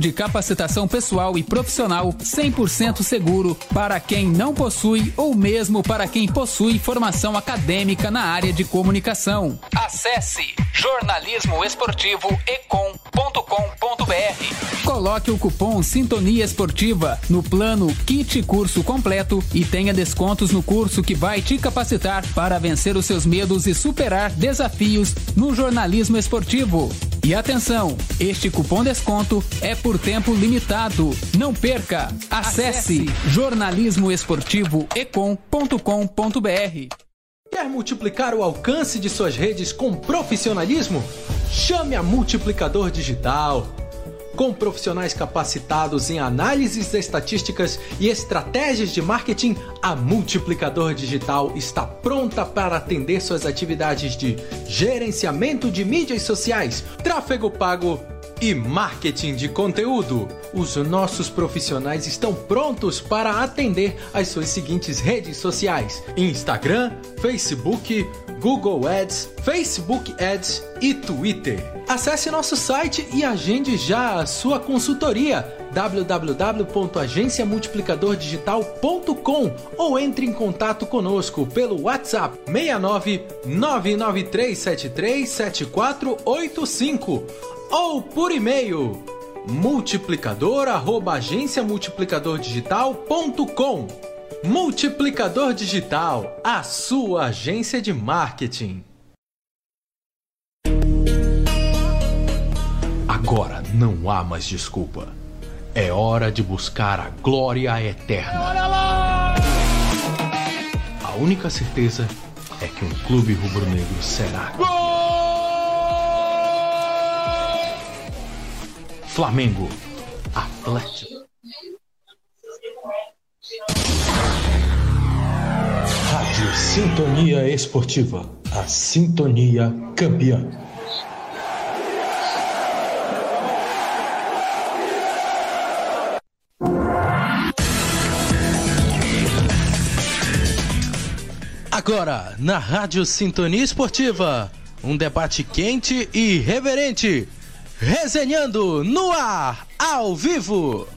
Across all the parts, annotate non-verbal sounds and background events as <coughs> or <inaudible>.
de capacitação pessoal e profissional 100% seguro para quem não possui ou mesmo para quem possui formação acadêmica na área de comunicação. Acesse jornalismoesportivoecom.com.br. Coloque o cupom Sintonia Esportiva no plano Kit Curso Completo e tenha descontos no curso que vai te capacitar para vencer os seus medos e superar desafios no jornalismo esportivo. E atenção, este cupom desconto é por tempo limitado. Não perca! Acesse jornalismoesportivoecom.com.br. Quer multiplicar o alcance de suas redes com profissionalismo? Chame a Multiplicador Digital. Com profissionais capacitados em análises estatísticas e estratégias de marketing, a Multiplicador Digital está pronta para atender suas atividades de gerenciamento de mídias sociais, tráfego pago e marketing de conteúdo. Os nossos profissionais estão prontos para atender as suas seguintes redes sociais: Instagram, Facebook, Google Ads, Facebook Ads e Twitter. Acesse nosso site e agende já a sua consultoria www.agenciamultiplicadordigital.com ou entre em contato conosco pelo WhatsApp 69 99373 7485 ou por e-mail multiplicador@agenciamultiplicadordigital.com. Multiplicador Digital, a sua agência de marketing. Agora não há mais desculpa. É hora de buscar a glória eterna. A única certeza é que um clube rubro-negro será. Flamengo, Atlético. Rádio Sintonia Esportiva, a sintonia campeã. Agora, na Rádio Sintonia Esportiva, um debate quente e reverente Resenhando no ar, ao vivo.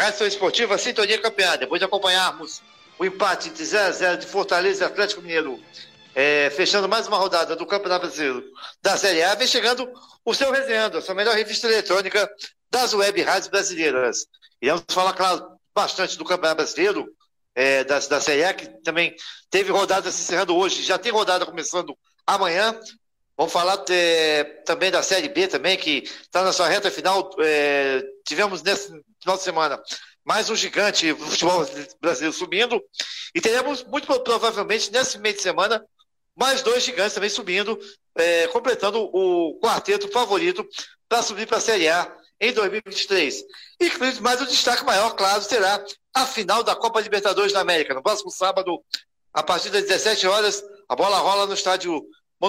Rádio Esportiva Sintonia Campeã. Depois de acompanharmos o empate de 0 a 0 de Fortaleza e Atlético Mineiro, é, fechando mais uma rodada do Campeonato Brasileiro da Série A, vem chegando o seu resenhando, a sua melhor revista eletrônica das web rádios brasileiras. Iremos falar, claro, bastante do Campeonato Brasileiro, é, da, da Série A, que também teve rodada se encerrando hoje, já tem rodada começando amanhã. Vamos falar é, também da Série B também, que está na sua reta final. É, tivemos nesse final de semana mais um gigante do futebol brasileiro subindo. E teremos, muito provavelmente, nesse meio de semana, mais dois gigantes também subindo, é, completando o quarteto favorito para subir para a Série A em 2023. E mais o destaque maior, claro, será a final da Copa Libertadores da América. No próximo sábado, a partir das 17 horas, a bola rola no estádio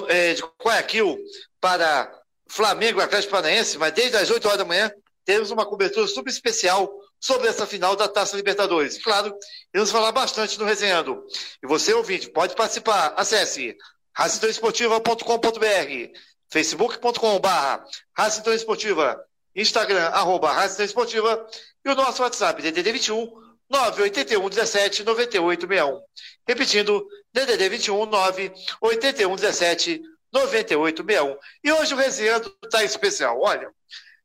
é, de Guayaquil para Flamengo e Atlético Paranaense, mas desde as 8 horas da manhã temos uma cobertura super especial sobre essa final da Taça Libertadores. Claro, vamos falar bastante no Resenhando. E você, ouvinte, pode participar. Acesse racitoesportiva.com.br, facebook.com.br, Racitão Esportiva, Instagram, arroba Racitão Esportiva e o nosso WhatsApp, DDD 21 981 17 9861. Repetindo, DDD 21 981 17 9861. E hoje o Resenhando está especial. Olha,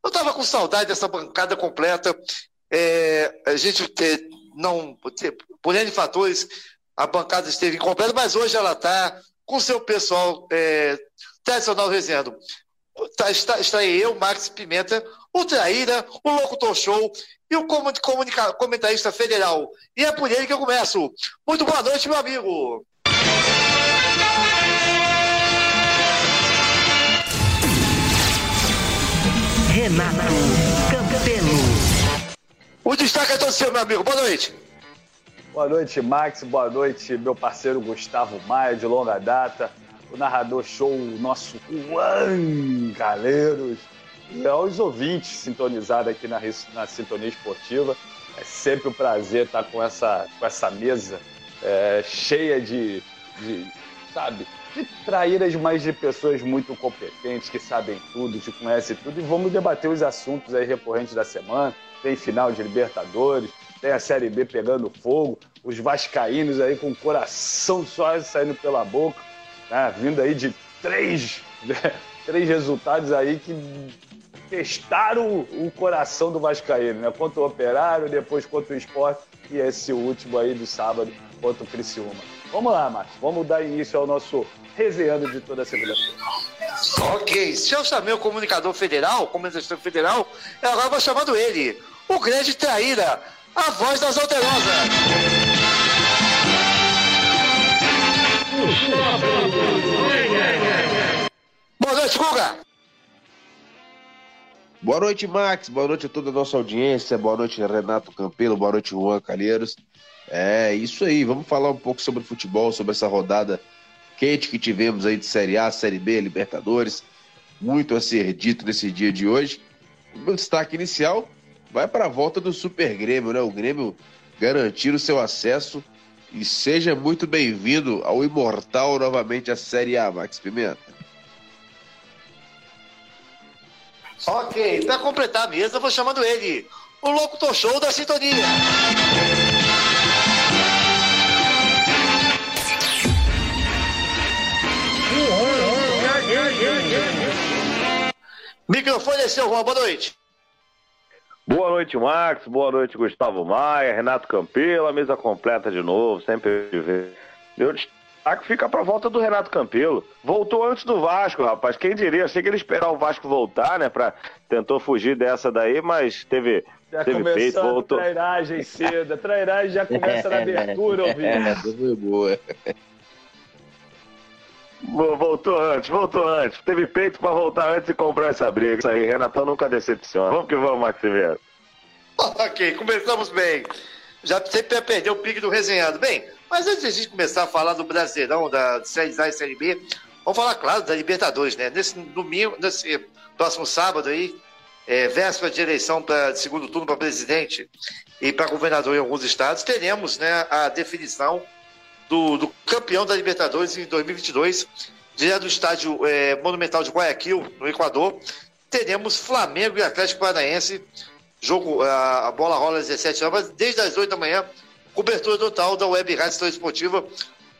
eu estava com saudade dessa bancada completa. É, a gente não, por N fatores, a bancada esteve incompleta, mas hoje ela está com seu pessoal é, tradicional resenhando. Tá, está, está aí eu, Max Pimenta, o Traíra, o Locutor Show e o comentarista federal. E é por ele que eu começo. Muito boa noite, meu amigo. Renato Campelo. O destaque é todo seu, meu amigo. Boa noite. Boa noite, Max. Boa noite, meu parceiro Gustavo Maia, de longa data. O narrador show, nosso Juan Galeiros. E aos ouvintes sintonizados aqui na, na Sintonia Esportiva. É sempre um prazer estar com essa, com essa mesa é, cheia de, de, sabe, traíras, mas de pessoas muito competentes, que sabem tudo, que conhecem tudo, e vamos debater os assuntos aí recorrentes da semana. Tem final de Libertadores, tem a Série B pegando fogo, os vascaínos aí com o coração só saindo pela boca, né? vindo aí de três, <laughs> três resultados aí que testaram o coração do vascaíno, né? Contra o Operário, depois contra o Esporte e esse último aí do sábado contra o Criciúma. Vamos lá, Marcos, vamos dar início ao nosso resenhando de toda a segunda-feira. Ok, se eu chamei o comunicador federal, comunicador federal, eu agora vou chamando ele, o grande traíra, a voz das alterosas. Boa noite, Guga. Boa noite, Max. Boa noite a toda a nossa audiência. Boa noite, Renato Campelo. Boa noite, Juan Calheiros. É isso aí. Vamos falar um pouco sobre futebol, sobre essa rodada quente que tivemos aí de Série A, Série B, Libertadores. Muito a ser dito nesse dia de hoje. O meu destaque inicial vai para a volta do Super Grêmio, né? O Grêmio garantir o seu acesso e seja muito bem-vindo ao Imortal novamente a Série A, Max Pimenta. Ok, para completar a mesa, eu vou chamando ele, o Locutor Show da Sintonia. Microfone é seu, Juan. Boa noite. Boa noite, Max. Boa noite, Gustavo Maia, Renato Campelo, a mesa completa de novo, sempre ver. Meu destaque fica para a volta do Renato Campelo. Voltou antes do Vasco, rapaz. Quem diria? Achei que ele esperar o Vasco voltar, né? Pra... Tentou fugir dessa daí, mas teve. Já teve peito, voltou. trairagem cedo. A trairagem já começa na abertura, ouvindo. É, foi boa. Voltou antes, voltou antes. Teve peito para voltar antes e comprar essa briga. Isso aí, Renatão nunca decepciona. Vamos que vamos, Maximiliano. <laughs> Ok, começamos bem. Já sempre perdeu o pique do resenhado. Bem, mas antes de a gente começar a falar do Brasileirão, da Série A e Série B, vamos falar, claro, da Libertadores, né? Nesse domingo, nesse próximo sábado aí, é, véspera de eleição para segundo turno para presidente e para governador em alguns estados, teremos né, a definição do, do campeão da Libertadores em 2022, direto do estádio é, Monumental de Guayaquil, no Equador. Teremos Flamengo e Atlético Paranaense. Jogo, a, a bola rola às 17 horas, desde as 8 da manhã. Cobertura total da Web Rádio Esportiva,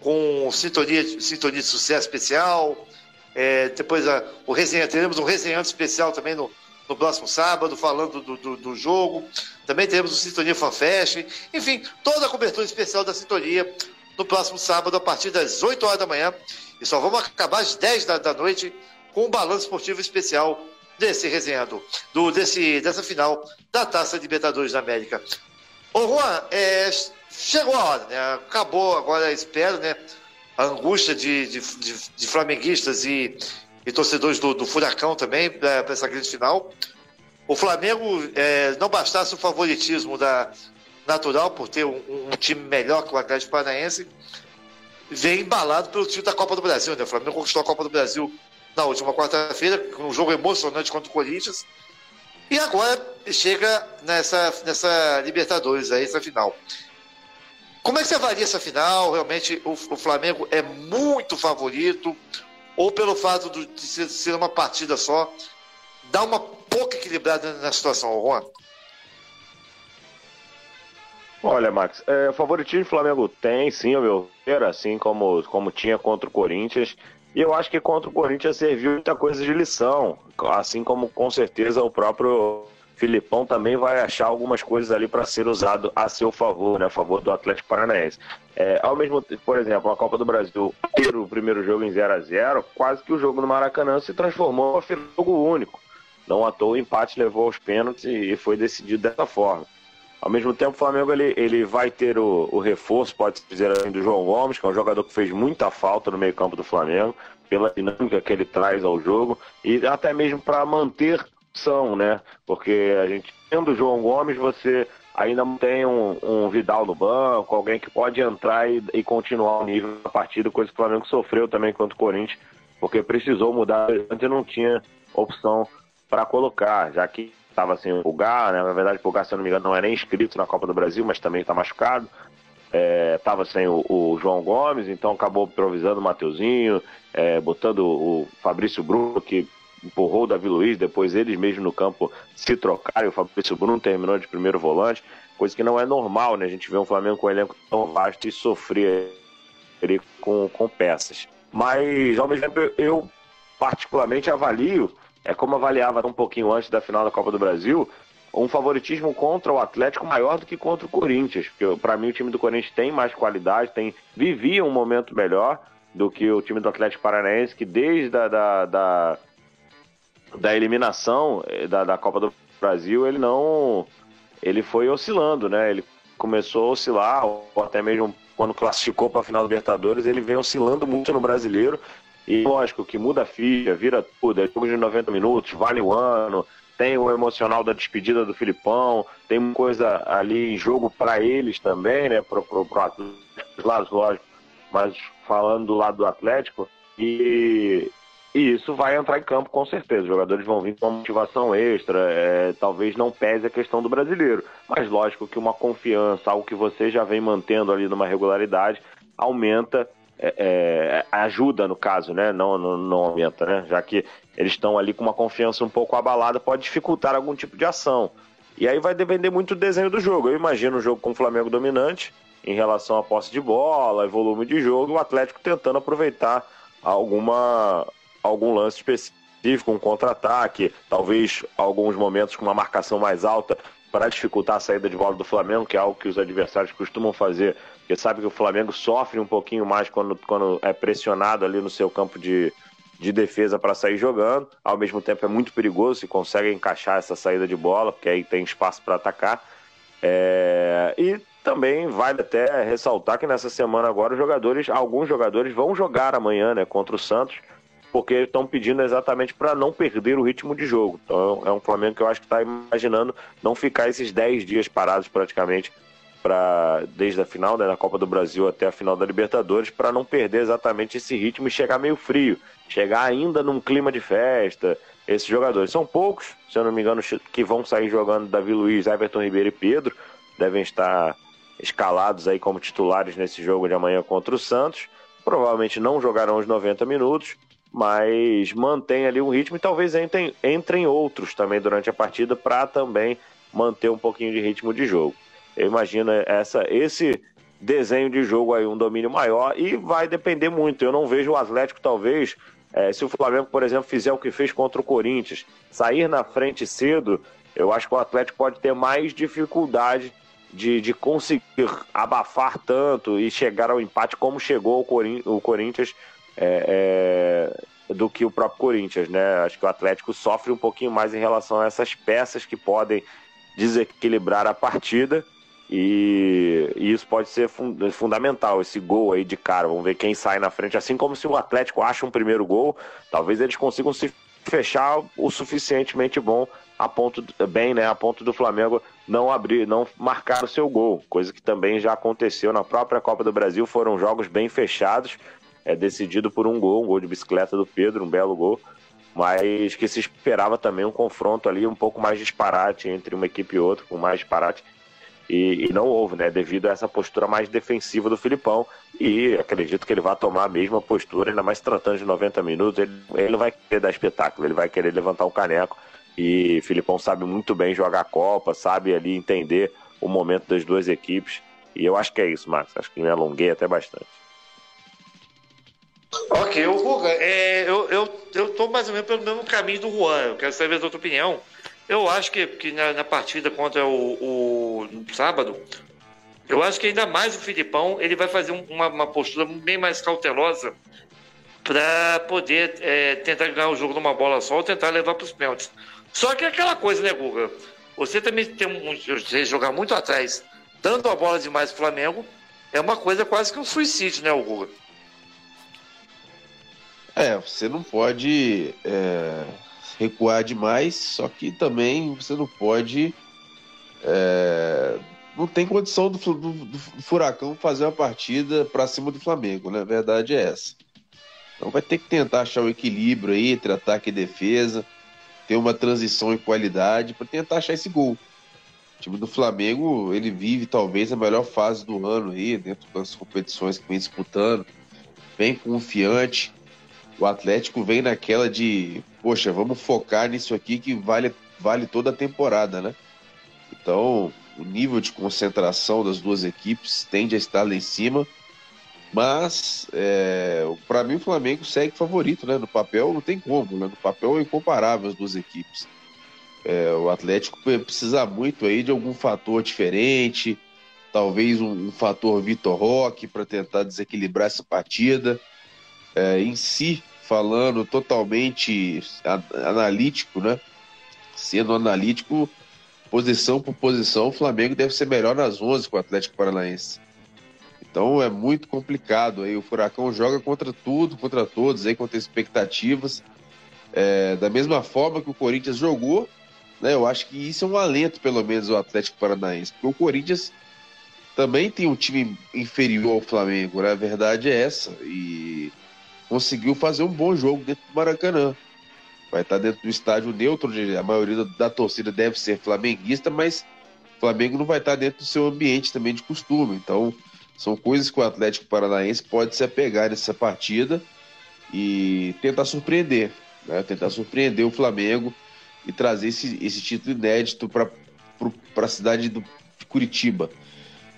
com sintonia, sintonia de sucesso especial. É, depois a, o resenha, teremos um resenhante especial também no, no próximo sábado, falando do, do, do, jogo. Também teremos o Sintonia FanFest. Enfim, toda a cobertura especial da Sintonia no próximo sábado, a partir das 8 horas da manhã. E só vamos acabar às 10 da, da noite com um balanço esportivo especial desse resenhado, do, desse, dessa final da Taça Libertadores da América. Ô Juan, é, chegou a hora, né? Acabou agora, espero, né? A angústia de, de, de, de flamenguistas e, e torcedores do, do Furacão também para essa grande final. O Flamengo, é, não bastasse o favoritismo da, natural por ter um, um time melhor que o Atlético Paranaense, vem embalado pelo time da Copa do Brasil. Né? O Flamengo conquistou a Copa do Brasil na última quarta-feira, um jogo emocionante contra o Corinthians. E agora chega nessa, nessa Libertadores, aí, essa final. Como é que você avalia essa final? Realmente o, o Flamengo é muito favorito? Ou pelo fato de ser uma partida só, dá uma pouca equilibrada na situação, Juan? Olha, Max, é, favoritismo do Flamengo tem, sim, meu ver, assim como, como tinha contra o Corinthians. E eu acho que contra o Corinthians serviu muita coisa de lição, assim como com certeza o próprio Filipão também vai achar algumas coisas ali para ser usado a seu favor, né, a favor do Atlético Paranaense. É, ao mesmo tempo, por exemplo, a Copa do Brasil, ter o primeiro jogo em 0 a 0 quase que o jogo no Maracanã se transformou em jogo único. Não à toa o empate levou aos pênaltis e foi decidido dessa forma. Ao mesmo tempo, o Flamengo ele, ele vai ter o, o reforço, pode-se dizer assim, do João Gomes, que é um jogador que fez muita falta no meio-campo do Flamengo, pela dinâmica que ele traz ao jogo, e até mesmo para manter opção, né? Porque a gente, tendo o João Gomes, você ainda tem um, um, Vidal no banco, alguém que pode entrar e, e, continuar o nível da partida, coisa que o Flamengo sofreu também contra o Corinthians, porque precisou mudar, antes não tinha opção para colocar, já que estava sem o Pulgar, né? na verdade o Pulgar, se eu não me engano, não é nem inscrito na Copa do Brasil, mas também está machucado, estava é, sem o, o, João Gomes, então acabou improvisando o Mateuzinho, é, botando o Fabrício Bruno, que empurrou o Davi Luiz, depois eles mesmos no campo se trocaram, o Fabrício Bruno terminou de primeiro volante, coisa que não é normal, né? A gente vê um Flamengo com um elenco tão vasto e sofrer com, com peças. Mas, ao mesmo tempo, eu particularmente avalio, é como avaliava um pouquinho antes da final da Copa do Brasil, um favoritismo contra o Atlético maior do que contra o Corinthians, porque para mim o time do Corinthians tem mais qualidade, tem vivia um momento melhor do que o time do Atlético Paranaense, que desde a da, da, da eliminação eh, da, da Copa do Brasil, ele não. Ele foi oscilando, né? Ele começou a oscilar, ou até mesmo quando classificou para a final do Libertadores, ele vem oscilando muito no brasileiro. E lógico que muda a ficha, vira tudo, é jogo de 90 minutos, vale o ano, tem o emocional da despedida do Filipão, tem coisa ali em jogo para eles também, né? Pro, pro, pro Atlético, lados, lógico, mas falando do lado do Atlético. E, e isso vai entrar em campo com certeza. Os jogadores vão vir com uma motivação extra. É, talvez não pese a questão do brasileiro. Mas lógico que uma confiança, algo que você já vem mantendo ali numa regularidade, aumenta, é, é, ajuda no caso, né? Não, não, não, aumenta, né? Já que eles estão ali com uma confiança um pouco abalada, pode dificultar algum tipo de ação. E aí vai depender muito do desenho do jogo. Eu imagino um jogo com o Flamengo dominante em relação à posse de bola volume de jogo, o Atlético tentando aproveitar alguma algum lance específico, um contra-ataque, talvez alguns momentos com uma marcação mais alta para dificultar a saída de bola do Flamengo, que é algo que os adversários costumam fazer, porque sabe que o Flamengo sofre um pouquinho mais quando, quando é pressionado ali no seu campo de, de defesa para sair jogando. Ao mesmo tempo é muito perigoso se consegue encaixar essa saída de bola, porque aí tem espaço para atacar. É... E também vale até ressaltar que nessa semana agora os jogadores, alguns jogadores vão jogar amanhã, né, contra o Santos porque estão pedindo exatamente para não perder o ritmo de jogo. Então é um Flamengo que eu acho que está imaginando não ficar esses 10 dias parados praticamente para desde a final né, da Copa do Brasil até a final da Libertadores para não perder exatamente esse ritmo e chegar meio frio, chegar ainda num clima de festa. Esses jogadores são poucos, se eu não me engano, que vão sair jogando Davi Luiz, Everton Ribeiro e Pedro, devem estar escalados aí como titulares nesse jogo de amanhã contra o Santos. Provavelmente não jogarão os 90 minutos mas mantém ali um ritmo e talvez entrem, entrem outros também durante a partida para também manter um pouquinho de ritmo de jogo. Eu imagino essa, esse desenho de jogo aí, um domínio maior e vai depender muito. Eu não vejo o Atlético, talvez, é, se o Flamengo, por exemplo, fizer o que fez contra o Corinthians, sair na frente cedo, eu acho que o Atlético pode ter mais dificuldade de, de conseguir abafar tanto e chegar ao empate como chegou o, Corinthians é, é, do que o próprio Corinthians, né? Acho que o Atlético sofre um pouquinho mais em relação a essas peças que podem desequilibrar a partida e, e isso pode ser fun fundamental, esse gol aí de cara. Vamos ver quem sai na frente. Assim como se o Atlético acha um primeiro gol, talvez eles consigam se fechar o suficientemente bom a ponto bem, né, a ponto do Flamengo não abrir, não marcar o seu gol, coisa que também já aconteceu na própria Copa do Brasil, foram jogos bem fechados é decidido por um gol, um gol de bicicleta do Pedro, um belo gol, mas que se esperava também um confronto ali um pouco mais disparate entre uma equipe e outra, com mais disparate, e, e, não houve, né, devido a essa postura mais defensiva do Filipão, e acredito que ele vai tomar a mesma postura, ainda mais tratando de 90 minutos, ele, ele não vai querer dar espetáculo, ele vai querer levantar um caneco, e Filipão sabe muito bem jogar a Copa, sabe ali entender o momento das duas equipes, e eu acho que é isso, Max, acho que me alonguei até bastante. Ok, o Guga, é, eu, eu, eu tô mais ou menos pelo mesmo caminho do Juan. Eu quero saber a tua opinião. Eu acho que, que na, na partida contra o, o sábado, eu acho que ainda mais o Filipão ele vai fazer uma, uma postura bem mais cautelosa para poder é, tentar ganhar o jogo numa bola só ou tentar levar para os pênaltis. Só que é aquela coisa, né, Guga? Você também tem um, você jogar muito atrás, dando a bola demais pro Flamengo, é uma coisa quase que um suicídio, né, Guga? É, você não pode é, recuar demais, só que também você não pode. É, não tem condição do, do, do, Furacão fazer uma partida para cima do Flamengo, né? A verdade é essa. Então vai ter que tentar achar o equilíbrio aí entre ataque e defesa, ter uma transição em qualidade para tentar achar esse gol. O time do Flamengo, ele vive talvez a melhor fase do ano aí, dentro das competições que vem disputando, bem confiante. O Atlético vem naquela de, poxa, vamos focar nisso aqui que vale, vale toda a temporada, né? Então, o nível de concentração das duas equipes tende a estar lá em cima. Mas, é, para mim, o Flamengo segue favorito, né? No papel não tem como, né? No papel é incomparável as duas equipes. É, o Atlético precisa muito aí de algum fator diferente, talvez um, um fator Vitor Roque para tentar desequilibrar essa partida. É, em si, falando totalmente analítico, né? Sendo analítico, posição por posição, o Flamengo deve ser melhor nas 11 com o Atlético Paranaense. Então é muito complicado aí. O Furacão joga contra tudo, contra todos, aí contra expectativas. É, da mesma forma que o Corinthians jogou, né? Eu acho que isso é um alento, pelo menos, o Atlético Paranaense, porque o Corinthians também tem um time inferior ao Flamengo, né? A verdade é essa. E conseguiu fazer um bom jogo dentro do Maracanã. Vai estar dentro do estádio neutro, onde a maioria da torcida deve ser flamenguista, mas o Flamengo não vai estar dentro do seu ambiente também de costume. Então, são coisas que o Atlético Paranaense pode se apegar nessa partida e tentar surpreender, né? tentar surpreender o Flamengo e trazer esse, esse título inédito para a cidade do, de Curitiba.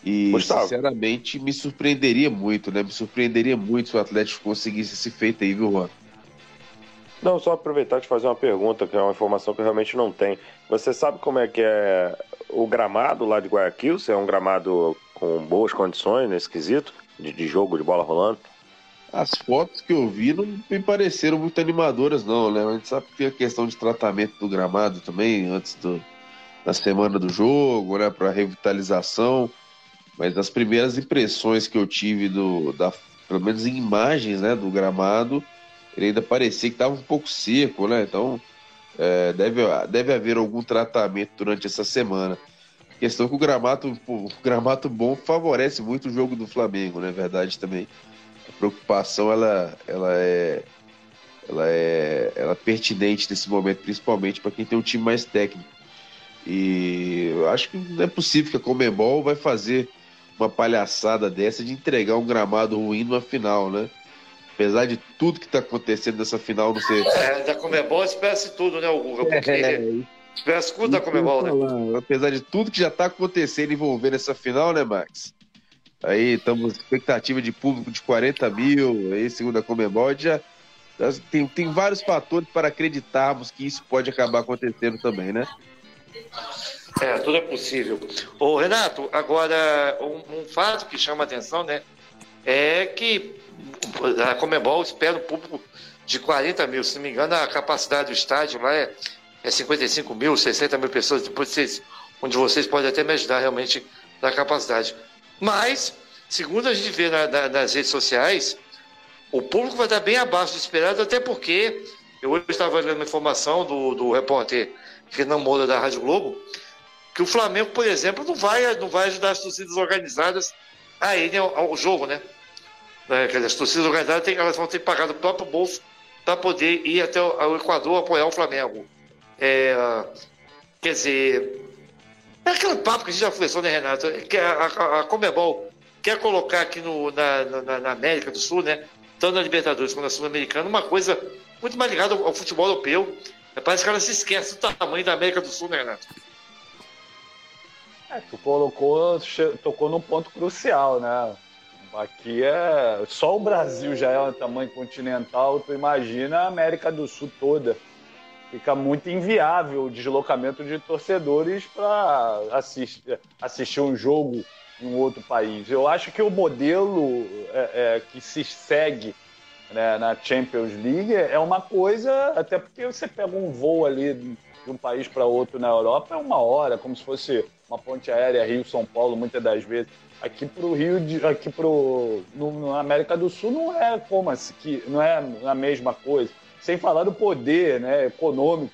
E, Gustavo. sinceramente, me surpreenderia muito, né? Me surpreenderia muito se o Atlético conseguisse esse feito aí, viu, Juan? Não, só aproveitar e te fazer uma pergunta, que é uma informação que eu realmente não tenho. Você sabe como é que é o gramado lá de Guayaquil? Se é um gramado com boas condições nesse quesito de, de jogo de bola rolando? As fotos que eu vi não me pareceram muito animadoras, não, né? A gente sabe que tem a questão de tratamento do gramado também, antes do, da semana do jogo, né? Para revitalização. Mas as primeiras impressões que eu tive do, da, pelo menos em imagens, né, do gramado, ele ainda parecia que estava um pouco seco, né? Então é, deve, deve haver algum tratamento durante essa semana. Questão que o gramado, o gramado bom favorece muito o jogo do Flamengo, né? Verdade também. A preocupação ela, ela é ela é, ela é pertinente nesse momento, principalmente para quem tem um time mais técnico. E eu acho que não é possível que a Comembol vai fazer uma palhaçada dessa de entregar um gramado ruim numa final, né? Apesar de tudo que está acontecendo nessa final, não sei. É, da Comebol espera-se tudo, né, Guga? Porque é, espera-se tudo da Comebol, né? Apesar de tudo que já está acontecendo envolvendo essa final, né, Max? Aí estamos expectativa de público de 40 mil, aí segundo a Comebol, já, já tem, tem vários fatores para acreditarmos que isso pode acabar acontecendo também, né? É, tudo é possível. Ô, Renato, agora, um, um fato que chama atenção, né, é que a Comebol espera um público de 40 mil. Se não me engano, a capacidade do estádio lá é, é 55 mil, 60 mil pessoas. Depois vocês, onde vocês podem até me ajudar realmente na capacidade. Mas, segundo a gente vê na, na, nas redes sociais, o público vai estar bem abaixo do esperado, até porque eu hoje estava lendo uma informação do, do repórter Renan Moura da Rádio Globo, que o Flamengo, por exemplo, não vai, não vai ajudar as torcidas organizadas a irem ao, ao jogo, né? É, dizer, as torcidas organizadas têm, elas vão ter que pagar do próprio bolso para poder ir até o, Equador apoiar o Flamengo. É, quer dizer, é aquele papo que a gente já conversou, né, Renato? Que a, a, a Comebol quer colocar aqui no, na, na, na, América do Sul, né? Tanto na Libertadores quanto na Sul-Americana, uma coisa muito mais ligada ao, ao futebol europeu. Parece que ela se esquece do tamanho da América do Sul, né, Renato? É, tu colocou, tocou num ponto crucial, né? Aqui é. Só o Brasil já é um tamanho continental, tu imagina a América do Sul toda. Fica muito inviável o deslocamento de torcedores para assistir, assistir um jogo em um outro país. Eu acho que o modelo é, é, que se segue né, na Champions League é uma coisa, até porque você pega um voo ali de um país para outro na Europa, é uma hora, como se fosse uma ponte aérea Rio-São Paulo, muitas das vezes. Aqui para o Rio, de, aqui para no, na América do Sul não é como assim, que não é a mesma coisa. Sem falar do poder né, econômico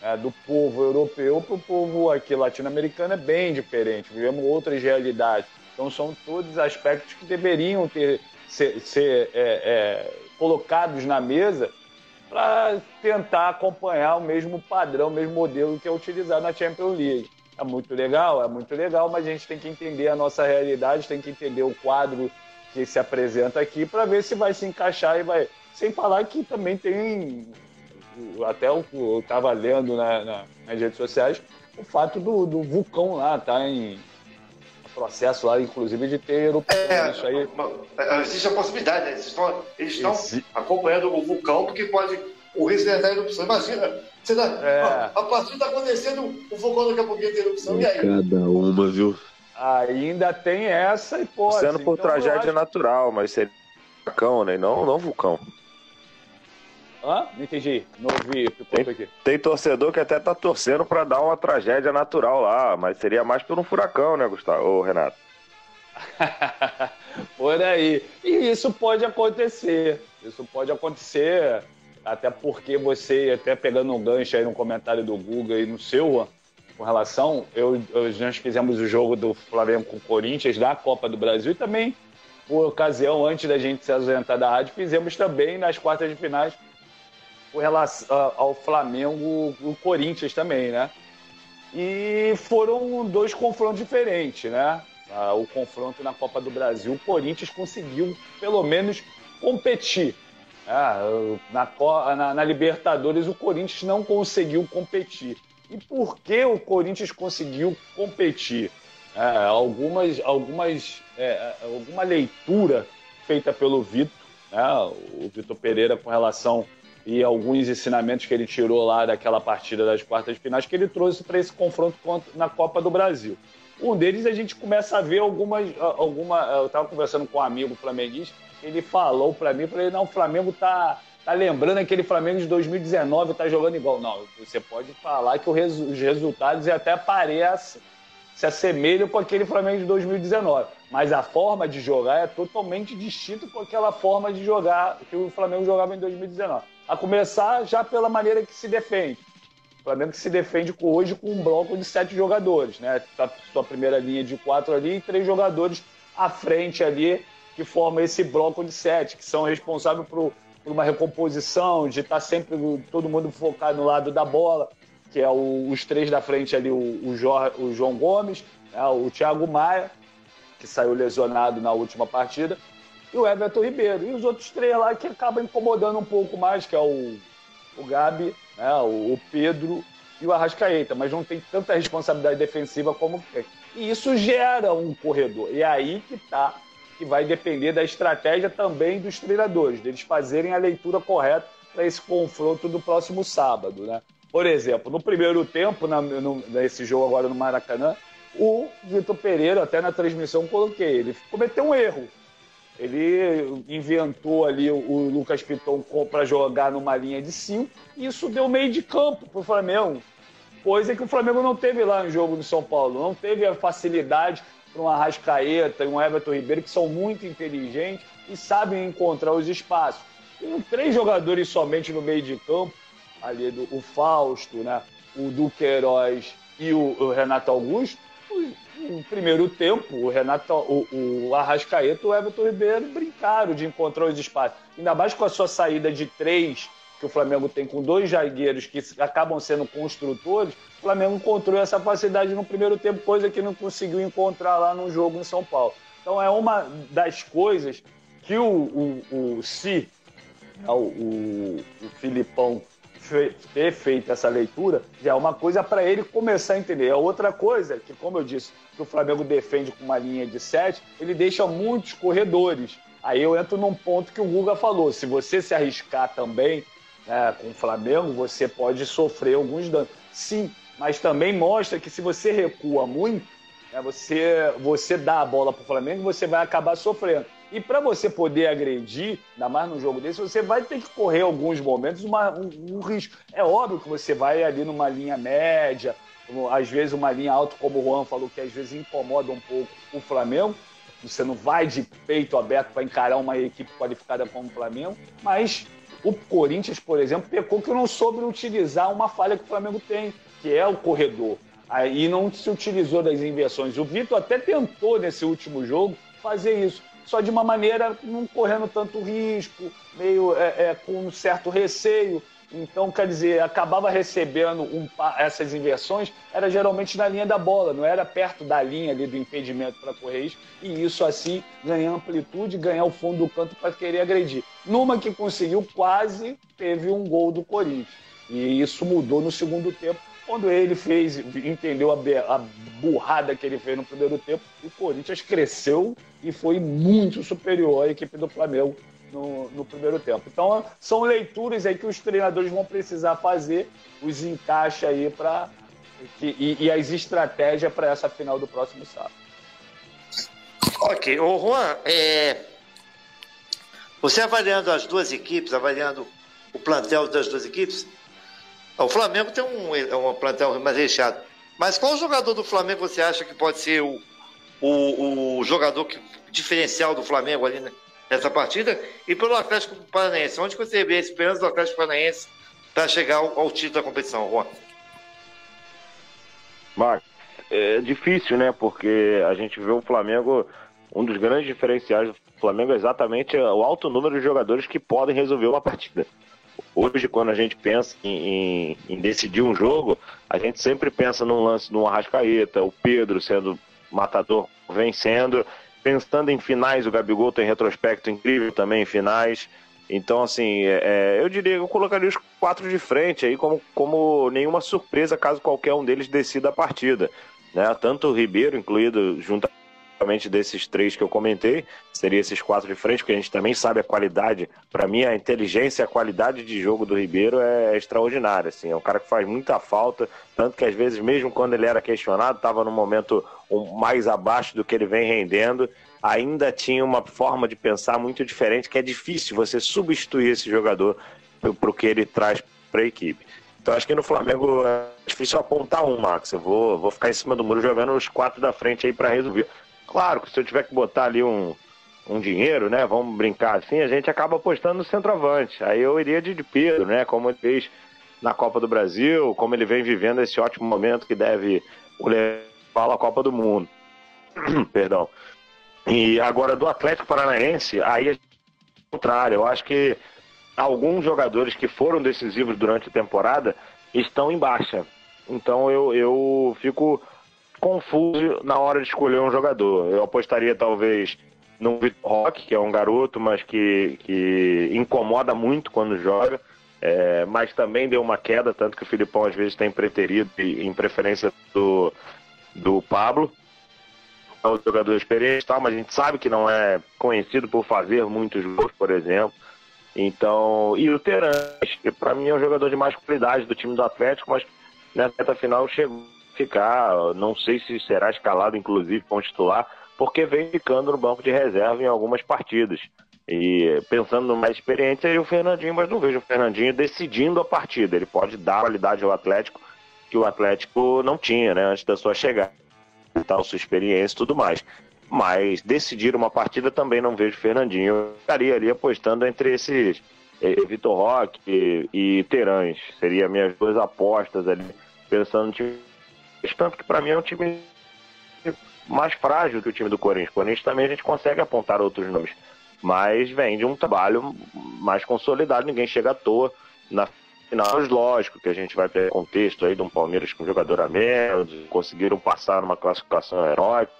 né, do povo europeu para o povo aqui latino-americano é bem diferente. Vivemos outras realidades. Então são todos aspectos que deveriam ter ser, ser é, é, colocados na mesa para tentar acompanhar o mesmo padrão, o mesmo modelo que é utilizado na Champions League. É muito legal, é muito legal, mas a gente tem que entender a nossa realidade, tem que entender o quadro que se apresenta aqui para ver se vai se encaixar e vai. Sem falar que também tem, até eu estava lendo na, na, nas redes sociais, o fato do, do vulcão lá tá em processo lá, inclusive, de ter erupção. É, isso aí... É, existe a possibilidade, né? Eles estão, eles estão acompanhando o vulcão, porque pode o risco de entrar em erupção. Imagina, você tá, é. a, a partida está acontecendo, o vulcão daqui a pouquinho tem erupção, e, e aí? Cada uma, viu? Ainda tem essa hipótese. Sendo por então, tragédia acho... natural, mas seria vulcão, né? Não, não vulcão. Hã? Não entendi. Não ouvi. Tem, aqui. tem torcedor que até tá torcendo para dar uma tragédia natural lá, mas seria mais por um furacão, né, Gustavo? Ô, Renato. <laughs> por aí. E isso pode acontecer. Isso pode acontecer, até porque você, até pegando um gancho aí no comentário do Google e no seu, com relação, eu, eu, nós fizemos o jogo do Flamengo com o Corinthians da Copa do Brasil e também, por ocasião, antes da gente se ausentar da rádio, fizemos também nas quartas de finais com relação ao Flamengo, o Corinthians também, né? E foram dois confrontos diferentes, né? O confronto na Copa do Brasil, o Corinthians conseguiu pelo menos competir. Né? Na, na, na Libertadores, o Corinthians não conseguiu competir. E por que o Corinthians conseguiu competir? É, algumas, algumas, é, alguma leitura feita pelo Vitor, né? o Vitor Pereira, com relação e alguns ensinamentos que ele tirou lá daquela partida das quartas de finais que ele trouxe para esse confronto na Copa do Brasil. Um deles a gente começa a ver algumas. Alguma, eu estava conversando com um amigo flamenguista, ele falou para mim, falei, não, o Flamengo tá, tá lembrando aquele Flamengo de 2019, tá jogando igual. Não, você pode falar que os resultados até parecem, se assemelham com aquele Flamengo de 2019. Mas a forma de jogar é totalmente distinta com aquela forma de jogar que o Flamengo jogava em 2019. A começar já pela maneira que se defende. Flamengo que se defende hoje com um bloco de sete jogadores, né? Tá sua primeira linha de quatro ali e três jogadores à frente ali que formam esse bloco de sete, que são responsáveis por, por uma recomposição, de estar tá sempre todo mundo focado no lado da bola, que é o, os três da frente ali, o, o, o João Gomes, né? o Thiago Maia, que saiu lesionado na última partida, e o Everton Ribeiro. E os outros três lá que acabam incomodando um pouco mais, que é o, o Gabi, né, o, Pedro e o Arrascaeta, mas não tem tanta responsabilidade defensiva como. E isso gera um corredor. E é aí que tá, que vai depender da estratégia também dos treinadores, deles fazerem a leitura correta para esse confronto do próximo sábado, né? Por exemplo, no primeiro tempo, na, no, nesse jogo agora no Maracanã, o Vitor Pereira, até na transmissão coloquei, ele cometeu um erro. Ele inventou ali o Lucas Piton para jogar numa linha de cinco, e isso deu meio de campo para o Flamengo. Coisa que o Flamengo não teve lá no jogo do São Paulo. Não teve a facilidade para um Arrascaeta e um Everton Ribeiro, que são muito inteligentes e sabem encontrar os espaços. Com três jogadores somente no meio de campo, ali do, o Fausto, né, o Duqueiroz e o, o Renato Augusto, no primeiro tempo, o Renato, o, o Arrascaeta e o Everton Ribeiro brincaram de encontrar os espaços. Ainda mais com a sua saída de três, que o Flamengo tem com dois zagueiros que acabam sendo construtores, o Flamengo encontrou essa facilidade no primeiro tempo, coisa que não conseguiu encontrar lá no jogo em São Paulo. Então é uma das coisas que o, o, o Si, né, o, o, o Filipão ter feito essa leitura já é uma coisa para ele começar a entender. É outra coisa que, como eu disse, que o Flamengo defende com uma linha de sete, ele deixa muitos corredores. Aí eu entro num ponto que o Guga falou: se você se arriscar também né, com o Flamengo, você pode sofrer alguns danos. Sim, mas também mostra que se você recua muito, né, você, você dá a bola para o Flamengo, você vai acabar sofrendo. E para você poder agredir, ainda mais num jogo desse, você vai ter que correr alguns momentos uma, um, um, risco. É óbvio que você vai ali numa linha média, às vezes uma linha alta, como o Juan falou, que às vezes incomoda um pouco o Flamengo. Você não vai de peito aberto para encarar uma equipe qualificada como o Flamengo, mas o Corinthians, por exemplo, pecou que não soube utilizar uma falha que o Flamengo tem, que é o corredor. Aí não se utilizou das inversões. O Vitor até tentou nesse último jogo fazer isso, só de uma maneira não correndo tanto risco, meio é, é, com um certo receio. Então, quer dizer, acabava recebendo um, essas inversões, era geralmente na linha da bola, não era perto da linha ali do impedimento para correr risco, e isso assim ganhar amplitude, ganhar o fundo do canto para querer agredir. Numa que conseguiu, quase teve um gol do Corinthians. E isso mudou no segundo tempo, quando ele fez, entendeu a, a burrada que ele fez no primeiro tempo, o Corinthians cresceu e foi muito superior à equipe do Flamengo no, no, primeiro tempo. Então, são leituras aí que os treinadores vão precisar fazer, os encaixa aí para e, e, as estratégias para essa final do próximo sábado. Ok, o Juan, é... você avaliando as duas equipes, avaliando o plantel das duas equipes, o Flamengo tem um, é um plantel mais recheado. Mas qual jogador do Flamengo você acha que pode ser o, o, o jogador que, diferencial do Flamengo ali né, nessa partida? E pelo Atlético Paranaense, onde você vê a esperança do Atlético Paranaense para chegar ao, ao, título da competição, Juan? Marcos, é difícil, né? Porque a gente vê o Flamengo, um dos grandes diferenciais do Flamengo é exatamente o alto número de jogadores que podem resolver uma partida. Hoje, quando a gente pensa em, em, em, decidir um jogo, a gente sempre pensa num lance no Arrascaeta, o Pedro sendo matador vencendo, pensando em finais, o Gabigol tem retrospecto incrível também em finais. Então, assim, é, é eu diria que eu colocaria os quatro de frente aí como, como nenhuma surpresa caso qualquer um deles decida a partida. Né? Tanto o Ribeiro, incluído junto desses três que eu comentei, seria esses quatro de frente, porque a gente também sabe a qualidade. Para mim, a inteligência a qualidade de jogo do Ribeiro é extraordinária. Assim, é um cara que faz muita falta, tanto que às vezes, mesmo quando ele era questionado, estava num momento mais abaixo do que ele vem rendendo, ainda tinha uma forma de pensar muito diferente, que é difícil você substituir esse jogador para o que ele traz para a equipe. Então acho que no Flamengo é difícil apontar um, Max. Eu vou, vou ficar em cima do muro jogando os quatro da frente aí para resolver. Claro que se eu tiver que botar ali um, um dinheiro, né? Vamos brincar assim, a gente acaba apostando no centroavante. Aí eu iria de Pedro, né? Como ele fez na Copa do Brasil, como ele vem vivendo esse ótimo momento que deve levar a Copa do Mundo. <clears throat> Perdão. E agora do Atlético Paranaense, aí é o contrário. Eu acho que alguns jogadores que foram decisivos durante a temporada estão em baixa. Então eu, eu fico confuso na hora de escolher um jogador. Eu apostaria talvez no Vitor Roque, que é um garoto, mas que, que incomoda muito quando joga, é, mas também deu uma queda, tanto que o Filipão às vezes tem preterido em preferência do, do Pablo. É um jogador experiente, tal, mas a gente sabe que não é conhecido por fazer muitos gols, por exemplo. Então, e o Terãs, que para mim é um jogador de mais qualidade do time do Atlético, mas nessa reta final chegou ficar, não sei se será escalado inclusive um titular, porque vem ficando no banco de reserva em algumas partidas. E pensando no mais experiente, aí o Fernandinho, mas não vejo o Fernandinho decidindo a partida. Ele pode dar qualidade ao Atlético que o Atlético não tinha, né, antes da sua chegada, tal, sua experiência e tudo mais. Mas decidir uma partida também não vejo o Fernandinho. Eu estaria ali apostando entre esses eh, Vitor Roque e, e Terãs. Seriam minhas duas apostas ali, pensando no time tanto que para mim é um time mais frágil que o time do Corinthians. O Corinthians também a gente consegue apontar outros nomes, mas vem de um trabalho mais consolidado, ninguém chega à toa. Na final, lógico que a gente vai ter contexto aí de um Palmeiras com jogador a menos, conseguiram passar numa classificação heróica,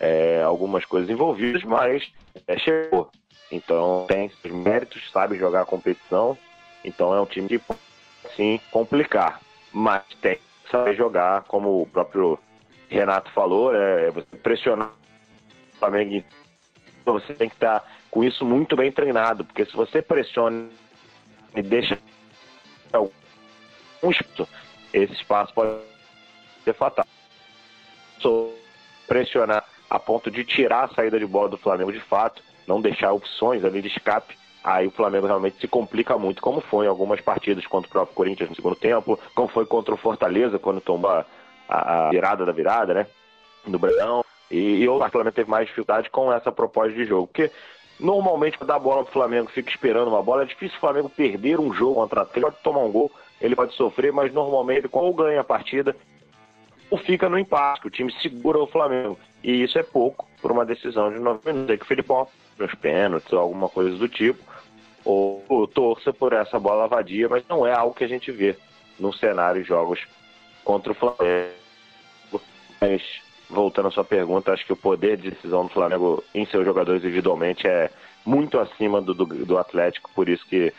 é, algumas coisas envolvidas, mas é, chegou. Então tem seus méritos, sabe jogar a competição, então é um time que pode sim complicar. Mas tem saber jogar, como o próprio Renato falou, é você pressionar o Flamengo. Você tem que estar com isso muito bem treinado, porque se você pressiona e deixa um espaço, esse espaço pode ser fatal. Pressionar a ponto de tirar a saída de bola do Flamengo de fato, não deixar opções ali de escape, aí o Flamengo realmente se complica muito, como foi em algumas partidas contra o próprio Corinthians no segundo tempo, como foi contra o Fortaleza, quando tomou a, virada da virada, né? No Brandão. E, e o Flamengo teve mais dificuldade com essa proposta de jogo. Porque normalmente, quando dá a bola pro Flamengo, fica esperando uma bola, é difícil o Flamengo perder um jogo contra ele pode tomar um gol, ele pode sofrer, mas normalmente ele ou ganha a partida ou fica no empate, o time segura o Flamengo. E isso é pouco por uma decisão de nove minutos. Aí que o Filipão nos pênaltis ou alguma coisa do tipo, ou, ou torça por essa bola vadia, mas não é algo que a gente vê no cenário de jogos contra o Flamengo. Mas, voltando à sua pergunta, acho que o poder de decisão do Flamengo em seus jogadores individualmente é muito acima do, do, do Atlético, por isso que,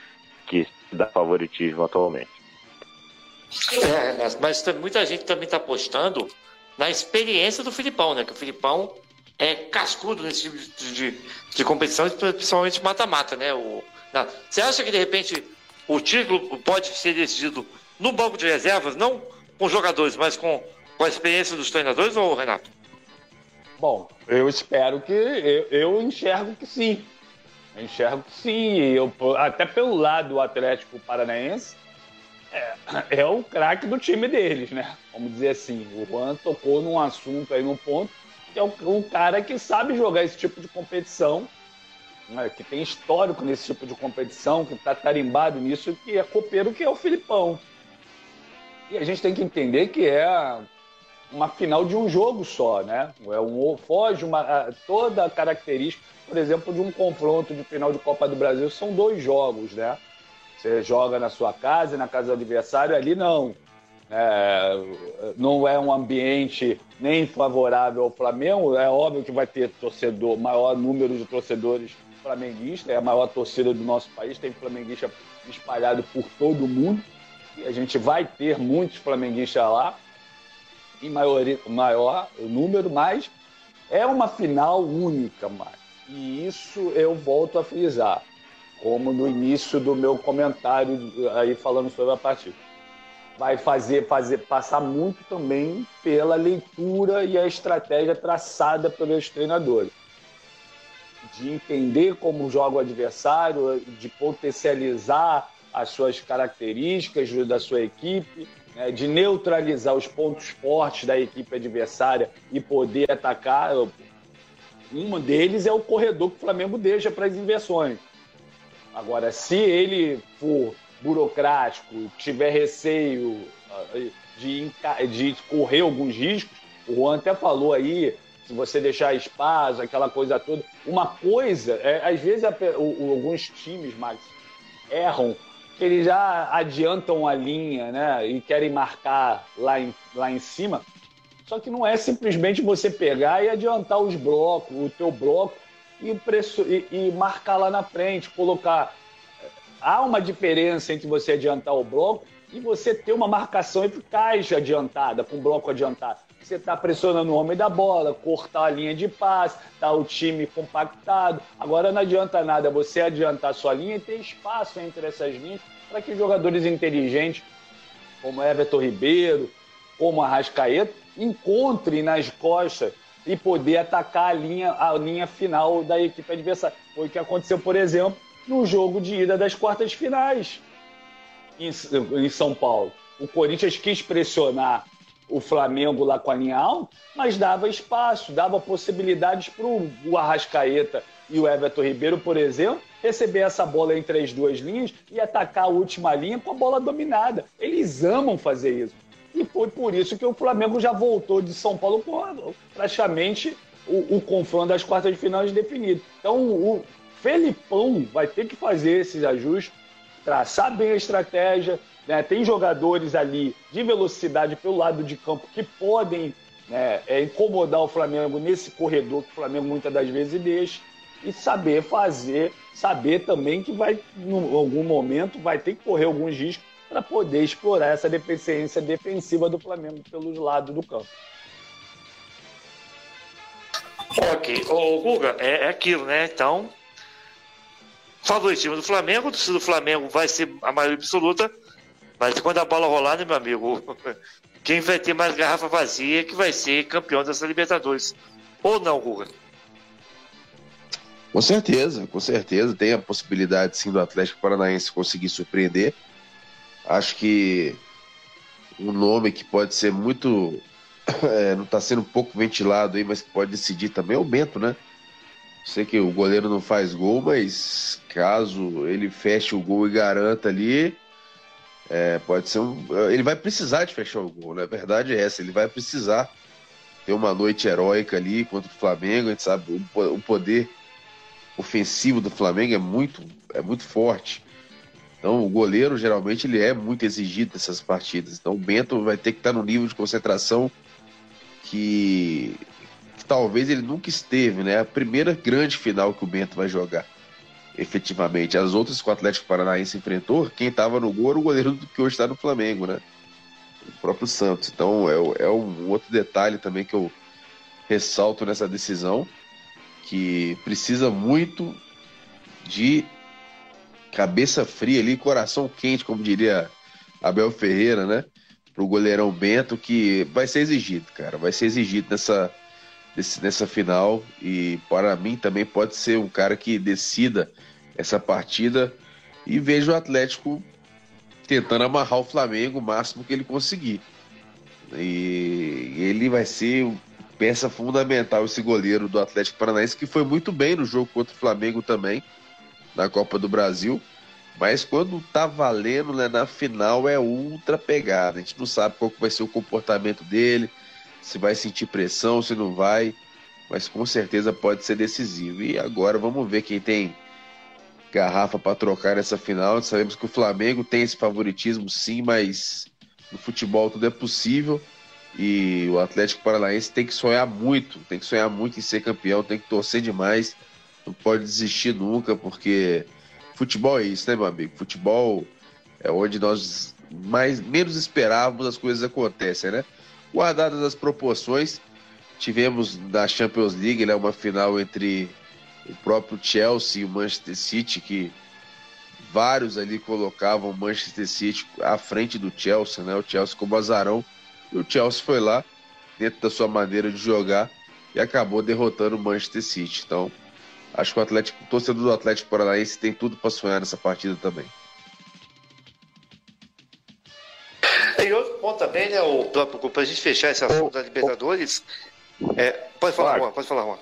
que dá favoritismo atualmente. É, mas muita gente também está apostando na experiência do Filipão, né? Que o Filipão é cascudo nesse tipo de, de, de competição, principalmente mata-mata, né? O, não. Você acha que de repente o título pode ser decidido no banco de reservas, não com jogadores, mas com, com a experiência dos treinadores, ou Renato? Bom, eu espero que. Eu, eu enxergo que sim. Eu enxergo que sim. Eu, até pelo lado do Atlético Paranaense, é, é o craque do time deles, né? Vamos dizer assim. O Juan tocou num assunto aí, num ponto, que é o, um cara que sabe jogar esse tipo de competição, né? que tem histórico nesse tipo de competição, que está tarimbado nisso, que é copeiro, que é o Filipão. E a gente tem que entender que é uma final de um jogo só, né? É um foge uma, toda a característica, por exemplo, de um confronto de final de Copa do Brasil são dois jogos, né? Você joga na sua casa, na casa do adversário, ali não. É, não é um ambiente nem favorável ao Flamengo. É óbvio que vai ter torcedor, maior número de torcedores flamenguistas, é a maior torcida do nosso país, tem flamenguista espalhado por todo o mundo. E a gente vai ter muitos flamenguistas lá, em maioria, maior número, mas é uma final única, mais. E isso eu volto a frisar, como no início do meu comentário aí falando sobre a partida. Vai fazer, fazer passar muito também pela leitura e a estratégia traçada pelos treinadores. De entender como joga o adversário, de potencializar as suas características da sua equipe, né, de neutralizar os pontos fortes da equipe adversária e poder atacar. Um deles é o corredor que o Flamengo deixa para as inversões. Agora, se ele for burocrático, tiver receio ah, de, de correr alguns riscos, o Juan até falou aí, se você deixar espaço, aquela coisa toda. Uma coisa, é, às vezes o, alguns times, Max, erram eles já adiantam a linha, né? E querem marcar lá em, lá em cima. Só que não é simplesmente você pegar e adiantar os blocos, o teu bloco, e, preço, e, e marcar lá na frente, colocar. Há uma diferença entre você adiantar o bloco e você ter uma marcação eficaz adiantada, com bloco adiantado. Você está pressionando o homem da bola, cortar a linha de passe, tá o time compactado. Agora não adianta nada você adiantar sua linha e ter espaço entre essas linhas para que jogadores inteligentes, como Everton Ribeiro, como Arrascaeta, encontrem nas costas e poder atacar a linha, a linha final da equipe adversária. Foi o que aconteceu, por exemplo, no jogo de ida das quartas finais em, em São Paulo. O Corinthians quis pressionar o Flamengo lá com a linha alta, mas dava espaço, dava possibilidades para o Arrascaeta e o Everton Ribeiro, por exemplo, receber essa bola entre as duas linhas e atacar a última linha com a bola dominada. Eles amam fazer isso. E foi por isso que o Flamengo já voltou de São Paulo com praticamente o, o confronto das quartas de final definido. Então o Felipão vai ter que fazer esses ajustes, traçar bem a estratégia, né? Tem jogadores ali de velocidade pelo lado de campo que podem né, é, incomodar o Flamengo nesse corredor que o Flamengo muitas das vezes deixa e saber fazer, saber também que vai, em algum momento, vai ter que correr alguns riscos para poder explorar essa deficiência defensiva do Flamengo pelos lados do campo. Ok, o Guga, é, é aquilo, né? Então, favoritismo do Flamengo, do Flamengo vai ser a maioria absoluta, mas quando a bola rolar, né, meu amigo, <laughs> quem vai ter mais garrafa vazia que vai ser campeão dessa Libertadores. Ou não, Guga? Com certeza, com certeza. Tem a possibilidade, sim, do Atlético Paranaense conseguir surpreender. Acho que um nome que pode ser muito. <coughs> É, não está sendo um pouco ventilado aí, mas que pode decidir também é o Bento, né? Sei que o goleiro não faz gol, mas caso ele feche o gol e garanta ali, é, pode ser um. Ele vai precisar de fechar o gol, né? Verdade é essa, ele vai precisar ter uma noite heróica ali contra o Flamengo, a gente sabe, o poder ofensivo do Flamengo é muito, é muito forte. Então o goleiro geralmente ele é muito exigido nessas partidas. Então o Bento vai ter que estar no nível de concentração que, que talvez ele nunca esteve, né? A primeira grande final que o Bento vai jogar efetivamente. As outras que o Atlético Paranaense enfrentou, quem estava no gol era o goleiro do que hoje está no Flamengo, né? O próprio Santos. Então é, é um outro detalhe também que eu ressalto nessa decisão, que precisa muito de cabeça fria ali, coração quente, como diria Abel Ferreira, né? Pro goleirão Bento, que vai ser exigido, cara. Vai ser exigido nessa, nessa final. E para mim também pode ser um cara que decida essa partida e vejo o Atlético tentando amarrar o Flamengo o máximo que ele conseguir. E ele vai ser peça fundamental esse goleiro do Atlético Paranaense que foi muito bem no jogo contra o Flamengo também na Copa do Brasil. Mas quando tá valendo né, na final é ultra pegada. A gente não sabe qual vai ser o comportamento dele, se vai sentir pressão, se não vai. Mas com certeza pode ser decisivo. E agora vamos ver quem tem garrafa para trocar nessa final. Sabemos que o Flamengo tem esse favoritismo sim, mas no futebol tudo é possível. E o Atlético Paranaense tem que sonhar muito, tem que sonhar muito em ser campeão, tem que torcer demais, não pode desistir nunca, porque futebol é isso, né, meu amigo? Futebol é onde nós mais menos esperávamos as coisas acontecem, né? Guardadas as proporções, tivemos na Champions League né, uma final entre o próprio Chelsea e o Manchester City, que vários ali colocavam o Manchester City à frente do Chelsea, né? O Chelsea como azarão. E o Chelsea foi lá, dentro da sua maneira de jogar, e acabou derrotando o Manchester City. Então, acho que o Atlético, o torcedor do Atlético Paranaense tem tudo para sonhar nessa partida também. Ponto também, né, o para a gente fechar esse assunto da Libertadores. É, pode falar, Juan, pode falar, Juan.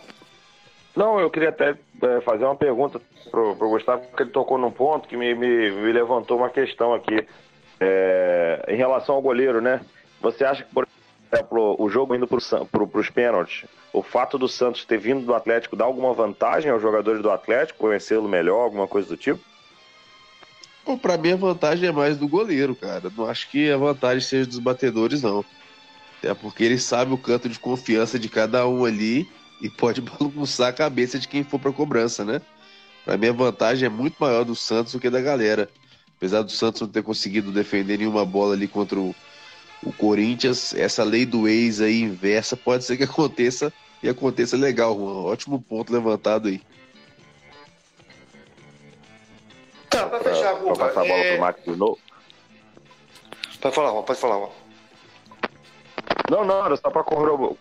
Não, eu queria até é, fazer uma pergunta pro, pro Gustavo, porque ele tocou num ponto que me, me, me levantou uma questão aqui. É, em relação ao goleiro, né? Você acha que, por exemplo, o jogo indo para pro, os pênaltis, o fato do Santos ter vindo do Atlético dá alguma vantagem aos jogadores do Atlético, conhecê-lo melhor, alguma coisa do tipo? Para mim a vantagem é mais do goleiro, cara. Não acho que a vantagem seja dos batedores, não. É porque ele sabe o canto de confiança de cada um ali e pode <laughs> bagunçar a cabeça de quem for para cobrança, né? Para mim a vantagem é muito maior do Santos do que da galera. Apesar do Santos não ter conseguido defender nenhuma bola ali contra o, o Corinthians, essa lei do ex aí inversa pode ser que aconteça e aconteça legal, Juan. Ótimo ponto levantado aí. Tá, pra fechar, Pra passar a bola é... pro Max de novo. Pode falar, pode falar, Juan. Não, não, era só pra corroborar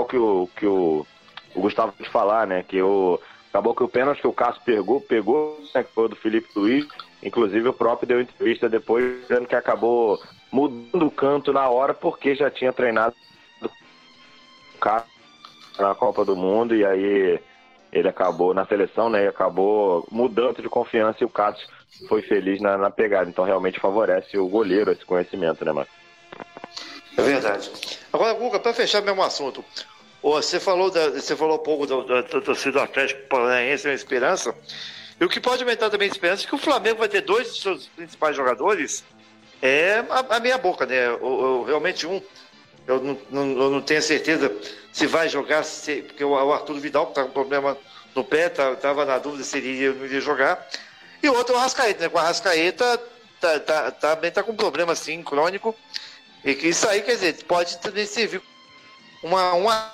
o que o, que o, o Gustavo de falar, né? Que o, acabou que o pênalti que o Cássio pegou, pegou, né, que foi do Felipe Luiz. Inclusive o próprio deu entrevista depois dizendo que acabou mudando o canto na hora porque já tinha treinado o Cássio na Copa do Mundo e aí ele acabou na seleção, né? E acabou mudando de confiança e o Cássio foi feliz na, na pegada. Então realmente favorece o goleiro esse conhecimento, né, Marcos? É verdade. Agora, Guga, para fechar mesmo assunto, você falou, da, você falou pouco da torcida do Atlético Paranaense, uma esperança. E o que pode aumentar também a esperança é que o Flamengo vai ter dois de seus principais jogadores é a, a meia boca, né? O, realmente um. Eu não, não, eu não, tenho certeza se vai jogar, se, porque o, Arthur Vidal, está com problema no pé, estava tá, na dúvida se ele iria, não iria jogar. E outro é o Arrascaeta, né? Com o Arrascaeta tá, tá, também tá com problema assim, crônico. E que isso aí, quer dizer, pode também servir uma, uma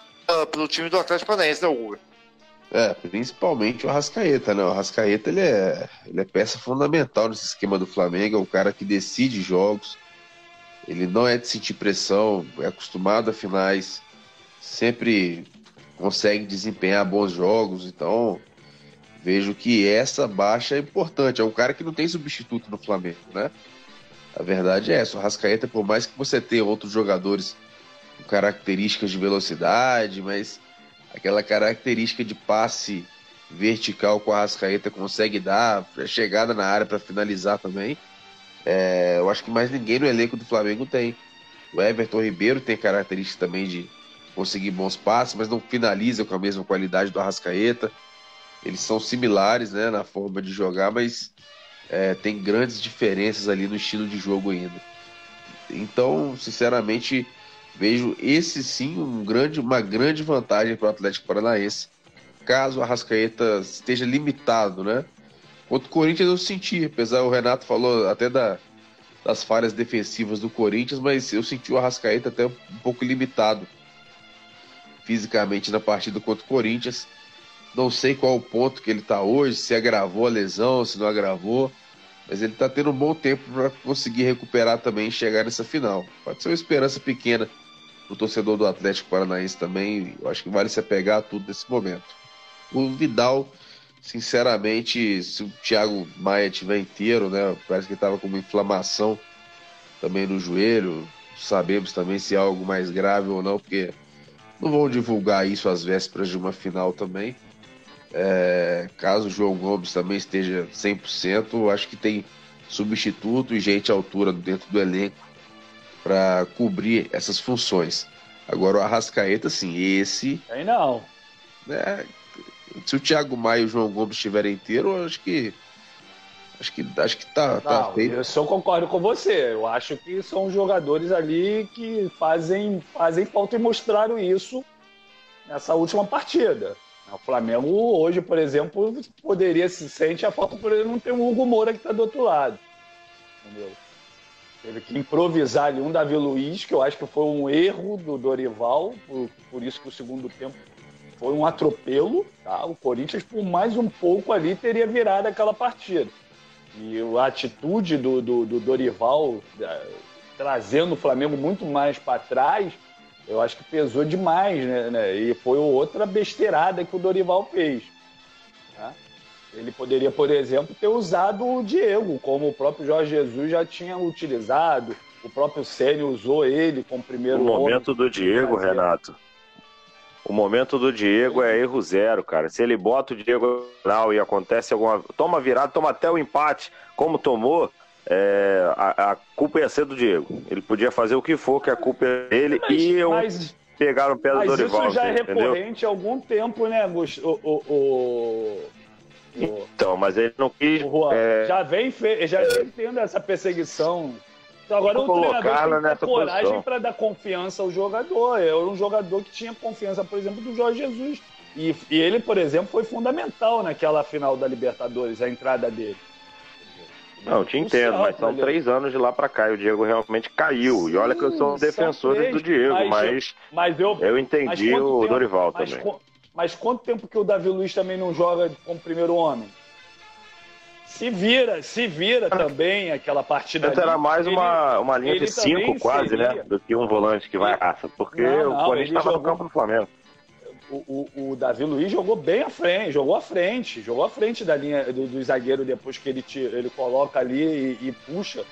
para o time do Atlético Paranaense, né, Hugo? É, principalmente o Arrascaeta, né? O Arrascaeta ele é, ele é peça fundamental nesse esquema do Flamengo, é o cara que decide jogos, ele não é de sentir pressão, é acostumado a finais, sempre consegue desempenhar bons jogos, então vejo que essa baixa é importante. É um cara que não tem substituto no Flamengo, né? A verdade é essa. O Rascaeta, por mais que você tenha outros jogadores com características de velocidade, mas aquela característica de passe vertical com a Rascaeta consegue dar, chegada na área para finalizar também. É, eu acho que mais ninguém no elenco do Flamengo tem. O Everton Ribeiro tem característica também de conseguir bons passes, mas não finaliza com a mesma qualidade do Arrascaeta. Eles são similares né, na forma de jogar, mas é, tem grandes diferenças ali no estilo de jogo ainda. Então, sinceramente, vejo esse sim um grande, uma grande vantagem para o Atlético Paranaense, caso o Arrascaeta esteja limitado, né? Contra o Corinthians eu senti, apesar o Renato falou até da, das falhas defensivas do Corinthians, mas eu senti o Arrascaeta até um pouco limitado fisicamente na partida contra o Corinthians. Não sei qual o ponto que ele está hoje, se agravou a lesão, se não agravou, mas ele está tendo um bom tempo para conseguir recuperar também e chegar nessa final. Pode ser uma esperança pequena para o torcedor do Atlético Paranaense também. Eu acho que vale se apegar a tudo nesse momento. O Vidal Sinceramente, se o Thiago Maia tiver inteiro, né? Parece que estava com uma inflamação também no joelho. Sabemos também se é algo mais grave ou não, porque não vão divulgar isso às vésperas de uma final também. É, caso o João Gomes também esteja 100%, acho que tem substituto e gente à altura dentro do elenco para cobrir essas funções. Agora o Arrascaeta, sim, esse. Aí não. É, se o Thiago Maia e o João Gomes estiverem inteiros, acho que. Acho que, acho que tá, tá Não, tá feito. Eu só concordo com você. Eu acho que são jogadores ali que fazem, fazem falta e mostraram isso nessa última partida. O Flamengo hoje, por exemplo, poderia se sente a falta por ele não ter um Hugo Moura que está do outro lado. Entendeu? Teve que improvisar ali um Davi Luiz, que eu acho que foi um erro do Dorival, por, por isso que o segundo tempo foi um atropelo, tá? O Corinthians, por mais um pouco ali, teria virado aquela partida. E a atitude do, do, do Dorival, é, trazendo o Flamengo muito mais para trás, eu acho que pesou demais, né, né? E foi outra besteirada que o Dorival fez. Tá? Ele poderia, por exemplo, ter usado o Diego, como o próprio Jorge Jesus já tinha utilizado, o próprio Sênio usou ele como primeiro. O momento do Diego, Renato o momento do Diego é erro zero, cara. Se ele bota o Diego final e acontece alguma. Toma virada, toma até o empate, como tomou, é... a, a, culpa ia ser do Diego. Ele podia fazer o que for, que a culpa é dele mas, e eu mas, pegaram o pé do Dorival. Isso já é recorrente há algum tempo, né, Augusto? O, o, o... Então, mas ele não quis. É... Já vem, fe... já vem tendo essa perseguição então agora o treinador tem que ter coragem para dar confiança ao jogador. É um jogador que tinha confiança, por exemplo, do Jorge Jesus. E, e ele, por exemplo, foi fundamental naquela final da Libertadores, a entrada dele. Não, te entendo, mas são três anos de lá para cá e o Diego realmente caiu. Sim, e olha que eu sou um defensor do Diego, mas, mas, mas eu, eu entendi o tempo, Dorival mas, também. Mas quanto tempo que o Davi Luiz também não joga como primeiro homem? Se vira, se vira também aquela partida. Antes era mais ele, uma, uma linha de cinco, quase, né, seria. né? Do que um volante que vai à caça. Porque não, não, o Corinthians estava no campo do Flamengo. O, o, o, Davi Luiz jogou bem à frente, jogou à frente, jogou à frente da linha do, do zagueiro depois que ele, ele coloca ali e, e puxa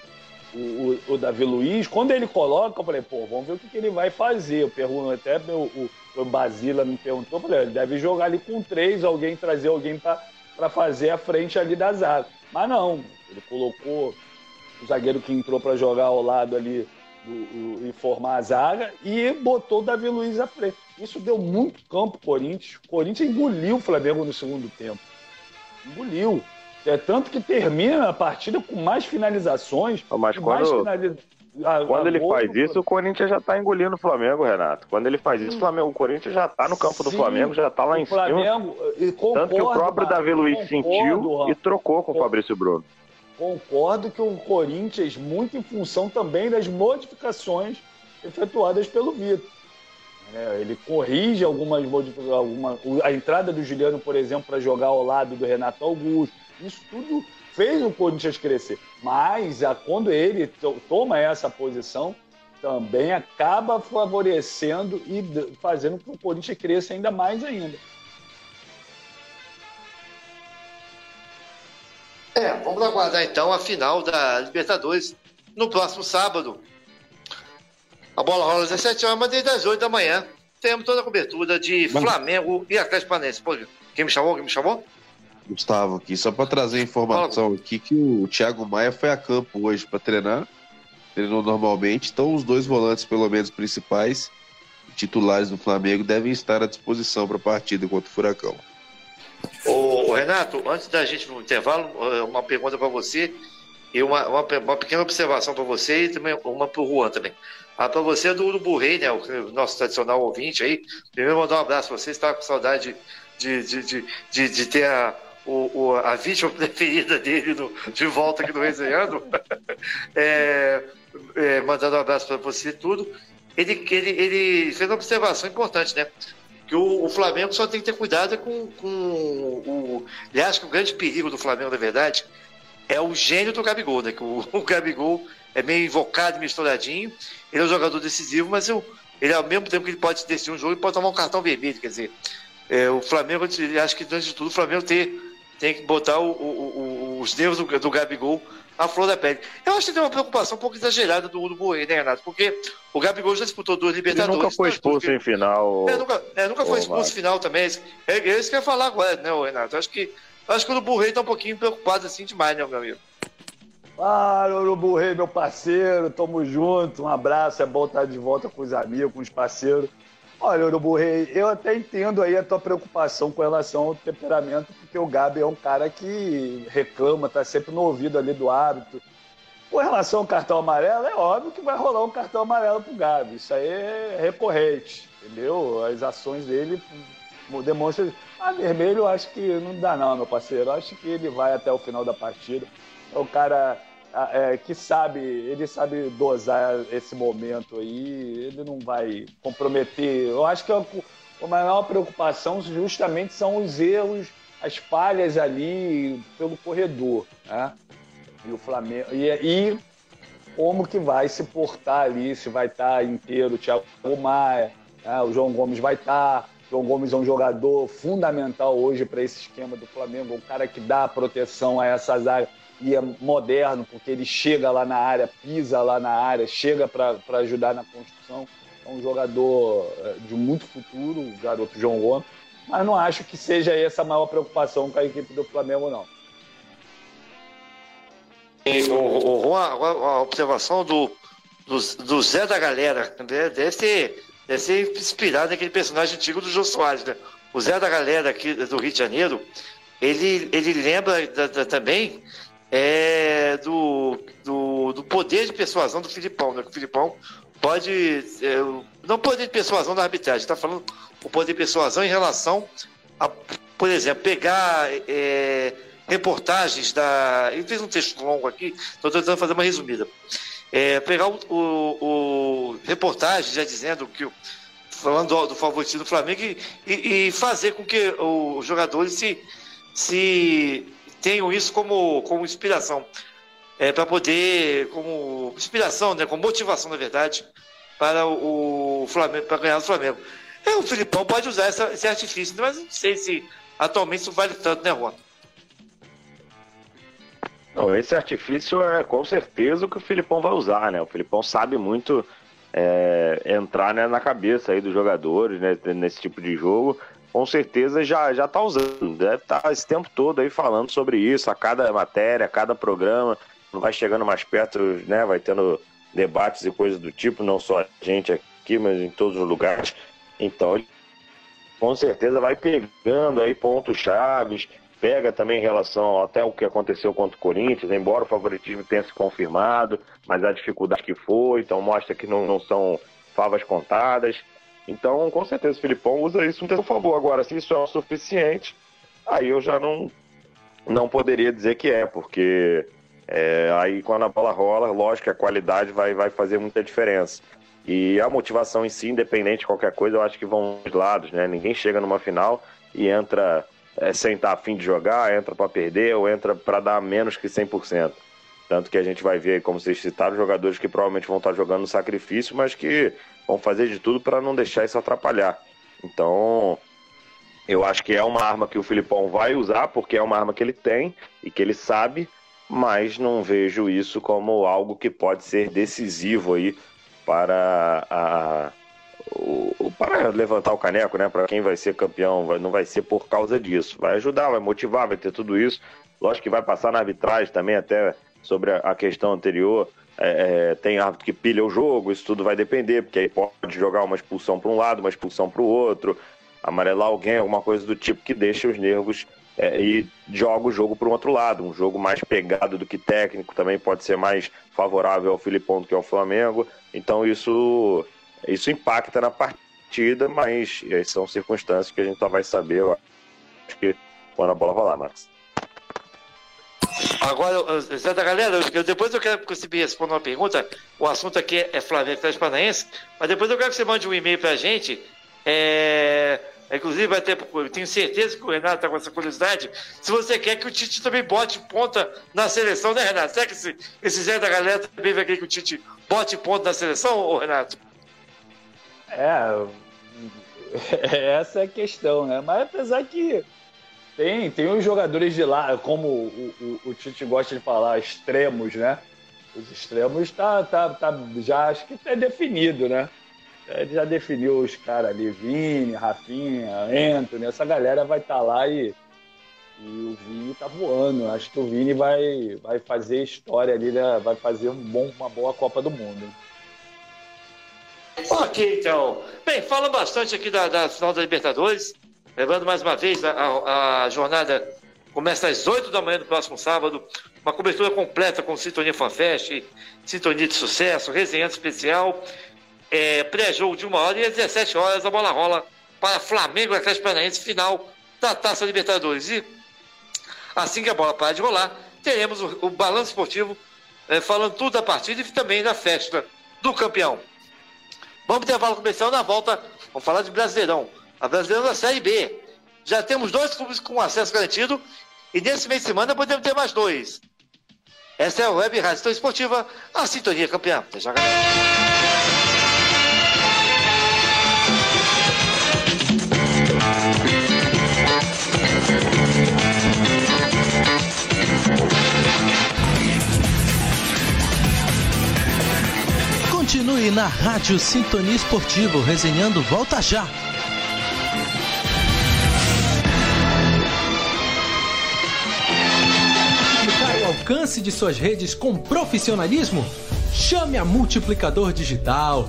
o, o, o, Davi Luiz. Quando ele coloca, eu falei, pô, vamos ver o que, que ele vai fazer. Eu pergunto até meu, o, o Basila me perguntou, eu falei, ele deve jogar ali com três, alguém trazer alguém para para fazer a frente ali da zaga. Mas não, ele colocou o zagueiro que entrou para jogar ao lado ali do, e formar a zaga e botou o Davi Luiz à frente. Isso deu muito campo Corinthians. O Corinthians engoliu o Flamengo no segundo tempo. Engoliu. É tanto que termina a partida com mais finalizações. Mas quando, mais finaliza... A, Quando a ele faz isso, o Corinthians já está engolindo o Flamengo, Renato. Quando ele faz isso, o, Flamengo, o Corinthians já está no campo do Sim, Flamengo, já está lá em Flamengo, cima. Concordo, Tanto que o próprio Davi Luiz concordo, sentiu e trocou com o Fabrício Bruno. concordo que o Corinthians, muito em função também das modificações efetuadas pelo Vitor. É, ele corrige algumas modificações, alguma, a entrada do Juliano, por exemplo, para jogar ao lado do Renato Augusto. Isso tudo fez o Corinthians crescer. Mas quando ele toma essa posição, também acaba favorecendo e fazendo com que o Corinthians cresça ainda mais ainda. É, vamos aguardar então a final da Libertadores no próximo sábado. A bola rola às 17 horas, mas desde as 8 da manhã temos toda a cobertura de Flamengo e Atlético Paranaense. Quem me chamou? Quem me chamou? Gustavo aqui, só para trazer informação aqui que o Thiago Maia foi a campo hoje para treinar, treinou normalmente, então os dois volantes, pelo menos principais, titulares do Flamengo, devem estar à disposição para a partida contra o Furacão. Ô, Renato, antes da gente no intervalo, eh, uma pergunta para você e uma, uma, uma, pequena observação para você e também uma para o Juan também. Ah, para você é do Urubu Rei, né, o nosso tradicional ouvinte aí. Primeiro mandar um abraço para você, está com saudade de, de, de, de, de ter a, o, o, a vítima <laughs> preferida dele no, de volta aqui no Resenhando. <laughs> é, é, mandando um abraço para você e tudo. Ele, ele, ele fez uma observação importante, né? que o, o, Flamengo só tem que ter cuidado com, com o. Aliás, que o grande perigo do Flamengo, na verdade, é o gênio do Gabigol, né? Que o, <laughs> o Gabigol é meio invocado, misturadinho. Ele é um jogador decisivo, mas eu, ele, ao mesmo tempo que ele pode decidir um jogo, ele pode tomar um cartão vermelho. Quer dizer, é, o Flamengo, acho que, antes de tudo, o Flamengo tem, tem que botar o, o, os nervos do, do Gabigol a flor da pele. Eu acho que tem uma preocupação um pouco exagerada do Uruguai, né, Renato? Porque o Gabigol já disputou duas Libertadores. Ele nunca foi expulso em final. É, nunca, é, nunca foi expulso em final também. É, é isso que eu ia falar agora, né, Renato? Eu acho que, acho que o Urubu Rei tá um pouquinho preocupado assim demais, né, meu amigo? Ah, Urubu Rei, meu parceiro, tamo junto, um abraço, é bom estar de volta com os amigos, com os parceiros. Olha, Urubu Rei, eu até entendo aí a tua preocupação com relação ao temperamento, porque o Gabi é um cara que reclama, tá sempre no ouvido ali do árbitro. Com relação ao cartão amarelo, é óbvio que vai rolar um cartão amarelo pro Gabi. Isso aí é recorrente, entendeu? As ações dele demonstram. Ah, vermelho eu acho que não dá não, meu parceiro. Eu acho que ele vai até o final da partida. É o cara é, que sabe, ele sabe dosar esse momento aí, ele não vai comprometer. Eu acho que a, a maior preocupação justamente são os erros, as falhas ali pelo corredor, né? E o Flamengo e, e como que vai se portar ali, se vai estar inteiro o Thiago Maia, né? o João Gomes vai estar. João Gomes é um jogador fundamental hoje para esse esquema do Flamengo, um cara que dá proteção a essas áreas e é moderno, porque ele chega lá na área, pisa lá na área, chega para ajudar na construção. É um jogador é, de muito futuro, o garoto João Gomes, mas não acho que seja essa a maior preocupação com a equipe do Flamengo, não. O, o, a, a observação do, do, do, Zé da Galera né? deve, ser, deve ser inspirado naquele personagem antigo do Jô Soares, né? O Zé da Galera aqui do Rio de Janeiro, ele, ele lembra da, da, também é do, do, do, poder de persuasão do Filipão, né? O Filipão pode. É, não poder de persuasão da arbitragem, está falando o poder de persuasão em relação a, por exemplo, pegar é, reportagens da. Ele fez um texto longo aqui, estou tentando fazer uma resumida. É, pegar o, o, o, reportagem já dizendo que falando do, do favoritismo do Flamengo e, e, e, fazer com que os jogadores se, se tenham isso como, como inspiração. É, para poder, como inspiração, né, como motivação, na verdade, para o, o Flamengo, para ganhar o Flamengo. É, o Filipão pode usar essa, esse artifício, mas não sei se atualmente isso vale tanto, né, Juan? Não, esse artifício é com certeza o que o Filipão vai usar, né? O Filipão sabe muito é, entrar né, na cabeça aí dos jogadores né, nesse tipo de jogo com certeza já já está usando. Deve estar tá esse tempo todo aí falando sobre isso, a cada matéria, a cada programa, vai chegando mais perto, né? Vai tendo debates e coisas do tipo, não só a gente aqui, mas em todos os lugares. Então, com certeza vai pegando aí pontos chaves, pega também em relação até o que aconteceu contra o Corinthians, embora o favoritismo tenha se confirmado, mas a dificuldade que foi, então mostra que não, não são favas contadas. Então, com certeza, o Filipão usa isso a seu favor. Agora, se isso é o suficiente, aí eu já não, não poderia dizer que é, porque É, aí quando a bola rola, lógico que a qualidade vai, vai fazer muita diferença. E a motivação em si, independente de qualquer coisa, eu acho que vão dos lados, né? Ninguém chega numa final e entra é, sem estar afim de jogar, entra para perder ou entra para dar menos que 100%. Tanto que a gente vai ver, como vocês citaram, jogadores que provavelmente vão estar jogando no sacrifício, mas que vão fazer de tudo para não deixar isso atrapalhar. Então, eu acho que é uma arma que o Filipão vai usar, porque é uma arma que ele tem e que ele sabe, mas não vejo isso como algo que pode ser decisivo aí para a, o, para levantar o caneco, né? Para quem vai ser campeão, vai, não vai ser por causa disso. Vai ajudar, vai motivar, vai ter tudo isso. Lógico que vai passar na arbitragem também, até sobre a, a questão anterior. É, é, tem árbitro que pilha o jogo, isso tudo vai depender, porque aí pode jogar uma expulsão para um lado, uma expulsão para o outro, amarelar alguém, alguma coisa do tipo que deixa os nervos é, e joga o jogo para um outro lado. Um jogo mais pegado do que técnico também pode ser mais favorável ao Filipão do que ao Flamengo. Então isso, isso impacta na partida, mas são circunstâncias que a gente só vai saber, eu acho que quando a bola rolar, Marcos. Agora, Zé da galera, eu, depois eu quero que você me responda uma pergunta. O assunto aqui é Flamengo Atlético Paranaense, mas depois eu quero que você mande um e-mail pra gente. É, inclusive, vai ter, eu tenho certeza que o Renato está com essa curiosidade. Se você quer que o Tite também bote ponta na seleção, né, Renato? Será que esse, esse Zé da galera também vai querer que o Tite bote ponta na seleção, ou Renato? É, <laughs> essa é a questão, né? Mas apesar que tem, tem os jogadores de lá, como o, o, o Tite gosta de falar, extremos, né? Os extremos tá, tá, tá já acho que é definido, né? Ele já definiu os caras ali, Vini, Rafinha, Anthony, essa galera vai estar tá lá e, e o Vini tá voando. Acho que o Vini vai, vai fazer história ali, né? vai fazer um bom, uma boa Copa do Mundo. Ok, então. Bem, fala bastante aqui da, da final da Libertadores. Lembrando mais uma vez, a, a, jornada começa às 8 da manhã do próximo sábado. Uma cobertura completa com Sintonia FanFest, Sintonia de Sucesso, resenha especial, é, pré-jogo de uma hora e às 17 horas a bola rola para Flamengo e Atlético Paranaense, final da Taça Libertadores. E assim que a bola parar de rolar, teremos o, o balanço esportivo é, falando tudo da partida e também da festa do campeão. Vamos ter intervalo comercial na volta. Vamos falar de Brasileirão a Brasileira da Série B. Já temos dois clubes com acesso garantido e nesse mês de semana podemos ter mais dois. Essa é a Web Rádio Esportiva, a Sintonia Campeã. Até já, galera. Continue na Rádio Sintonia Esportivo, resenhando Volta Já. Alcance de suas redes com profissionalismo? Chame a Multiplicador Digital.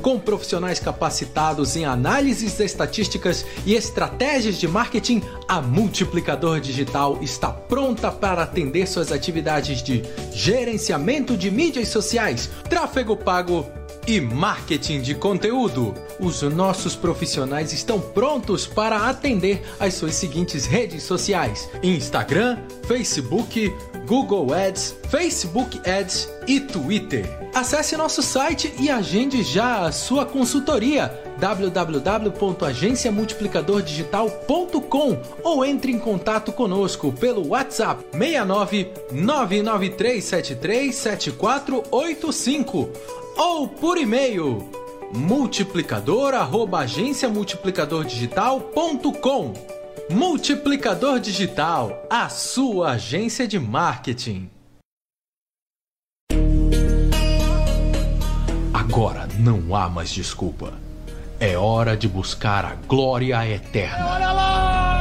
Com profissionais capacitados em análises estatísticas e estratégias de marketing, a Multiplicador Digital está pronta para atender suas atividades de gerenciamento de mídias sociais, tráfego pago e marketing de conteúdo. Os nossos profissionais estão prontos para atender as suas seguintes redes sociais: Instagram, Facebook, Google Ads, Facebook Ads e Twitter. Acesse nosso site e agende já a sua consultoria www.agenciamultiplicadordigital.com ou entre em contato conosco pelo WhatsApp 69 993737485 ou por e-mail multiplicador@agenciamultiplicadordigital.com. Multiplicador Digital, a sua agência de marketing. Agora não há mais desculpa. É hora de buscar a glória eterna.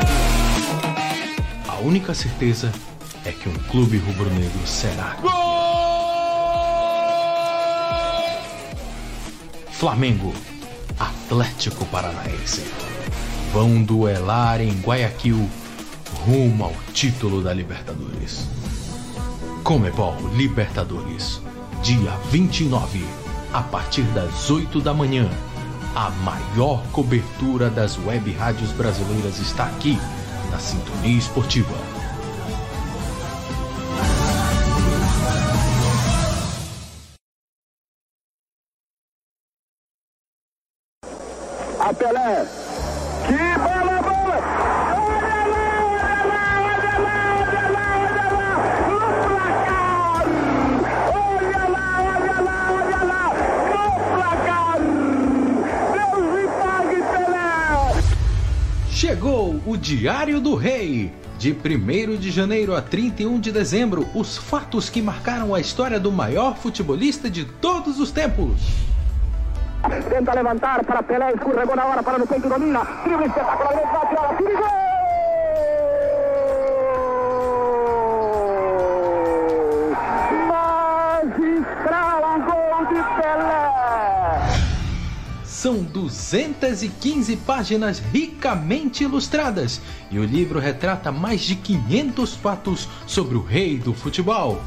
A única certeza é que um clube rubro-negro será. Flamengo, Atlético Paranaense vão duelar em Guayaquil rumo ao título da Libertadores. Comebol Libertadores, dia 29, a partir das 8 da manhã. A maior cobertura das web rádios brasileiras está aqui, na Sintonia Esportiva. A Pelé Diário do Rei. De 1 de janeiro a 31 de dezembro, os fatos que marcaram a história do maior futebolista de todos os tempos. Tenta levantar para Pelé, escorregou na hora para domina. São 215 páginas ricamente ilustradas e o livro retrata mais de 500 fatos sobre o rei do futebol.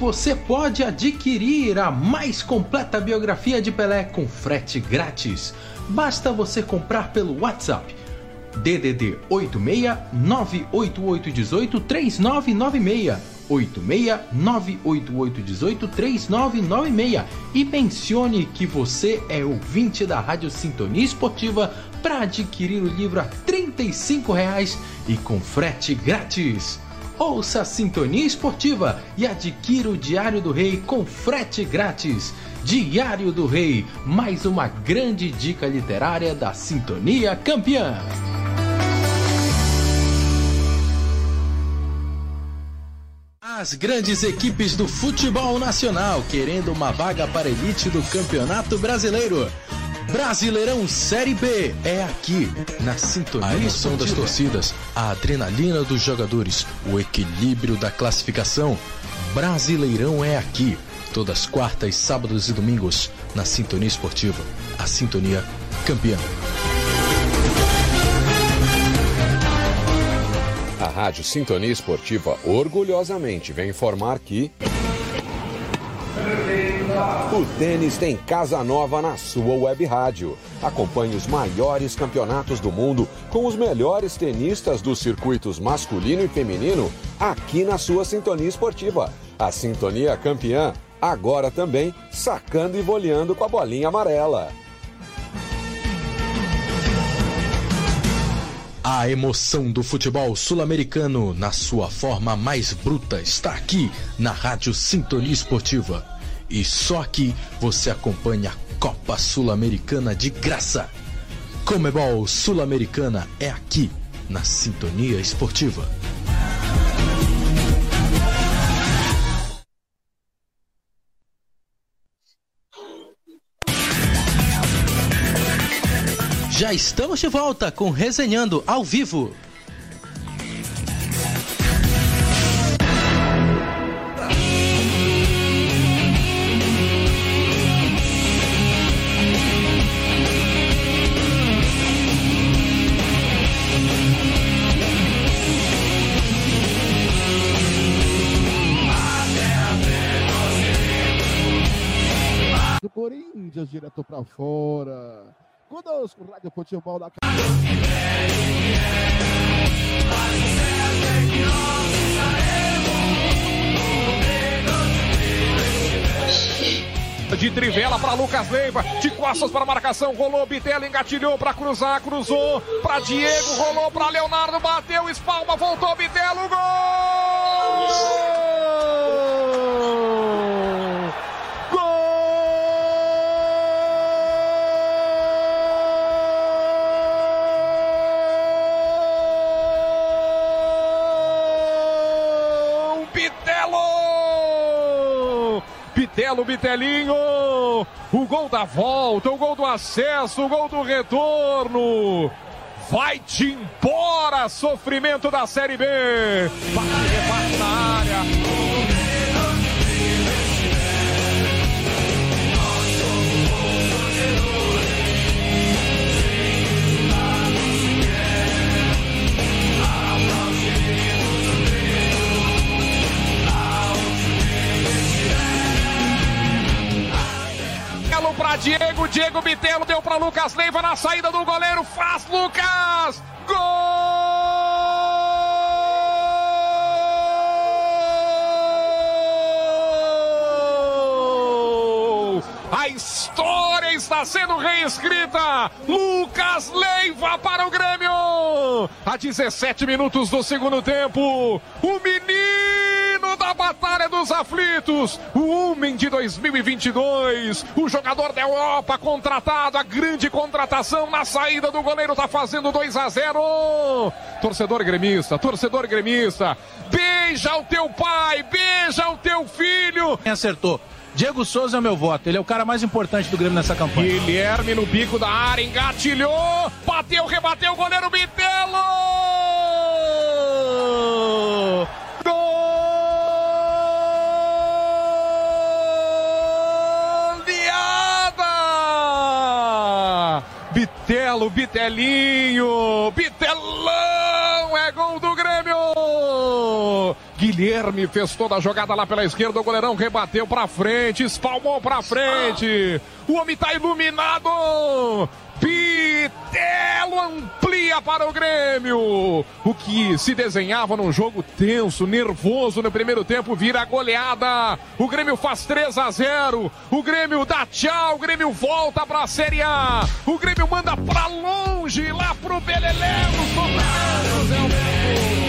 Você pode adquirir a mais completa biografia de Pelé com frete grátis. Basta você comprar pelo WhatsApp DDD 86 98818 3996 86 98818 3996 e mencione que você é ouvinte da Rádio Sintonia Esportiva para adquirir o livro a 35 reais e com frete grátis. Ouça a Sintonia Esportiva e adquira o Diário do Rei com frete grátis. Diário do Rei, mais uma grande dica literária da Sintonia Campeã. As grandes equipes do futebol nacional querendo uma vaga para a elite do Campeonato Brasileiro. Brasileirão Série B é aqui, na sintonia. A emoção das torcidas, a adrenalina dos jogadores, o equilíbrio da classificação. Brasileirão é aqui, todas quartas, sábados e domingos, na Sintonia Esportiva. A Sintonia Campeã. A Rádio Sintonia Esportiva orgulhosamente vem informar que. O tênis tem casa nova na sua web rádio. Acompanhe os maiores campeonatos do mundo com os melhores tenistas dos circuitos masculino e feminino aqui na sua sintonia esportiva. A sintonia campeã, agora também sacando e voleando com a bolinha amarela. A emoção do futebol sul-americano na sua forma mais bruta está aqui na Rádio Sintonia Esportiva. E só aqui você acompanha a Copa Sul-Americana de graça. Comebol Sul-Americana é aqui na Sintonia Esportiva. Já estamos de volta com Resenhando ao vivo. Direto para fora. Conosco, Rádio Futebol da De trivela para Lucas Leiva, de costas para marcação, rolou Bitela, engatilhou para cruzar, cruzou para Diego, rolou para Leonardo, bateu, espalma, voltou Bitelo, gol! Bitelo, Bitelinho! O gol da volta, o gol do acesso, o gol do retorno! Vai-te embora, sofrimento da Série B! Bate, na área. Diego, Diego Bitelo deu para Lucas Leiva na saída do goleiro, faz Lucas! Gol! A história está sendo reescrita. Lucas Leiva para o Grêmio. A 17 minutos do segundo tempo, o menino da Batalha dos Aflitos, o homem de 2022, o jogador da Europa contratado, a grande contratação na saída do goleiro está fazendo 2 a 0. Torcedor gremista, torcedor gremista, beija o teu pai, beija o teu filho. Quem acertou? Diego Souza é o meu voto. Ele é o cara mais importante do Grêmio nessa campanha. Guilherme no bico da área, engatilhou, bateu, rebateu o goleiro Bitelo! Bitelo, Bitelinho, Bitelão, é gol do Grêmio! Guilherme fez toda a jogada lá pela esquerda, o goleirão rebateu pra frente, espalmou pra frente. O homem tá iluminado. Pitelo amplia para o Grêmio. O que se desenhava num jogo tenso, nervoso no primeiro tempo, vira goleada. O Grêmio faz 3 a 0. O Grêmio dá tchau, o Grêmio volta pra Série A. O Grêmio manda pra longe, lá pro Belelé, no Sobrado, Zé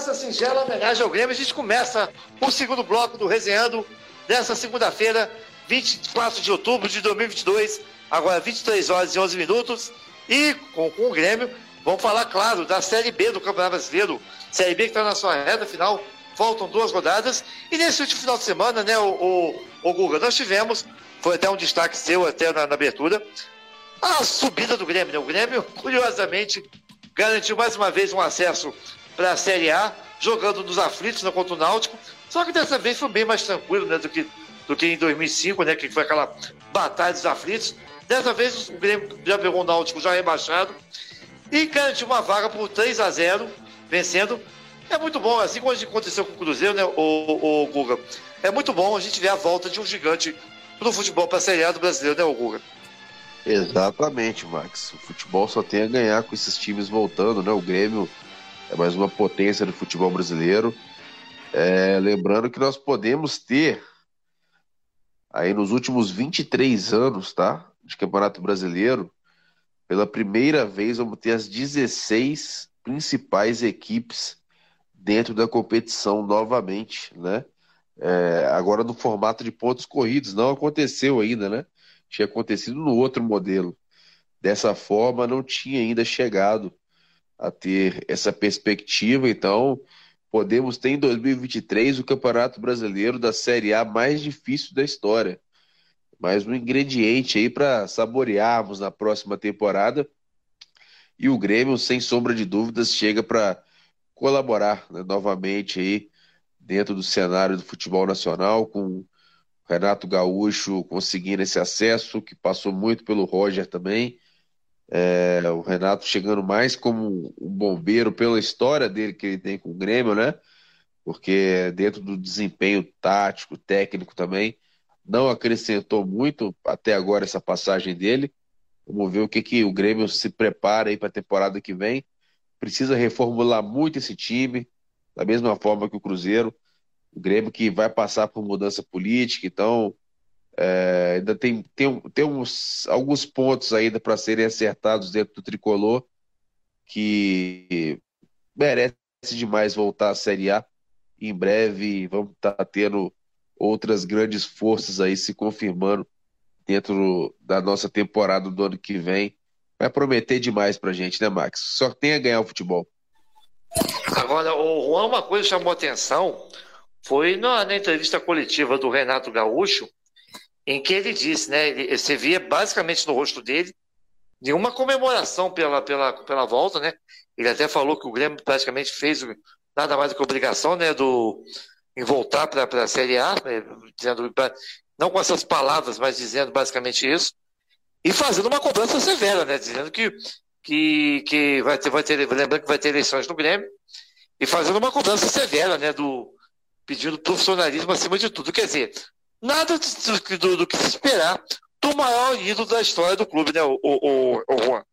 essa singela homenagem ao Grêmio, a gente começa o segundo bloco do Resenhando dessa segunda-feira, 24 de outubro de 2022, agora 23 horas e 11 minutos. E com, com o Grêmio, vamos falar, claro, da Série B do Campeonato Brasileiro. Série B que está na sua reta final, faltam duas rodadas. E nesse último final de semana, né, o, o, o Guga, nós tivemos, foi até um destaque seu até na, na abertura, a subida do Grêmio. Né? O Grêmio, <laughs> curiosamente, garantiu mais uma vez um acesso para a Série A, jogando nos aflitos né, contra o Náutico. Só que dessa vez foi bem mais tranquilo né, do, que, do que em 2005, né, que foi aquela batalha dos aflitos. Dessa vez o Grêmio já pegou o Náutico já rebaixado e garantiu uma vaga por 3 a 0 vencendo. É muito bom, assim como aconteceu com o Cruzeiro, né, o, o Guga? É muito bom a gente ver a volta de um gigante no futebol para a Série A do brasileiro, né, o Guga? Exatamente, Max. O futebol só tem a ganhar com esses times voltando, né? O Grêmio é mais uma potência do futebol brasileiro. É, lembrando que nós podemos ter aí nos últimos 23 anos, tá? De Campeonato Brasileiro, pela primeira vez vamos ter as 16 principais equipes dentro da competição novamente, né? É, agora no formato de pontos corridos, não aconteceu ainda, né? Tinha acontecido no outro modelo. Dessa forma, não tinha ainda chegado a ter essa perspectiva, então podemos ter em 2023 o Campeonato Brasileiro da Série A mais difícil da história. Mais um ingrediente aí para saborearmos na próxima temporada. E o Grêmio, sem sombra de dúvidas, chega para colaborar né, novamente aí dentro do cenário do futebol nacional, com o Renato Gaúcho conseguindo esse acesso, que passou muito pelo Roger também. É, o Renato chegando mais como um bombeiro pela história dele que ele tem com o Grêmio, né? Porque dentro do desempenho tático, técnico também, não acrescentou muito até agora essa passagem dele. Vamos ver o que, que o Grêmio se prepara aí para a temporada que vem. Precisa reformular muito esse time, da mesma forma que o Cruzeiro. O Grêmio que vai passar por mudança política, então é, ainda tem, tem, tem uns, alguns pontos ainda para serem acertados dentro do tricolor que merece demais voltar à Série A. Em breve vamos estar tá tendo outras grandes forças aí se confirmando dentro da nossa temporada do ano que vem vai prometer demais pra gente, né, Max? Só tem a ganhar o futebol. Agora, o Juan, uma coisa chamou atenção foi na, na entrevista coletiva do Renato Gaúcho, em que ele disse, né? Ele, você via basicamente no rosto dele nenhuma comemoração pela, pela, pela volta, né? Ele até falou que o Grêmio praticamente fez nada mais do que obrigação, né? Do, em voltar para a Série A, né, dizendo, não com essas palavras, mas dizendo basicamente isso, e fazendo uma cobrança severa, né? Dizendo que, que, que vai, ter, vai ter, lembrando que vai ter eleições no Grêmio, e fazendo uma cobrança severa, né? Do, pedindo profissionalismo acima de tudo. Quer dizer, nada do, do, do que se esperar do maior ídolo da história do clube, né, o, o, o, Juan?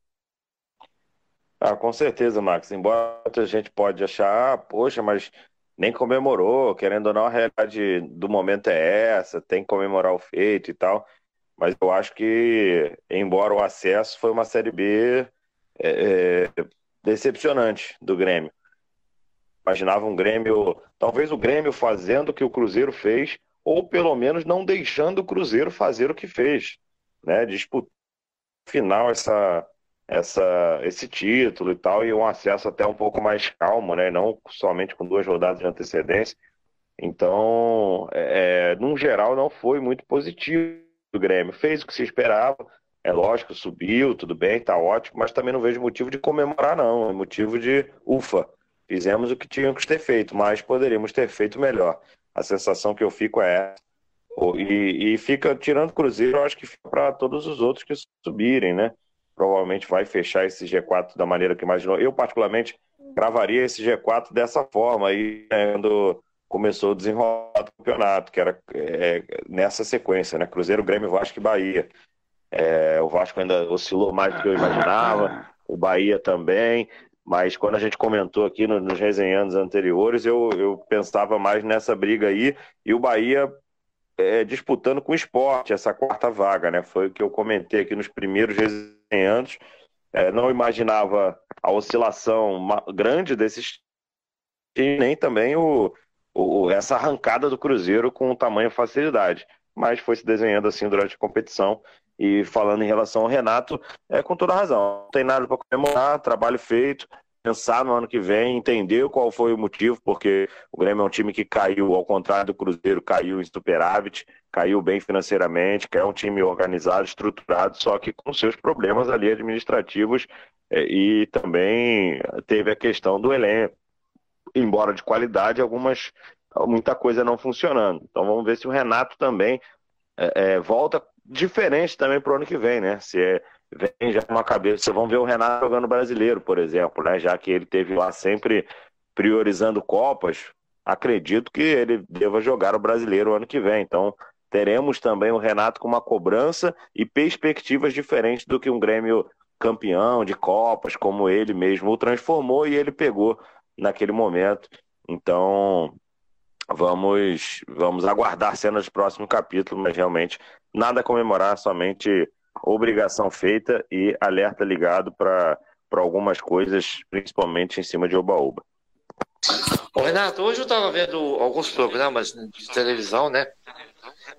Ah, com certeza, Max. Embora a gente pode achar, ah, poxa, mas nem comemorou, querendo ou não, a realidade do momento é essa, tem que comemorar o feito e tal. Mas eu acho que, embora o acesso foi uma Série B é, é, decepcionante do Grêmio. Imaginava um Grêmio, talvez o Grêmio fazendo o que o Cruzeiro fez, ou pelo menos não deixando o Cruzeiro fazer o que fez, né? Disputar final essa, essa, esse título e tal, e um acesso até um pouco mais calmo, né? Não somente com duas rodadas de antecedência. Então, é, é num geral, não foi muito positivo o Grêmio. Fez o que se esperava, é lógico, subiu, tudo bem, tá ótimo, mas também não vejo motivo de comemorar, não. É motivo de ufa. Fizemos o que tínhamos que ter feito, mas poderíamos ter feito melhor. A sensação que eu fico é essa. E, e fica tirando o Cruzeiro, eu acho que fica para todos os outros que subirem, né? Provavelmente vai fechar esse G4 da maneira que imaginou. Eu, particularmente, gravaria esse G4 dessa forma aí, né, quando começou o desenrolar do campeonato, que era é, nessa sequência, né? Cruzeiro, Grêmio, Vasco e Bahia. É, o Vasco ainda oscilou mais do que eu imaginava, o Bahia também. Mas quando a gente comentou aqui no, nos resenhandos anteriores, eu, eu pensava mais nessa briga aí e o Bahia é, disputando com o esporte essa quarta vaga, né? Foi o que eu comentei aqui nos primeiros resenhandos. É, não imaginava a oscilação grande desses e nem também o, o, essa arrancada do Cruzeiro com tamanha facilidade. Mas foi se desenhando assim durante a competição e falando em relação ao Renato, é com toda razão. Não tem nada para comemorar, trabalho feito, pensar no ano que vem, entender qual foi o motivo, porque o Grêmio é um time que caiu, ao contrário do Cruzeiro, caiu em superávit, caiu bem financeiramente, que é um time organizado, estruturado, só que com seus problemas ali administrativos é, e também teve a questão do elenco. Embora de qualidade, algumas muita coisa não funcionando. Então vamos ver se o Renato também é, é, volta diferente também para o ano que vem, né? Se é, vem já uma cabeça. Vocês vão ver o Renato jogando brasileiro, por exemplo, né? Já que ele teve lá sempre priorizando Copas, acredito que ele deva jogar o brasileiro o ano que vem. Então, teremos também o Renato com uma cobrança e perspectivas diferentes do que um Grêmio campeão de Copas, como ele mesmo o transformou e ele pegou naquele momento. Então, vamos vamos aguardar cenas do próximo capítulo, mas realmente nada a comemorar, somente obrigação feita e alerta ligado para algumas coisas, principalmente em cima de Oba-Oba. Renato, hoje eu estava vendo alguns programas de televisão, né?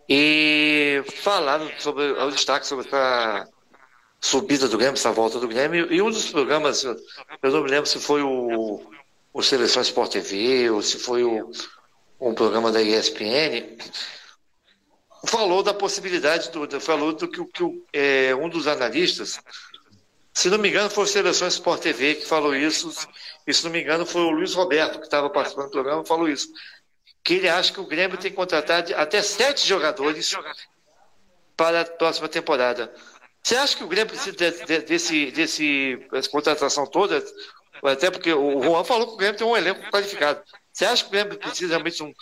E falaram sobre o destaque sobre essa subida do Grêmio, essa volta do Grêmio, e um dos programas, eu não me lembro se foi o, o Seleção Sport TV ou se foi o, um programa da ESPN, falou da possibilidade, do, falou do que, que é, um dos analistas, se não me engano, foi o Seleções Sport TV que falou isso, e se não me engano, foi o Luiz Roberto, que estava participando do programa, falou isso. Que ele acha que o Grêmio tem que contratar até sete jogadores para a próxima temporada. Você acha que o Grêmio precisa de, de, desse, desse, dessa contratação toda? Até porque o Juan falou que o Grêmio tem um elenco qualificado. Você acha que o Grêmio precisa realmente de um,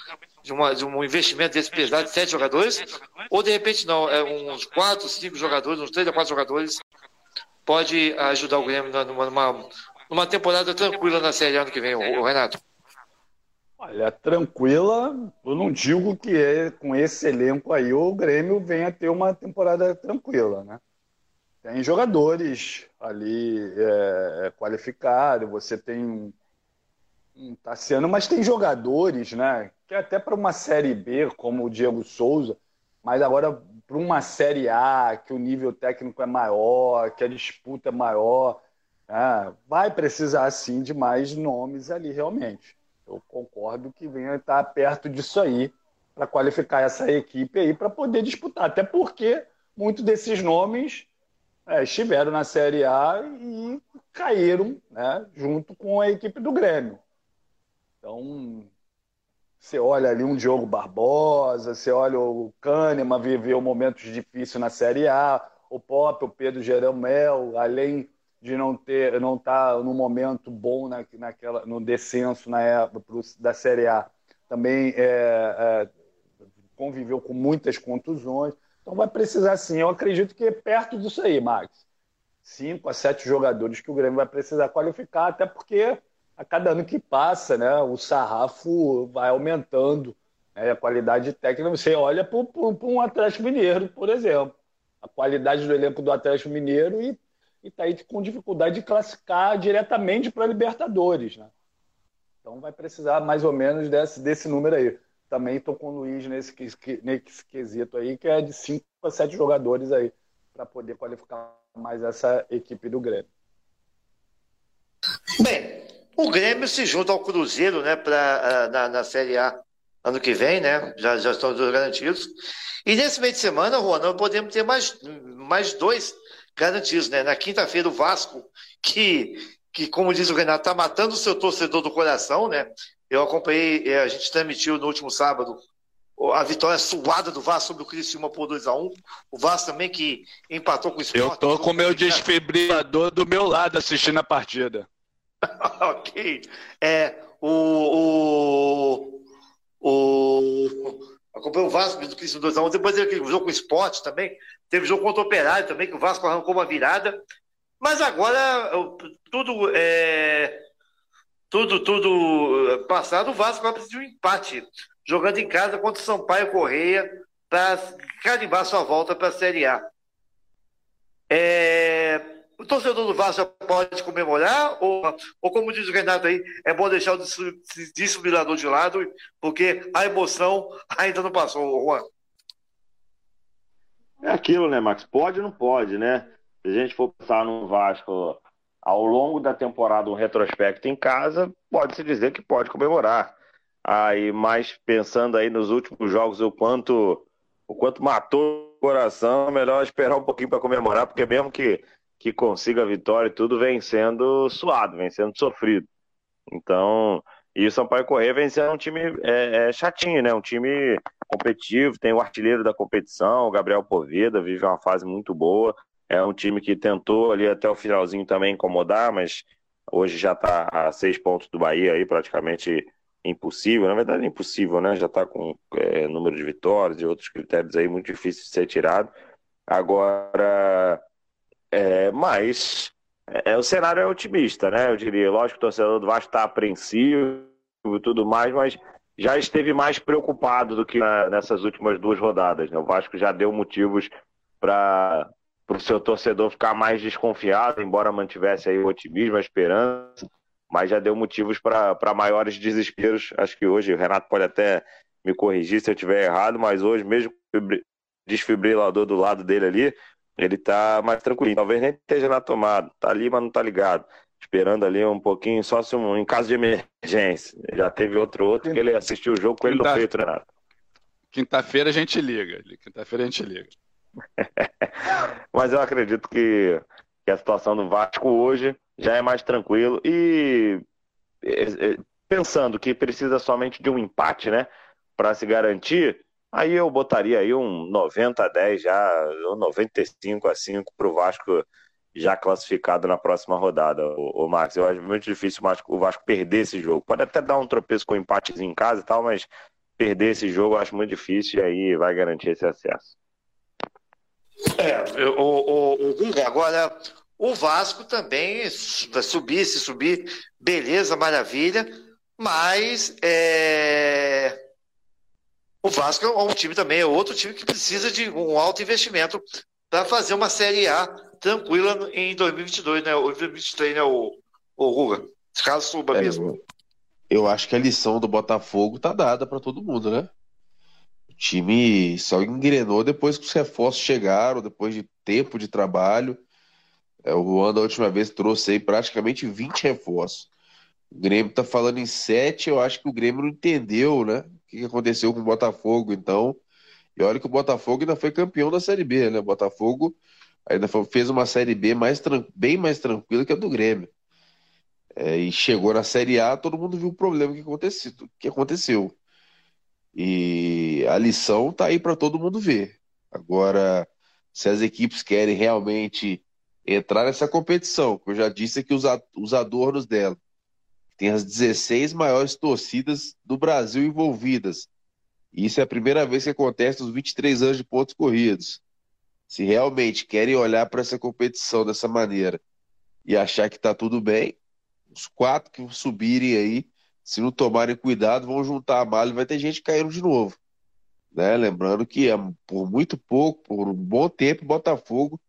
de, uma, de um investimento desse pesado de sete jogadores? Ou de repente não, é uns quatro, cinco jogadores, uns três a quatro jogadores pode ajudar o Grêmio numa, numa, numa temporada tranquila na Série ano que vem, o, Renato? Olha, tranquila, eu não digo que é, com esse elenco aí o Grêmio venha ter uma temporada tranquila, né? Tem jogadores ali é, qualificados, você tem Tassiano, mas tem jogadores, né? Que até para uma Série B, como o Diego Souza, mas agora para uma Série A, que o nível técnico é maior, que a disputa é maior, né, vai precisar sim de mais nomes ali, realmente. Eu concordo que venha estar perto disso aí para qualificar essa equipe aí para poder disputar. Até porque muitos desses nomes é, estiveram na Série A e caíram né, junto com a equipe do Grêmio. Então, você olha ali um Diogo Barbosa, você olha o Kahneman, viveu momentos difíceis na Série A, o Pop, o Pedro Jeromel, além de não ter, não estar tá no momento bom na, naquela, no descenso na época da Série A, também é, é, conviveu com muitas contusões. Então vai precisar sim. Eu acredito que é perto disso aí, Max. Cinco a sete jogadores que o Grêmio vai precisar qualificar, até porque a cada ano que passa, né, o sarrafo vai aumentando né, a qualidade técnica. Você olha para um Atlético Mineiro, por exemplo. A qualidade do elenco do Atlético Mineiro e está aí com dificuldade de classificar diretamente para Libertadores. Né? Então vai precisar mais ou menos desse, desse número aí. Também estou com o Luiz nesse, nesse quesito aí, que é de 5 a 7 jogadores aí, para poder qualificar mais essa equipe do Grêmio. Bem, o Grêmio se junta ao Cruzeiro, né, pra, ah, na, na Série A ano que vem, né? Já, já estão garantidos. E nesse meio de semana, Juan, nós podemos ter mais, mais dois garantidos, né? Na quinta-feira, o Vasco, que, que, como diz o Renato, está matando o seu torcedor do coração, né? Eu acompanhei, eh, a gente transmitiu no último sábado a vitória suada do Vasco sobre o Criciúma por 2x1. O Vasco também que empatou com o Sport. Eu tô com o meu desfibrilador do meu lado assistindo a partida. <laughs> ok. É, o, o, o, acompanhei o Vasco do Criciúma 2x1. Depois teve aquele jogo com o Sport também. Teve jogo contra o Operário também, que o Vasco arrancou uma virada. Mas agora, tudo é, tudo, tudo eh, passado, o Vasco vai precisar de um empate, jogando em casa contra o Sampaio Correia para carimbar sua volta para a Série A. É, o torcedor do Vasco pode comemorar, ou, ou como diz o Renato aí, é bom deixar o desfibrilador de lado, porque a emoção ainda não passou, Juan. É aquilo, né, Max? Pode ou não pode, né? Se a gente for pensar no Vasco ao longo da temporada um retrospecto em casa, pode-se dizer que pode comemorar. Aí, mas pensando aí nos últimos jogos, o quanto, o quanto matou o coração, melhor esperar um pouquinho para comemorar, porque mesmo que, que consiga a vitória e tudo, vem sendo suado, vem sendo sofrido. Então, e o Sampaio Correia vem sendo um time é, é, chatinho, né? Um time competitivo, tem o artilheiro da competição, o Gabriel Poveda, vive uma fase muito boa. É um time que tentou ali até o finalzinho também incomodar, mas hoje já está a seis pontos do Bahia aí, praticamente impossível. Na verdade, é impossível, né? Já está com é, número de vitórias e outros critérios aí muito difícil de ser tirado. Agora, é, mas é, o cenário é otimista, né? Eu diria, lógico o torcedor do Vasco está apreensivo e tudo mais, mas já esteve mais preocupado do que na, nessas últimas duas rodadas. Né? O Vasco já deu motivos para o seu torcedor ficar mais desconfiado, embora mantivesse aí o otimismo, a esperança, mas já deu motivos para maiores desesperos. Acho que hoje o Renato pode até me corrigir se eu estiver errado, mas hoje, mesmo desfibrilador do lado dele ali, ele está mais tranquilo. Talvez nem esteja na tomada, tá ali, mas não tá ligado. Esperando ali um pouquinho, só se um, em caso de emergência. Já teve outro outro que ele assistiu o jogo com ele no peito, Renato. Quinta-feira a gente liga. Quinta-feira a gente liga. <laughs> Mas eu acredito que, que, a situação do Vasco hoje já é mais tranquilo e pensando que precisa somente de um empate, né, para se garantir, aí eu botaria aí um 90 a 10 já, ou 95 a 5 para o Vasco já classificado na próxima rodada, o, o Marcos. Eu acho muito difícil o Vasco perder esse jogo. Pode até dar um tropeço com empates em casa e tal, mas perder esse jogo eu acho muito difícil e aí vai garantir esse acesso. É, o, o, agora o Vasco também subir, se subir, beleza, maravilha, mas é, o Vasco é um time também, é outro time que precisa de um alto investimento para fazer uma Série A tranquila em 2022, né? Ou 2023, né, o, o Ruga? Caso suba é, mesmo. Eu acho que a lição do Botafogo tá dada para todo mundo, né? time só engrenou depois que os reforços chegaram, depois de tempo de trabalho. É, o Juan, da última vez, trouxe aí praticamente 20 reforços. O Grêmio tá falando em 7, eu acho que o Grêmio não entendeu, né? Que aconteceu com o Botafogo, então. E olha que o Botafogo ainda foi campeão da Série B, né? O Botafogo ainda fez uma Série B mais, bem mais tranquila que a do Grêmio. É, e chegou na Série A, todo mundo viu o problema que aconteceu. Que aconteceu. E a lição tá aí para todo mundo ver. Agora, se as equipes querem realmente entrar nessa competição, que eu já disse aqui os, os adornos dela, tem as 16 maiores torcidas do Brasil envolvidas. E isso é a primeira vez que acontece nos 23 anos de pontos corridos. Se realmente querem olhar para essa competição dessa maneira e achar que está tudo bem, os quatro que subirem aí se não tomarem cuidado, vão juntar a malha e vai ter gente caindo de novo. Né? Lembrando que é, por muito pouco, por um bom tempo, o Botafogo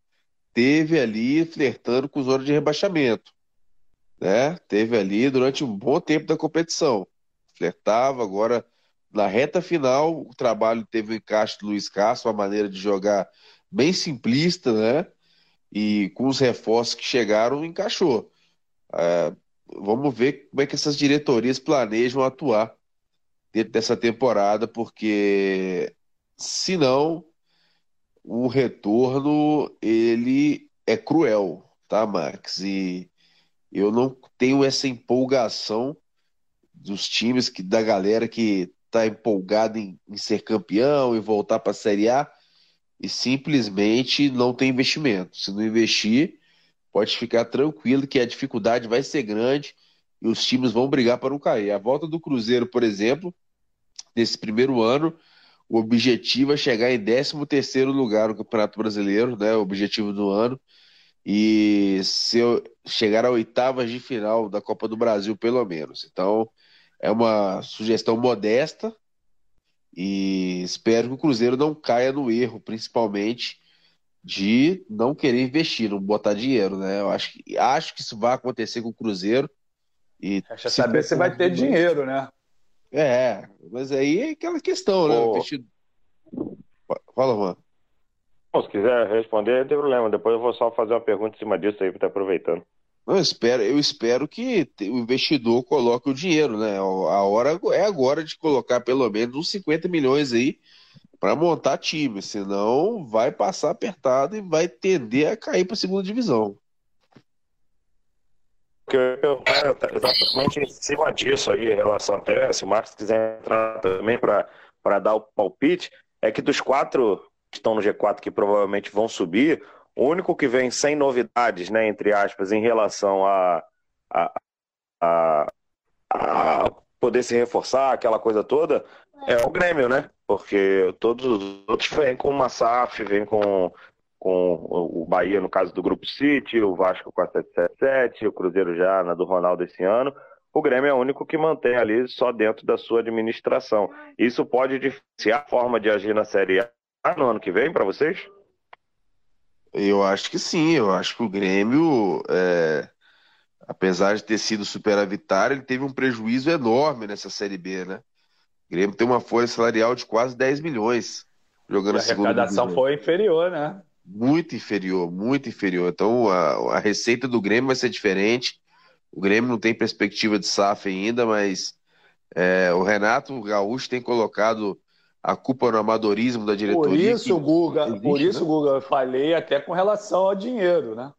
teve ali flertando com zona de rebaixamento. Né? Teve ali durante um bom tempo da competição. Flertava, agora na reta final, o trabalho teve o encaixe do Luiz Castro, uma maneira de jogar bem simplista, né? E com os reforços que chegaram, encaixou. É, vamos ver como é que essas diretorias planejam atuar dentro dessa temporada, porque senão o retorno ele é cruel, tá, Max? E eu não tenho essa empolgação dos times que da galera que tá empolgada em, em ser campeão e voltar para a Série A e simplesmente não tem investimento. Se não investir, pode ficar tranquilo que a dificuldade vai ser grande e os times vão brigar para não cair. A volta do Cruzeiro, por exemplo, nesse primeiro ano, o objetivo é chegar em 13 terceiro lugar no Campeonato Brasileiro, né? O objetivo do ano. E se eu chegar a oitavas de final da Copa do Brasil, pelo menos. Então, é uma sugestão modesta e espero que o Cruzeiro não caia no erro, principalmente de não querer investir, não botar dinheiro, né? Eu acho que, acho que isso vai acontecer com o Cruzeiro. E Resta saber se vai ter dinheiro, né? É, mas aí é aquela questão, né? Ô. Investido... Fala, Juan. Bom, se quiser responder, não tem problema. Depois eu vou só fazer uma pergunta em cima disso aí, pra estar aproveitando. Eu espero, eu espero que o investidor coloque o dinheiro, né? A hora é agora de colocar pelo menos uns 50 milhões aí para montar time, senão vai passar apertado e vai tender a cair para a segunda divisão. Porque eu exatamente em cima disso aí, em relação até, se o Marcos quiser entrar também para dar o palpite, é que dos quatro que estão no G4 que provavelmente vão subir, o único que vem sem novidades, né, entre aspas, em relação a, a, a, a poder se reforçar, aquela coisa toda, é o Grêmio, né? Porque todos os outros vêm com uma SAF, vêm com, com o Bahia, no caso do Grupo City, o Vasco com a 777, o Cruzeiro já na do Ronaldo esse ano. O Grêmio é o único que mantém ali só dentro da sua administração. Isso pode diferenciar a forma de agir na Série A no ano que vem para vocês? Eu acho que sim, eu acho que o Grêmio, é, apesar de ter sido superavitário, ele teve um prejuízo enorme nessa Série B, né? O Grêmio tem uma folha salarial de quase 10 milhões jogando E a a segunda arrecadação divisão. foi inferior, né? Muito inferior, muito inferior. Então a, a receita do Grêmio vai ser diferente. O Grêmio não tem perspectiva de SAF ainda, mas é, o Renato Gaúcho tem colocado a culpa no amadorismo da Por diretoria. isso, que Guga, existe, por isso, né? Guga, eu falei até com relação ao dinheiro, né?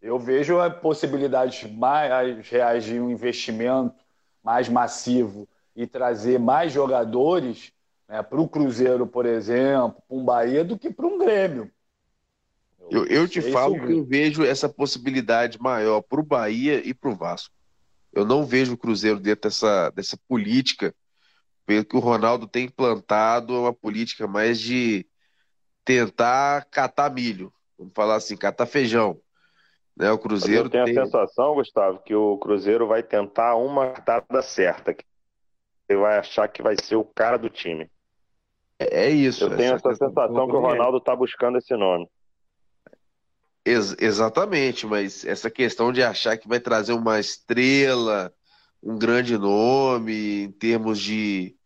Eu vejo a possibilidade mais reais de um investimento mais massivo e trazer mais jogadores né, para o Cruzeiro, por exemplo, para um Bahia, do que para um Grêmio. Eu, eu te Esse falo eu que eu vejo essa possibilidade maior para o Bahia e para o Vasco. Eu não vejo o Cruzeiro dentro dessa, dessa política, pelo que o Ronaldo tem implantado, é uma política mais de tentar catar milho, vamos falar assim, catar feijão. Né? O Cruzeiro eu tenho tem... a sensação, Gustavo, que o Cruzeiro vai tentar uma cartada certa. Que ele vai achar que vai ser o cara do time. É isso. Eu tenho essa sensação que o Ronaldo está buscando esse nome. Ex- exatamente, mas essa questão de achar que vai trazer uma estrela, um grande nome em termos de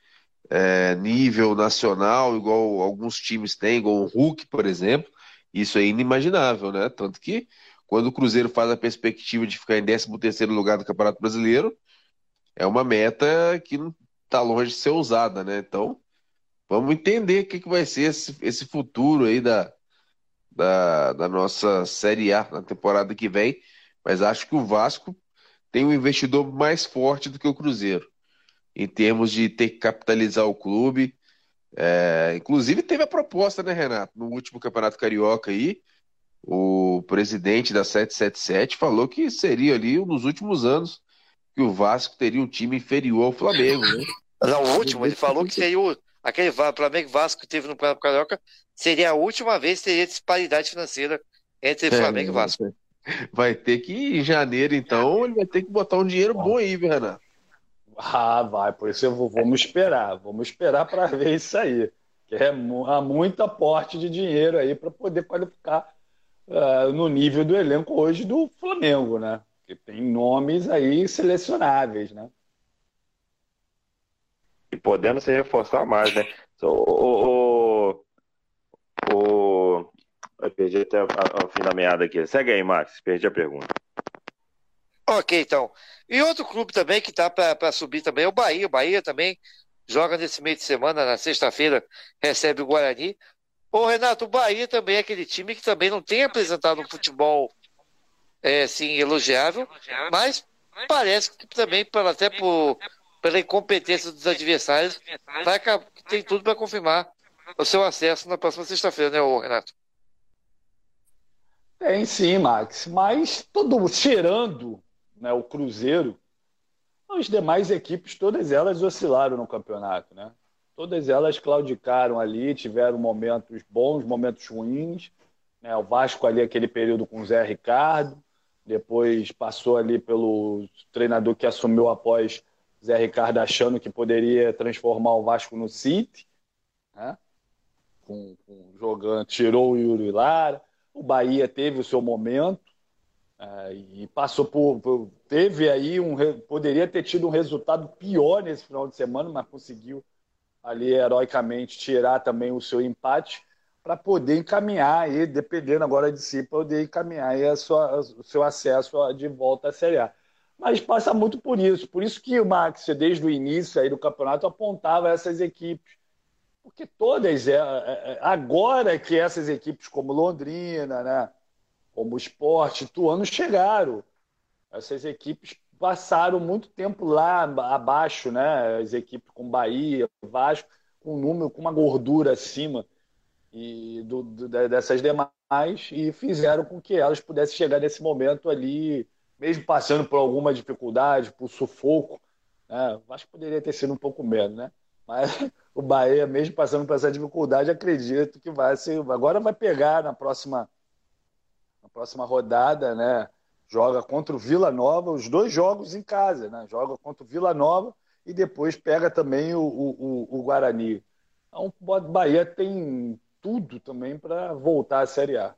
é, nível nacional, igual alguns times têm, igual o Hulk, por exemplo, isso é inimaginável, né? Tanto que quando o Cruzeiro faz a perspectiva de ficar em 13º lugar do Campeonato Brasileiro, é uma meta que não está longe de ser usada, né? Então, vamos entender o que, que vai ser esse, esse futuro aí da, da, da nossa Série A na temporada que vem, mas acho que o Vasco tem um investidor mais forte do que o Cruzeiro, em termos de ter que capitalizar o clube. É, inclusive teve a proposta, né, Renato, no último Campeonato Carioca aí, o presidente da 777 falou que seria ali um dos últimos anos que o Vasco teria um time inferior ao Flamengo, né? Não, o último, ele falou que seria o, aquele Flamengo Vasco que teve no Campeonato Carioca, seria a última vez que teria disparidade financeira entre Flamengo e Vasco. Vai ter que ir em janeiro, então, ele vai ter que botar um dinheiro bom aí, viu, Renato? Ah, vai, por isso eu vou, vamos esperar, vamos esperar para ver isso aí. Que é há muito aporte de dinheiro aí para poder qualificar uh, no nível do elenco hoje do Flamengo, né? Que tem nomes aí selecionáveis, né? E podendo se reforçar mais, né? O, o, o, o... Eu perdi até o fim da meada aqui. Segue aí, Max. Perdi a pergunta. Ok, então. E outro clube também que está para subir também é o Bahia. O Bahia também joga nesse meio de semana, na sexta-feira, recebe o Guarani. Ô, Renato, o Bahia também é aquele time que também não tem apresentado um futebol é, assim, elogiável, mas parece que também, até por, pela incompetência dos adversários, vai, tem tudo para confirmar o seu acesso na próxima sexta-feira, né, Renato? Tem sim, Max, mas todo cheirando né, o Cruzeiro, as demais equipes, todas elas oscilaram no campeonato, né? Todas elas claudicaram ali, tiveram momentos bons, momentos ruins. Né? O Vasco ali, aquele período com o Zé Ricardo, depois passou ali pelo treinador que assumiu após Zé Ricardo achando que poderia transformar o Vasco no City, né? com, com, jogando, tirou o Yuri Lara. O Bahia teve o seu momento é, e passou por, por, teve aí um poderia ter tido um resultado pior nesse final de semana, mas conseguiu ali heroicamente tirar também o seu empate para poder encaminhar aí, dependendo agora de si, poder encaminhar aí a sua, o seu acesso de volta à Série A. Mas passa muito por isso. Por isso que o Max, desde o início aí do campeonato, apontava essas equipes. Porque todas, é, é, é agora que essas equipes como Londrina, né, como o Esporte, Ituano chegaram. Essas equipes passaram muito tempo lá abaixo, né? As equipes com Bahia, Vasco, com um número, com uma gordura acima e do, do, dessas demais e fizeram com que elas pudessem chegar nesse momento ali, mesmo passando por alguma dificuldade, por sufoco. Né? Vasco poderia ter sido um pouco menos, né? Mas o Bahia, mesmo passando por essa dificuldade, acredito que vai ser. Agora vai pegar na próxima próxima rodada, né? Joga contra o Vila Nova, os dois jogos em casa, né? Joga contra o Vila Nova e depois pega também o, o, o Guarani. Então, o Bahia tem tudo também para voltar à Série A.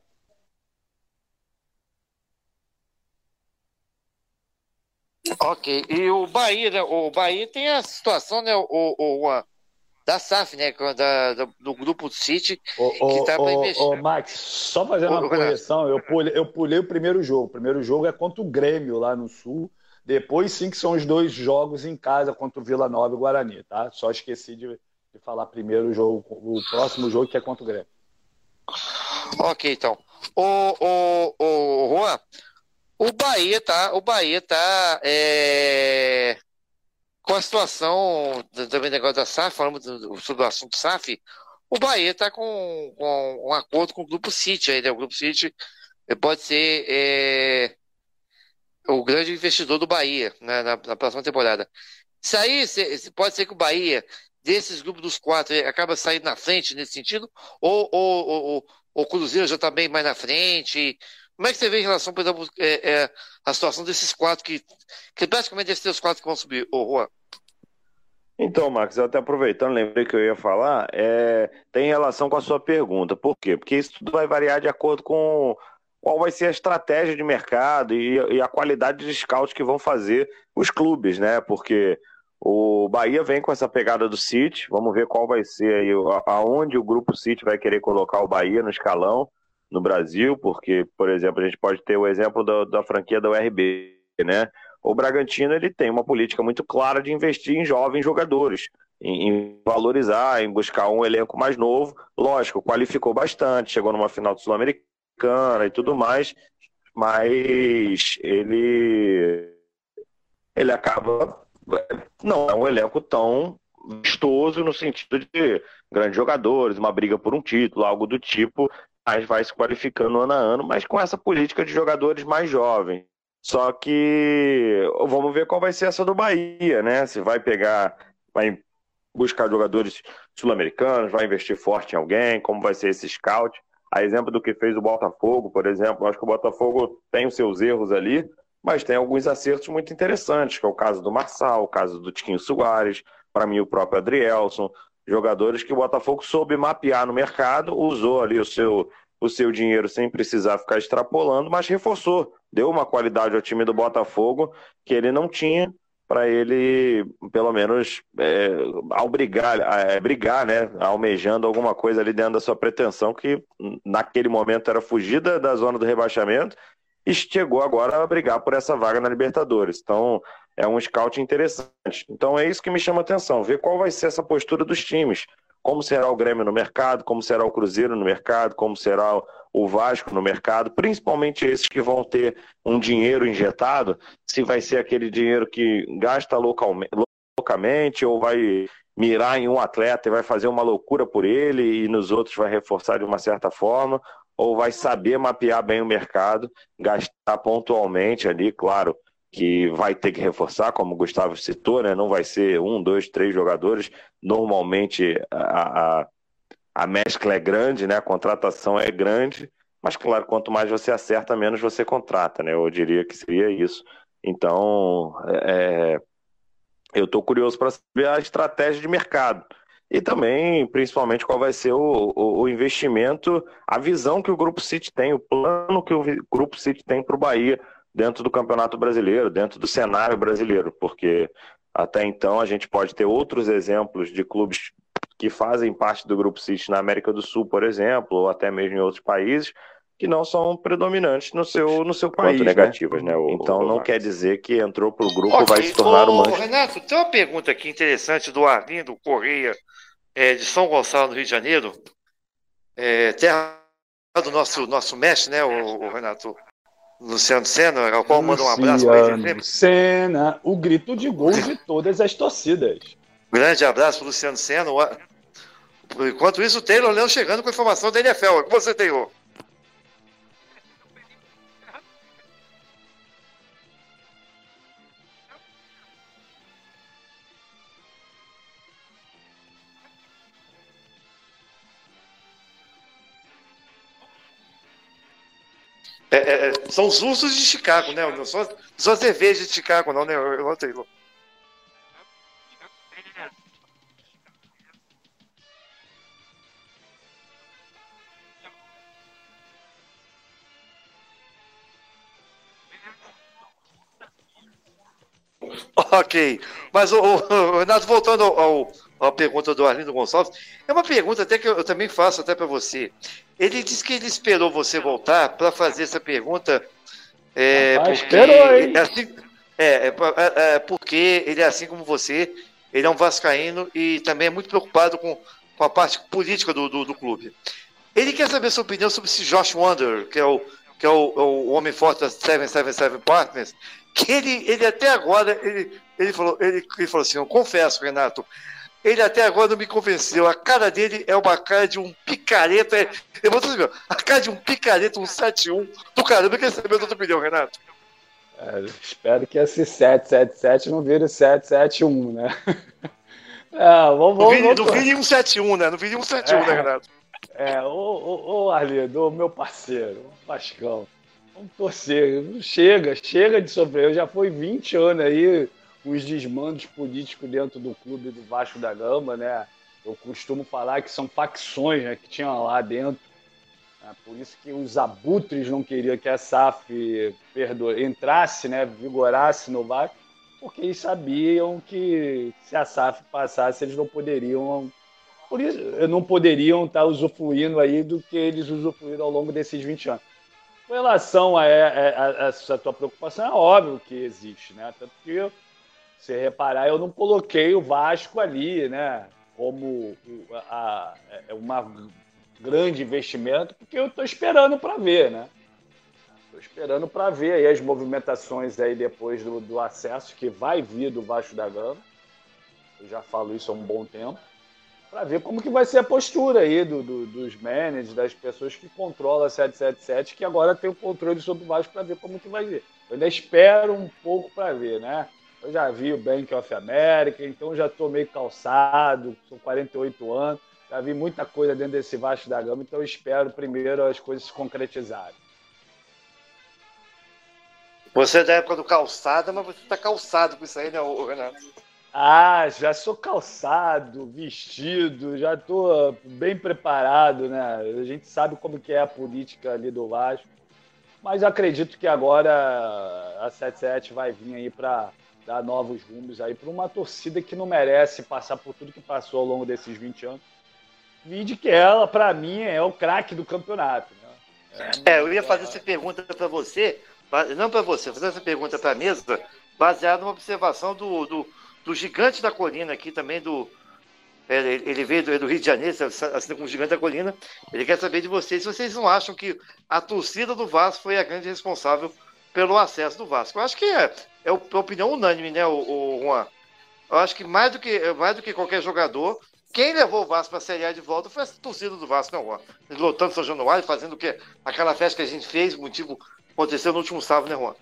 Ok, e o Bahia, né? o Bahia tem a situação, né? O, o, o, da SAF, né? Da, da, do grupo City, ô, que tá para investir. Ô, Max, só fazendo ô, uma correção, eu pulei, eu pulei o primeiro jogo. O primeiro jogo é contra o Grêmio lá no Sul. Depois sim que são os dois jogos em casa contra o Vila Nova e o Guarani, tá? Só esqueci de, de falar primeiro o jogo, o próximo jogo que é contra o Grêmio. Ok, então. O, o, o Juan, o Bahia tá, o Bahia tá é, com a situação também negócio da SAF, falando sobre o assunto SAF, o Bahia está com, com, um acordo com o Grupo City aí, né? O Grupo City eh, pode ser é, o grande investidor do Bahia né? na, na, próxima temporada. Isso aí pode ser que o Bahia, desses grupos dos quatro, acaba saindo na frente nesse sentido, ou, ou, ou, ou o Cruzeiro já está bem mais na frente. Como é que você vê em relação, por exemplo, é, é, a situação desses quatro que, que praticamente esses os quatro que vão subir, ô Juan? Então, Marcos, até aproveitando, lembrei que eu ia falar, é, tem relação com a sua pergunta. Por quê? Porque isso tudo vai variar de acordo com qual vai ser a estratégia de mercado e, e a qualidade de scout que vão fazer os clubes, né? Porque O Bahia vem com essa pegada do City, vamos ver qual vai ser aí, aonde o grupo City vai querer colocar o Bahia no escalão no Brasil, porque, por exemplo, a gente pode ter o exemplo da, da franquia da URB, né? O Bragantino ele tem uma política muito clara de investir em jovens jogadores, em, em valorizar, em buscar um elenco mais novo. Lógico, qualificou bastante, chegou numa final do Sul-Americana e tudo mais, mas ele ele acaba não é um elenco tão vistoso no sentido de grandes jogadores, uma briga por um título, algo do tipo, mas vai se qualificando ano a ano, mas com essa política de jogadores mais jovens. Só que vamos ver qual vai ser essa do Bahia, né? Se vai pegar, vai buscar jogadores sul-americanos, vai investir forte em alguém, como vai ser esse scout. A exemplo do que fez o Botafogo, por exemplo, acho que o Botafogo tem os seus erros ali, mas tem alguns acertos muito interessantes, que é o caso do Marçal, o caso do Tiquinho Soares, para mim o próprio Adrielson, jogadores que o Botafogo soube mapear no mercado, usou ali o seu, o seu dinheiro sem precisar ficar extrapolando, mas reforçou, deu uma qualidade ao time do Botafogo que ele não tinha para ele, pelo menos, é, ao brigar, é, brigar, né, almejando alguma coisa ali dentro da sua pretensão, que naquele momento era fugir da, zona do rebaixamento e chegou agora a brigar por essa vaga na Libertadores. Então, é um scout interessante. Então, é isso que me chama a atenção, ver qual vai ser essa postura dos times. Como será o Grêmio no mercado, como será o Cruzeiro no mercado, como será o Vasco no mercado, principalmente esses que vão ter um dinheiro injetado, se vai ser aquele dinheiro que gasta localmente, loucamente ou vai mirar em um atleta e vai fazer uma loucura por ele e nos outros vai reforçar de uma certa forma, ou vai saber mapear bem o mercado, gastar pontualmente ali, claro, que vai ter que reforçar, como o Gustavo citou, né? Não vai ser um, dois, três jogadores. Normalmente a, a, a mescla é grande, né? A contratação é grande, mas claro, quanto mais você acerta, menos você contrata, né? Eu diria que seria isso. Então, é, eu estou curioso para saber a estratégia de mercado e também, principalmente, qual vai ser o, o, o, investimento, a visão que o Grupo City tem, o plano que o Grupo City tem para o Bahia dentro do Campeonato Brasileiro, dentro do cenário brasileiro, porque até então a gente pode ter outros exemplos de clubes que fazem parte do Grupo City na América do Sul, por exemplo, ou até mesmo em outros países, que não são predominantes no seu, no seu país. Né? negativas, né? O, então o, não quer dizer que entrou para o grupo okay. vai se tornar uma. Renato, tem uma pergunta aqui interessante do Arlindo Correia é, de São Gonçalo, no Rio de Janeiro, é, terra do nosso, nosso mestre, né, o, o Renato Luciano Senna, ao qual manda um abraço para ele Senna, o grito de gol de todas as torcidas. Grande abraço para Luciano Senna. Enquanto isso, o Taylor Leão chegando com a informação da NFL. O que você, Taylor? É, é, é, são os ursos de Chicago, né? Não são, são as cervejas de Chicago, não, né, Taylor? Ok, mas o, o Renato, voltando ao, a pergunta do Arlindo Gonçalves. É uma pergunta até que eu, eu também faço até para você. Ele disse que ele esperou você voltar para fazer essa pergunta. É, ah, porque esperou, hein? É, assim, é, é, é, é, porque ele é assim como você, ele é um vascaíno e também é muito preocupado com, com a parte política do, do, do clube. Ele quer saber sua opinião sobre esse Josh Wonder, que é o, que é o, o homem forte das 777 Partners, que ele, ele até agora, ele, ele, falou, ele, ele falou assim, eu confesso, Renato, ele até agora não me convenceu. A cara dele é uma cara de um picareta. É, eu vou dizer, a cara de um picareta, um 7-1 do caramba. Eu queria saber a tua opinião, Renato. É, espero que esse 777 não vire 771, né? <laughs> É, vamos, vamos, não vire, vamos... Não vire um 71, né? Não vire um 71, é, né, Renato? É, ô, ô, ô Arlindo, meu parceiro, Pascão, vamos torcer. Chega, chega de sofrer. Eu já fui 20 anos aí os desmandos políticos dentro do clube do Vasco da Gama, né? Eu costumo falar que são facções né, que tinham lá dentro. Né? Por isso que os abutres não queriam que a SAF perdoe, entrasse, né, vigorasse no Vasco. porque eles sabiam que se a SAF passasse, eles não poderiam. Por isso, não poderiam estar usufruindo aí do que eles usufruíram ao longo desses 20 anos. Com relação a, a essa tua preocupação, é óbvio que existe, né? Tanto que, se reparar, eu não coloquei o Vasco ali, né? Como a, a, uma grande investimento, porque eu estou esperando para ver, né? Estou esperando para ver aí as movimentações aí depois do, do acesso que vai vir do Vasco da Gama. Eu já falo isso há um bom tempo para ver como que vai ser a postura aí do, do, dos managers, das pessoas que controlam a 777, que agora tem o controle sobre o Vasco para ver como que vai ser. Eu ainda espero um pouco para ver, né? Eu já vi o Bank of America, então já estou meio calçado, sou 48 anos, já vi muita coisa dentro desse Vasco da Gama, então espero primeiro as coisas se concretizarem. Você é da época do calçado, mas você está calçado com isso aí, né, Renato? Ah, já sou calçado, vestido, já estou bem preparado, né? A gente sabe como que é a política ali do Vasco, mas acredito que agora a 77 vai vir aí para dar novos rumos aí para uma torcida que não merece passar por tudo que passou ao longo desses 20 anos. Vide que ela, para mim, é o craque do campeonato. Né? É, eu ia fazer essa pergunta para você, não para você, fazer essa pergunta para a mesa, baseada numa observação do, do do Gigante da Colina aqui também, do. Ele veio do, Rio de Janeiro, assim como o Gigante da Colina. Ele quer saber de vocês se vocês não acham que a torcida do Vasco foi a grande responsável pelo acesso do Vasco. Eu acho que é, é a opinião unânime, né, o, o Juan? Eu acho que mais do que, mais do que qualquer jogador, quem levou o Vasco para a Série A de volta foi a torcida do Vasco, não, Juan? Lotando São Januário, fazendo o quê? Aquela festa que a gente fez, motivo aconteceu no último sábado, né, Juan?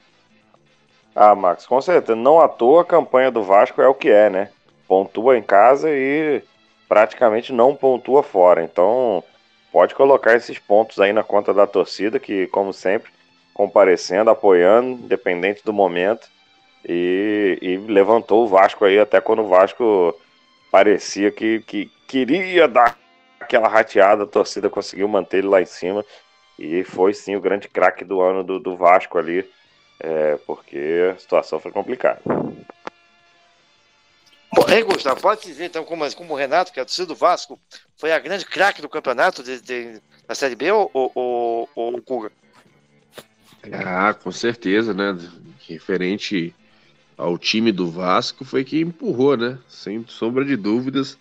Ah, Max, com certeza. Não à toa a campanha do Vasco é o que é, né? Pontua em casa e praticamente não pontua fora. Então, pode colocar esses pontos aí na conta da torcida, que, como sempre, comparecendo, apoiando, independente do momento. E, e levantou o Vasco aí até quando o Vasco parecia que, que queria dar aquela rateada, a torcida conseguiu manter ele lá em cima. E foi sim o grande craque do ano do, do Vasco ali é, porque a situação foi complicada. Bom, hein, Gustavo, pode dizer então, como, como o Renato, que é a torcida do Vasco, foi a grande craque do campeonato de, de, da Série B ou, ou, ou o Cuga? Ah, com certeza, né? Referente ao time do Vasco, foi quem empurrou, né? Sem sombra de dúvidas,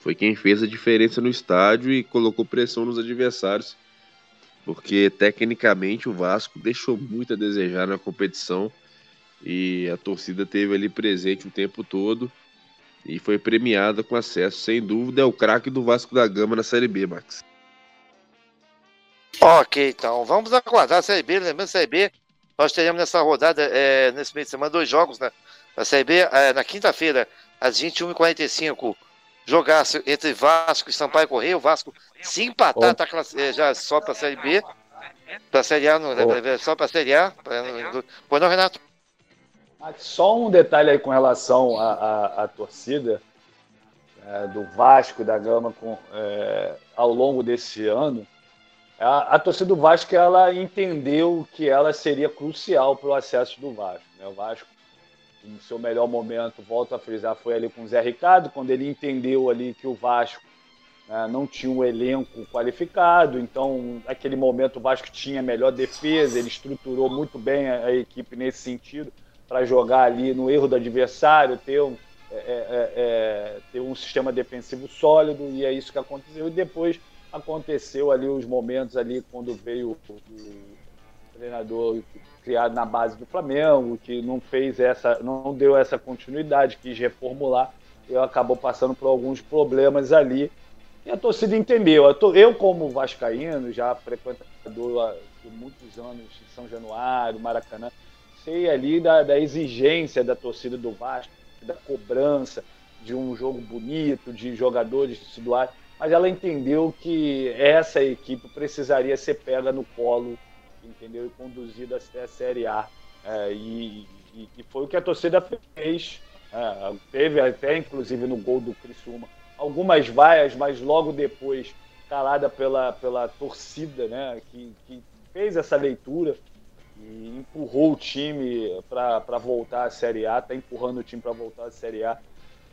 foi quem fez a diferença no estádio e colocou pressão nos adversários porque tecnicamente o Vasco deixou muito a desejar na competição e a torcida teve ali presente o tempo todo e foi premiada com acesso. Sem dúvida, é o craque do Vasco da Gama na Série B, Max. Ok, então vamos aguardar a Série B. Lembrando, a Série B, nós teremos nessa rodada, é, nesse meio de semana, dois jogos né? na Série B. É, na quinta-feira, às 21h45 jogar entre Vasco e Sampaio Correia. O Vasco, se empatar, tá eh, já só para a Série B. Para a Série A, não, oh. só para a Série A. Pois não, Renato? Só um detalhe aí com relação à, à, torcida é, do Vasco da Gama com, é, ao longo desse ano. A, a, torcida do Vasco ela entendeu que ela seria crucial para o acesso do Vasco. Né? O Vasco no seu melhor momento, volto a frisar, foi ali com o Zé Ricardo, quando ele entendeu ali que o Vasco né, não tinha um elenco qualificado, então naquele momento o Vasco tinha melhor defesa, ele estruturou muito bem a, a equipe nesse sentido, para jogar ali no erro do adversário, ter um, é, é, é, é, ter um sistema defensivo sólido, e é isso que aconteceu. E depois aconteceu ali os momentos ali quando veio o, treinador criado na base do Flamengo, que não fez essa, não deu essa continuidade, quis reformular e acabou passando por alguns problemas ali. E a torcida entendeu. Eu, como vascaíno, já frequentador de muitos anos em São Januário, Maracanã, sei ali da, da exigência da torcida do Vasco, da cobrança de um jogo bonito, de jogadores titulares, mas ela entendeu que essa equipe precisaria ser pega no colo entendeu? E conduzido até a Série A. É, e, e, e, foi o que a torcida fez. É, teve até, inclusive, no gol do Criciúma, algumas vaias, mas logo depois, calada pela, pela torcida, né? Que, que fez essa leitura e empurrou o time para voltar à Série A, está empurrando o time para voltar à Série A.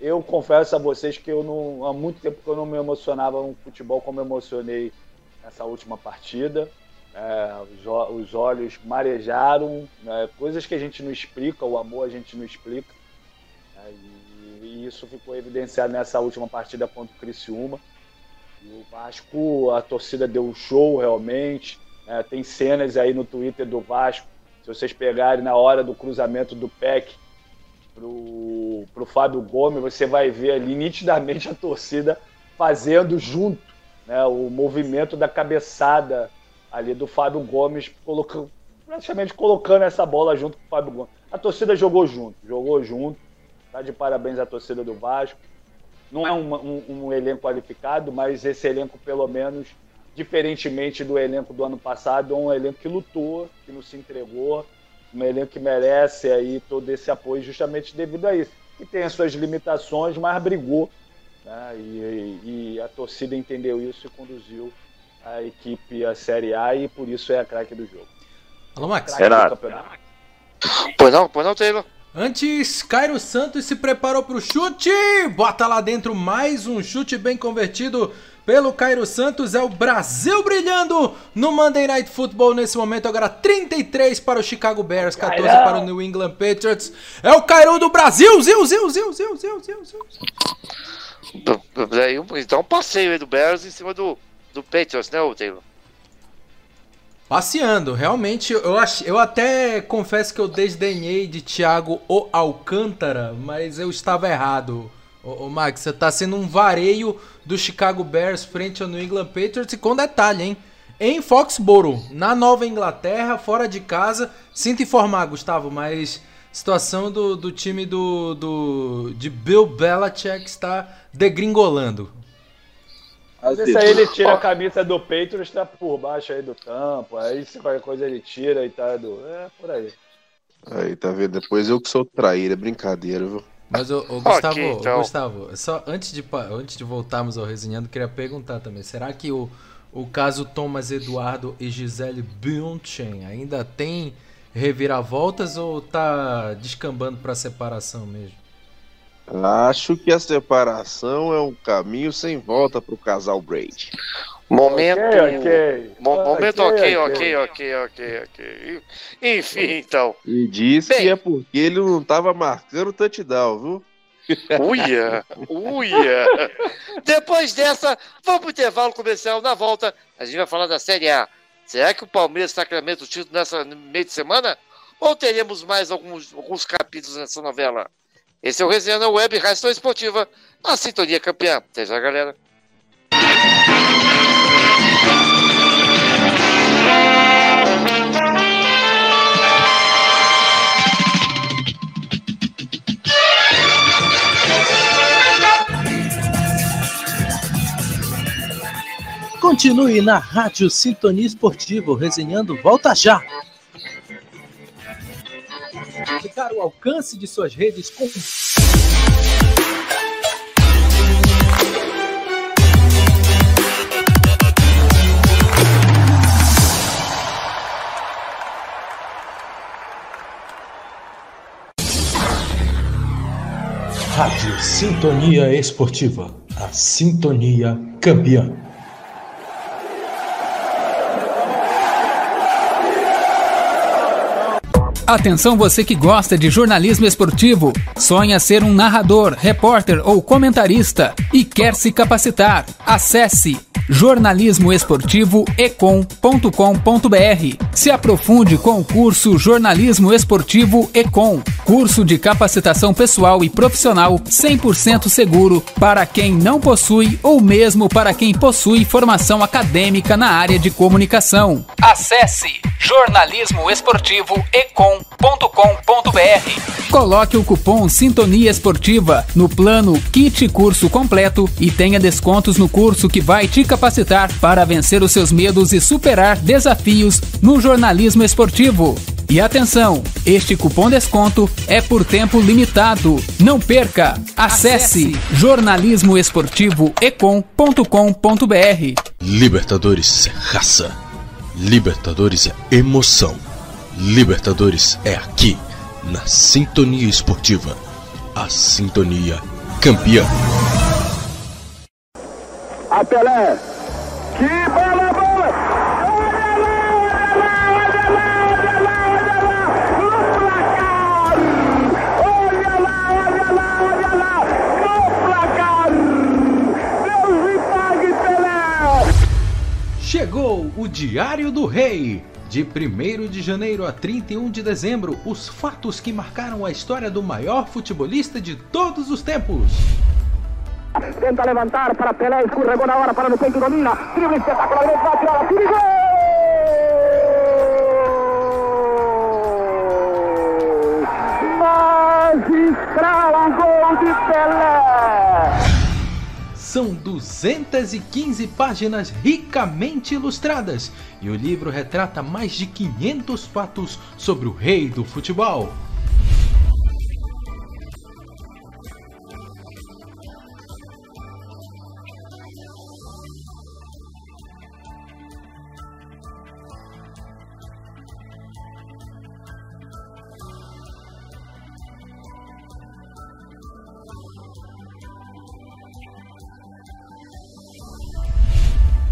Eu confesso a vocês que eu não, há muito tempo que eu não me emocionava no futebol como emocionei nessa última partida. É, os, os, olhos marejaram, né, coisas que a gente não explica, o amor a gente não explica. Né, e, e, isso ficou evidenciado nessa última partida contra o Criciúma. E o Vasco, a torcida deu um show realmente. Né, tem cenas aí no Twitter do Vasco, se vocês pegarem na hora do cruzamento do PEC pro, pro Fábio Gomes, você vai ver ali nitidamente a torcida fazendo junto né, o movimento da cabeçada ali do Fábio Gomes, colocando, praticamente colocando essa bola junto com o Fábio Gomes. A torcida jogou junto, jogou junto. Tá de parabéns à torcida do Vasco. Não é um, um, um elenco qualificado, mas esse elenco, pelo menos, diferentemente do elenco do ano passado, é um elenco que lutou, que não se entregou, um elenco que merece aí todo esse apoio justamente devido a isso. Que tem as suas limitações, mas brigou. Né? E, e, a torcida entendeu isso e conduziu a equipe à Série A e por isso é a craque do jogo. Alô, Max. Renato. Pois não, pois não, Taylor. Antes, Cairo Santos se preparou para o chute. Bota lá dentro mais um chute bem convertido pelo Cairo Santos. É o Brasil brilhando no Monday Night Football nesse momento. Agora 33 para o Chicago Bears, 14 Cairão. para o New England Patriots. É o Cairo do Brasil. Zil, zil, zil, zil, zil, zil, zil. Então, passeio aí do Bears em cima do, do Patriots, né, Taylor? Passeando, realmente, eu, ach, eu até confesso que eu desdenhei de Thiago O Alcântara, mas eu estava errado. Ô, ô Max, você está sendo um vareio do Chicago Bears frente ao New England Patriots e com detalhe, hein? Em Foxborough, na Nova Inglaterra, fora de casa. Sinto informar, Gustavo, mas situação do, do time do, do de Bill Belichick está degringolando. Às vezes aí ele tira a camisa do peito e está por baixo aí do campo. Aí se qualquer coisa ele tira e tá do. É por aí. Aí, tá vendo? Depois eu que sou traíra, é brincadeira, viu? Mas o, o Gustavo, okay, então. Gustavo, só antes de, antes de voltarmos ao resenhando, queria perguntar também: será que o, o caso Thomas Eduardo e Gisele Bündchen ainda tem reviravoltas ou tá descambando para separação mesmo? Acho que a separação é um caminho sem volta para o casal Brady. Momento. Okay, okay. momento ok, ok, ok, ok, ok. Enfim, então. E disse Bem, que é porque ele não estava marcando touchdown, viu? Uia, uia. Depois dessa, vamos pro intervalo comercial. Na volta, a gente vai falar da Série A. Será que o Palmeiras sacramenta o título nessa meio de semana? Ou teremos mais alguns, alguns capítulos nessa novela? Esse é o Resenha na Web Rádio Esportiva, a sintonia campeã. Até já, galera. Continue na Rádio Sintonia Esportiva, resenhando Volta Já! Ficar o alcance de suas redes com. Rádio Sintonia Esportiva, a sintonia campeã. Atenção você que gosta de jornalismo esportivo, sonha ser um narrador, repórter ou comentarista e quer se capacitar. Acesse jornalismoesportivoecom.com.br. Se aprofunde com o curso Jornalismo Esportivo Ecom, curso de capacitação pessoal e profissional 100% seguro para quem não possui ou mesmo para quem possui formação acadêmica na área de comunicação. Acesse jornalismoesportivoecom.com.br. Coloque o cupom Sintonia Esportiva no plano Kit Curso Completo e tenha descontos no curso que vai te capacitar para vencer os seus medos e superar desafios no jornalismo esportivo. E atenção, este cupom desconto é por tempo limitado. Não perca! Acesse jornalismoesportivoecom.com.br. Libertadores é raça. Libertadores é emoção. Libertadores é aqui, na Sintonia Esportiva. A Sintonia Campeã. A Pelé. Que bola, bola! Olha lá, olha lá, olha lá, olha lá, olha lá! No placar! Olha lá, olha lá, olha lá! No placar! Deus me pague, Pelé! Chegou o Diário do Rei. De 1 de janeiro a 31 de dezembro, os fatos que marcaram a história do maior futebolista de todos os tempos. Tenta levantar para Pelé, escorregou na hora para no peito, domina, drible espetacular, direito, bate, bola, tira e gol! Magistral gol de Pelé! São 215 páginas ricamente ilustradas e o livro retrata mais de 500 fatos sobre o rei do futebol.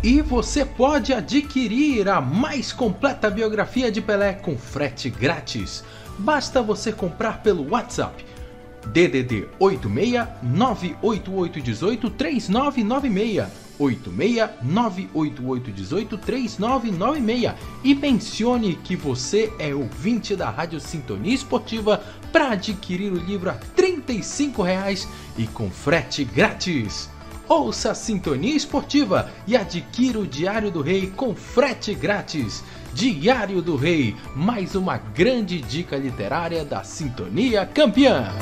E você pode adquirir a mais completa biografia de Pelé com frete grátis. Basta você comprar pelo WhatsApp DDD 86 98818 3996 86 98818 3996 e mencione que você é ouvinte da Rádio Sintonia Esportiva para adquirir o livro a 35 reais e com frete grátis. Ouça a Sintonia Esportiva e adquira o Diário do Rei com frete grátis. Diário do Rei, mais uma grande dica literária da Sintonia Campeã.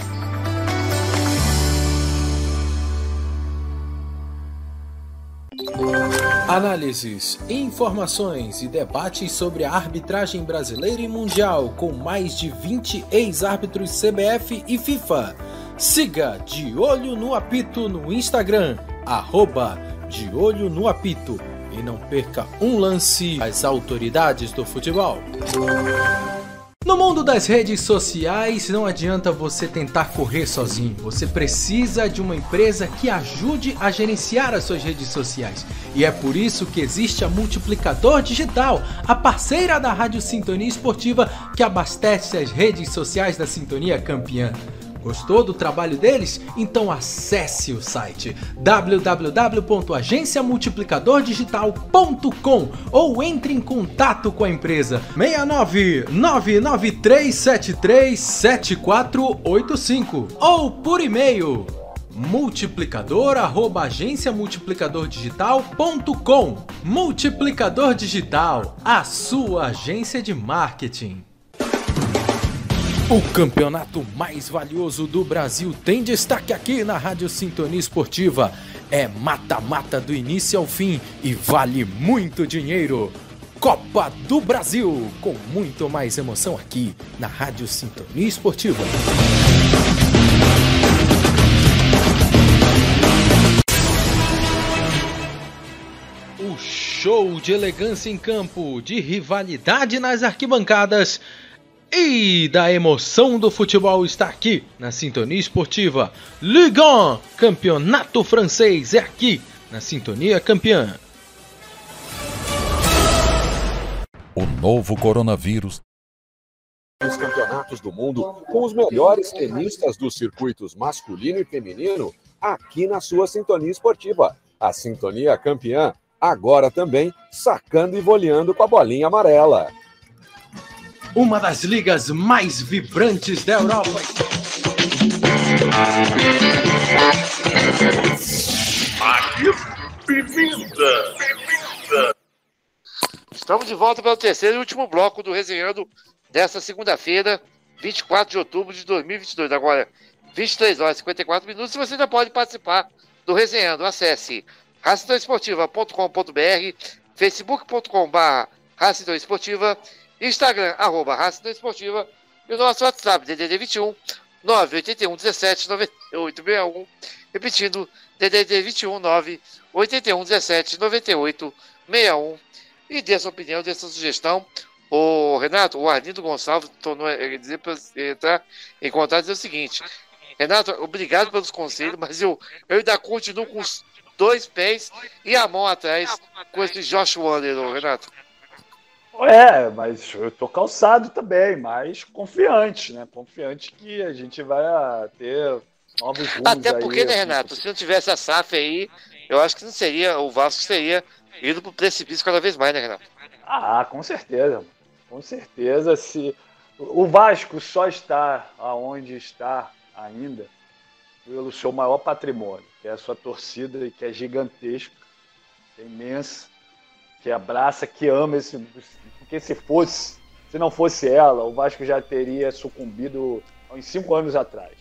Análises, informações e debates sobre a arbitragem brasileira e mundial com mais de 20 ex-árbitros CBF e FIFA. Siga De Olho no Apito no Instagram, arroba De Olho no Apito. E não perca um lance às autoridades do futebol. No mundo das redes sociais, não adianta você tentar correr sozinho. Você precisa de uma empresa que ajude a gerenciar as suas redes sociais. E é por isso que existe a Multiplicador Digital, a parceira da Rádio Sintonia Esportiva que abastece as redes sociais da Sintonia Campeã. Gostou do trabalho deles? Então acesse o site www.agenciamultiplicadordigital.com ou entre em contato com a empresa 69 99373 7485 ou por e-mail multiplicador arroba agenciamultiplicadordigital.com Multiplicador Digital, a sua agência de marketing. O campeonato mais valioso do Brasil tem destaque aqui na Rádio Sintonia Esportiva. É mata-mata do início ao fim e vale muito dinheiro. Copa do Brasil, com muito mais emoção aqui na Rádio Sintonia Esportiva. O show de elegância em campo, de rivalidade nas arquibancadas e da emoção do futebol está aqui na Sintonia Esportiva. Ligue 1, Campeonato Francês é aqui na Sintonia Campeã. O novo coronavírus. Os campeonatos do mundo com os melhores tenistas dos circuitos masculino e feminino aqui na sua Sintonia Esportiva. A Sintonia Campeã, agora também sacando e voleando com a bolinha amarela uma das ligas mais vibrantes da Europa. Bem-vinda! Estamos de volta para o terceiro e último bloco do Resenhando desta segunda-feira, 24 de outubro de 2022. Agora, 23 horas e 54 minutos. E você já pode participar do Resenhando. Acesse racidoesportiva.com.br, facebook.com.br racidoesportiva Instagram, arroba Raça Esportiva e o nosso WhatsApp, DDD 21 981 17 98 61. Repetindo, DDD 21 981 17 98 61. E dê sua opinião, dê sua sugestão o Renato, o Arlindo Gonçalves tornou ele dizer para entrar em contato e dizer o seguinte: Renato, obrigado pelos conselhos, mas eu, eu ainda continuo com os dois pés e a mão atrás com esse Josh Wander, Renato. É, mas eu tô calçado também, mas confiante, né? Confiante que a gente vai ah, ter novos rumos Até porque, aí, né, Renato, se não tivesse a SAF aí, eu acho que não seria, o Vasco seria ido pro precipício cada vez mais, né, Renato? Ah, com certeza. Com certeza. Se o Vasco só está aonde está ainda pelo seu maior patrimônio, que é a sua torcida e que é gigantesca, é imensa, que abraça, que ama esse. Porque se fosse, se não fosse ela, o Vasco já teria sucumbido há uns cinco anos atrás.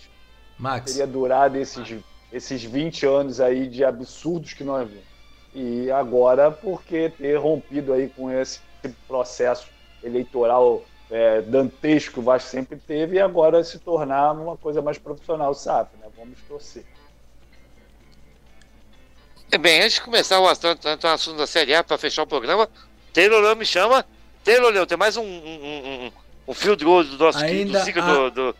Max. Teria durado esses, esses 20 anos aí de absurdos que nós vimos. E agora, porque ter rompido aí com esse processo eleitoral é, dantesco que o Vasco sempre teve, e agora se tornar uma coisa mais profissional, sabe? Né? Vamos torcer. Bem, antes de começar o assunto, o assunto da Série A para fechar o programa, Taylor Leão me chama. Taylor Leão, tem mais um, um, um, um field goal do nosso Ainda do há- do, do.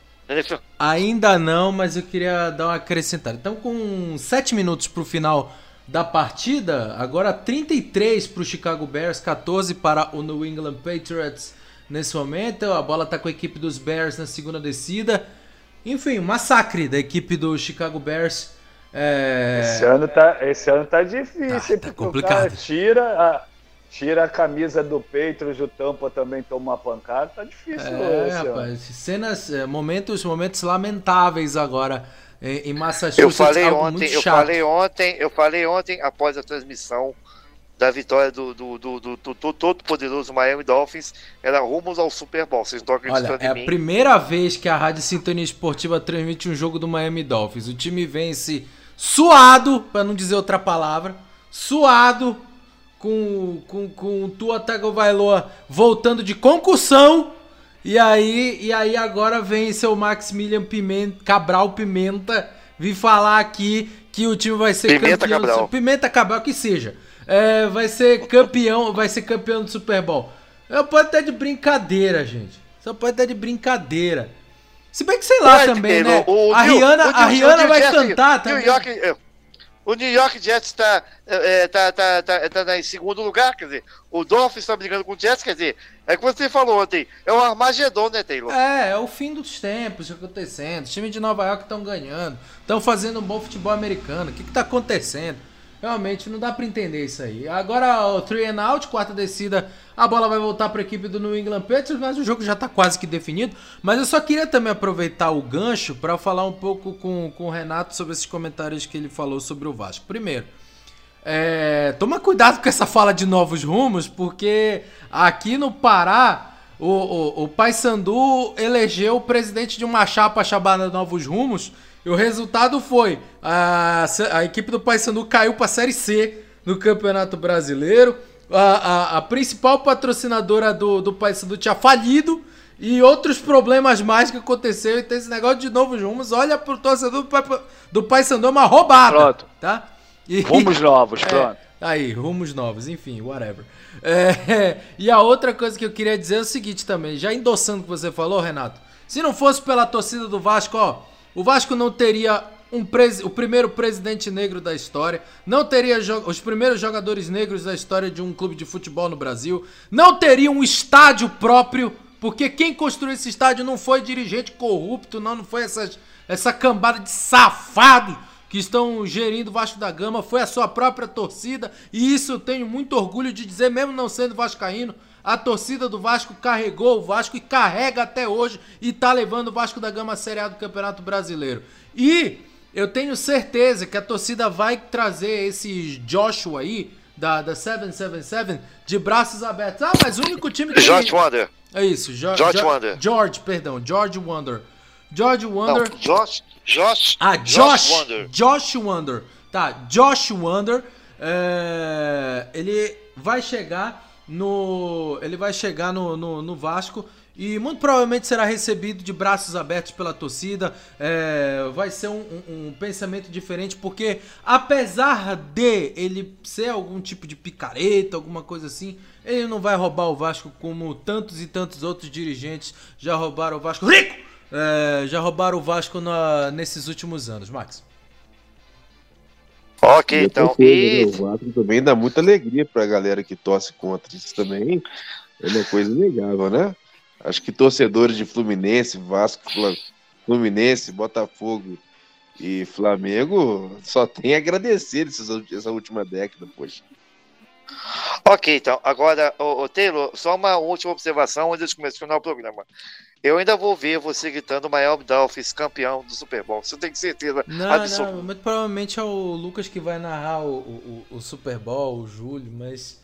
Ainda não, mas eu queria dar uma acrescentada. Então, com 7 minutos pro final da partida, agora 33 pro Chicago Bears, 14 para o New England Patriots nesse momento. A bola tá com a equipe dos Bears na segunda descida. Enfim, um massacre da equipe do Chicago Bears. É... Esse ano tá, esse ano tá difícil, hein, porque complicado. tira a, tira a camisa do Patriots, o Tampa também toma uma pancada, tá difícil É, esse ano. rapaz, cenas, é, momentos, momentos lamentáveis agora em, em Massachusetts. Eu falei ontem, eu falei ontem, eu falei ontem após a transmissão da vitória do, do, do, do, do- do todo poderoso Miami Dolphins, era rumos ao Super Bowl. Vocês estão Olha, acreditando é em a primeira vez que a Rádio Sintonia Esportiva transmite um jogo do Miami Dolphins. O time vence suado, pra não dizer outra palavra, suado, com, com, com o Tua Tagovailoa voltando de concussão. E aí, e aí agora vem seu Maximilian Pimenta, Cabral Pimenta vir falar aqui que o time vai ser Pimenta campeão. do Cabral. Pimenta Cabral, que seja. É, vai ser campeão, vai ser campeão do Super Bowl. Eu pode estar de brincadeira, gente. Só pode estar de brincadeira. Se bem que sei lá também, né? o a New- Rihanna, o a New- Rihanna o New vai Jersey- cantar New também. York, é, o New York Jets está é, tá, tá, tá, tá em segundo lugar, quer dizer, o Dolphins está brigando com o Jets, quer dizer, é como você falou ontem, é um Armagedon, né, Taylor? É, é o fim dos tempos acontecendo. Os times de Nova York estão ganhando, estão fazendo um bom futebol americano. O que, que tá acontecendo? Realmente não dá pra entender isso aí. Agora o three and out, quarta descida, a bola vai voltar pra equipe do New England Patriots, mas o jogo já tá quase que definido. Mas eu só queria também aproveitar o gancho pra falar um pouco com, com o Renato sobre esses comentários que ele falou sobre o Vasco. Primeiro, é, toma cuidado com essa fala de novos rumos, porque aqui no Pará, o, o, o Paysandu elegeu o presidente de uma chapa chamada Novos Rumos, e o resultado foi: a, a equipe do Paysandu caiu para a Série C no Campeonato Brasileiro, a, a, a principal patrocinadora do, do Paysandu tinha falido. E outros problemas mais que aconteceram. Então, esse negócio de novos rumos, olha pro torcedor do, do Paysandu, é uma roubada. Pronto. Tá? E- Rumos novos, <laughs> É, pronto. Aí, rumos novos, enfim, whatever. É, <laughs> e a outra coisa que eu queria dizer é o seguinte também, já endossando o que você falou, Renato. Se não fosse pela torcida do Vasco, ó, o Vasco não teria um o primeiro presidente negro da história, não teria os primeiros jogadores negros da história de um clube de futebol no Brasil, não teria um estádio próprio, porque quem construiu esse estádio não foi dirigente corrupto, não, não foi essas, essa cambada de safados que estão gerindo o Vasco da Gama, foi a sua própria torcida, e isso eu tenho muito orgulho de dizer, mesmo não sendo vascaíno, a torcida do Vasco carregou o Vasco e carrega até hoje e tá levando o Vasco da Gama à Série A do Campeonato Brasileiro. E eu tenho certeza que a torcida vai trazer esse Joshua aí, da, da 777, de braços abertos. Ah, mas o único time que... George Wonder. É isso, Jo- George Jo- Wonder. George, perdão, George Wonder. George Não, Wonder... Josh, Josh, Ah, Josh, Wonder. Josh Wonder. Tá, Josh Wonder. é, ele vai chegar no. Ele vai chegar no, no, no Vasco e muito provavelmente será recebido de braços abertos pela torcida. É, vai ser um, um- um pensamento diferente, porque apesar de ele ser algum tipo de picareta, alguma coisa assim, ele não vai roubar o Vasco como tantos e tantos outros dirigentes já roubaram o Vasco. Rico! É, já roubaram o Vasco na- nesses últimos anos, Max. Ok, E então. E O Vasco também dá muita alegria pra galera que torce contra. Isso também é uma coisa inegável, né? Acho que torcedores de Fluminense, Vasco, Fluminense, Botafogo e Flamengo só tem a agradecer essa última década, poxa. Ok, então. Agora, ô, Taylor, só uma última observação antes de começar o programa. Eu ainda vou ver você gritando Miami Dolphins campeão do Super Bowl. Você tem certeza Não, absoluta. não, muito provavelmente é o Lucas que vai narrar o, o, o Super Bowl, o Júlio, mas.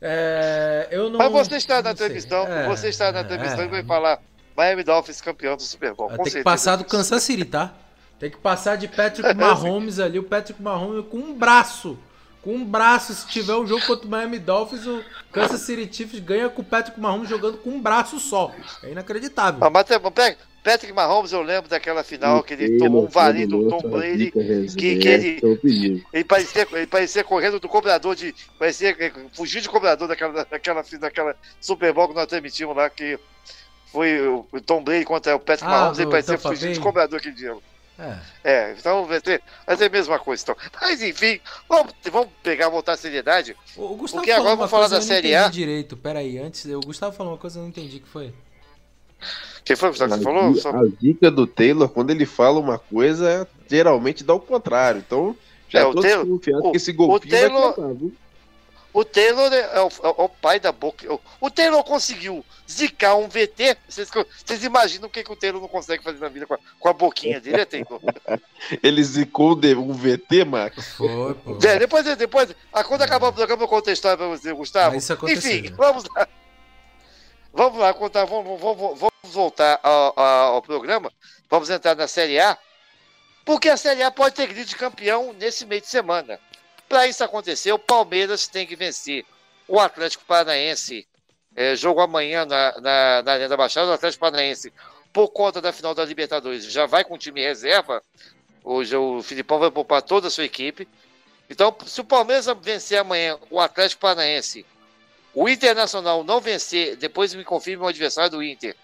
É, eu não. Mas você está na transmissão, É, você está na é, transmissão é. e vai falar Miami Dolphins campeão do Super Bowl. Tem que passar do Kansas City, tá? Tem que passar de <laughs> Patrick Mahomes ali, o Patrick Mahomes com um braço. Com um braço, se tiver um jogo contra o Miami Dolphins, o Kansas City Chiefs ganha com o Patrick Mahomes jogando com um braço só. É inacreditável. Ah, mas pega- Patrick Mahomes, eu lembro daquela final que ele tomou um varinho do Tom Brady, que, que ele, ele, parecia, ele parecia correndo do cobrador de. Parecia eh, fugir de cobrador daquela, daquela, daquela Super Bowl que nós transmitimos lá, que foi o Tom Brady contra o Patrick Ah, Mahomes, ele parecia fugir de cobrador aquele dia. É. É, então vai ser, vai ser a mesma coisa. Então. Mas enfim, vamos, vamos pegar, voltar à seriedade. O Gustavo porque agora vamos falar da Série A. direito. Pera aí, antes, o Gustavo falou uma coisa eu não entendi que foi. Quem foi Gustavo, que você A falou? Só- A dica do Taylor, quando ele fala uma coisa, geralmente dá o contrário. Então, já É, o tô Taylor- desconfiado o- que esse o golfinho Taylor- vai cantar, viu? O Taylor é o, é o pai da boca. O- Taylor conseguiu zicar um VT. Vocês, vocês imaginam o que, que o Taylor não consegue fazer na vida com a, com a boquinha dele, é Taylor? <laughs> Ele zicou um VT, Max? Foi, pô. É, depois, depois, a quando acabar o programa, eu conto a história pra você, Gustavo. Mas isso aconteceu, Enfim, né? vamos lá. Vamos lá, contar, vamos, vamos, vamos voltar ao, ao- ao programa. Vamos entrar na Série A. Porque a Série A pode ter grito de campeão nesse meio de semana. Para isso acontecer, o Palmeiras tem que vencer o Atlético Paranaense. É, jogo amanhã na, na, na Arena da Baixada, o Atlético Paranaense, por conta da final da Libertadores, já vai com o time reserva. Hoje o Filipão vai poupar toda a sua equipe. Então, se o Palmeiras vencer amanhã o Atlético Paranaense, o Internacional não vencer, depois me confirme o adversário do Inter,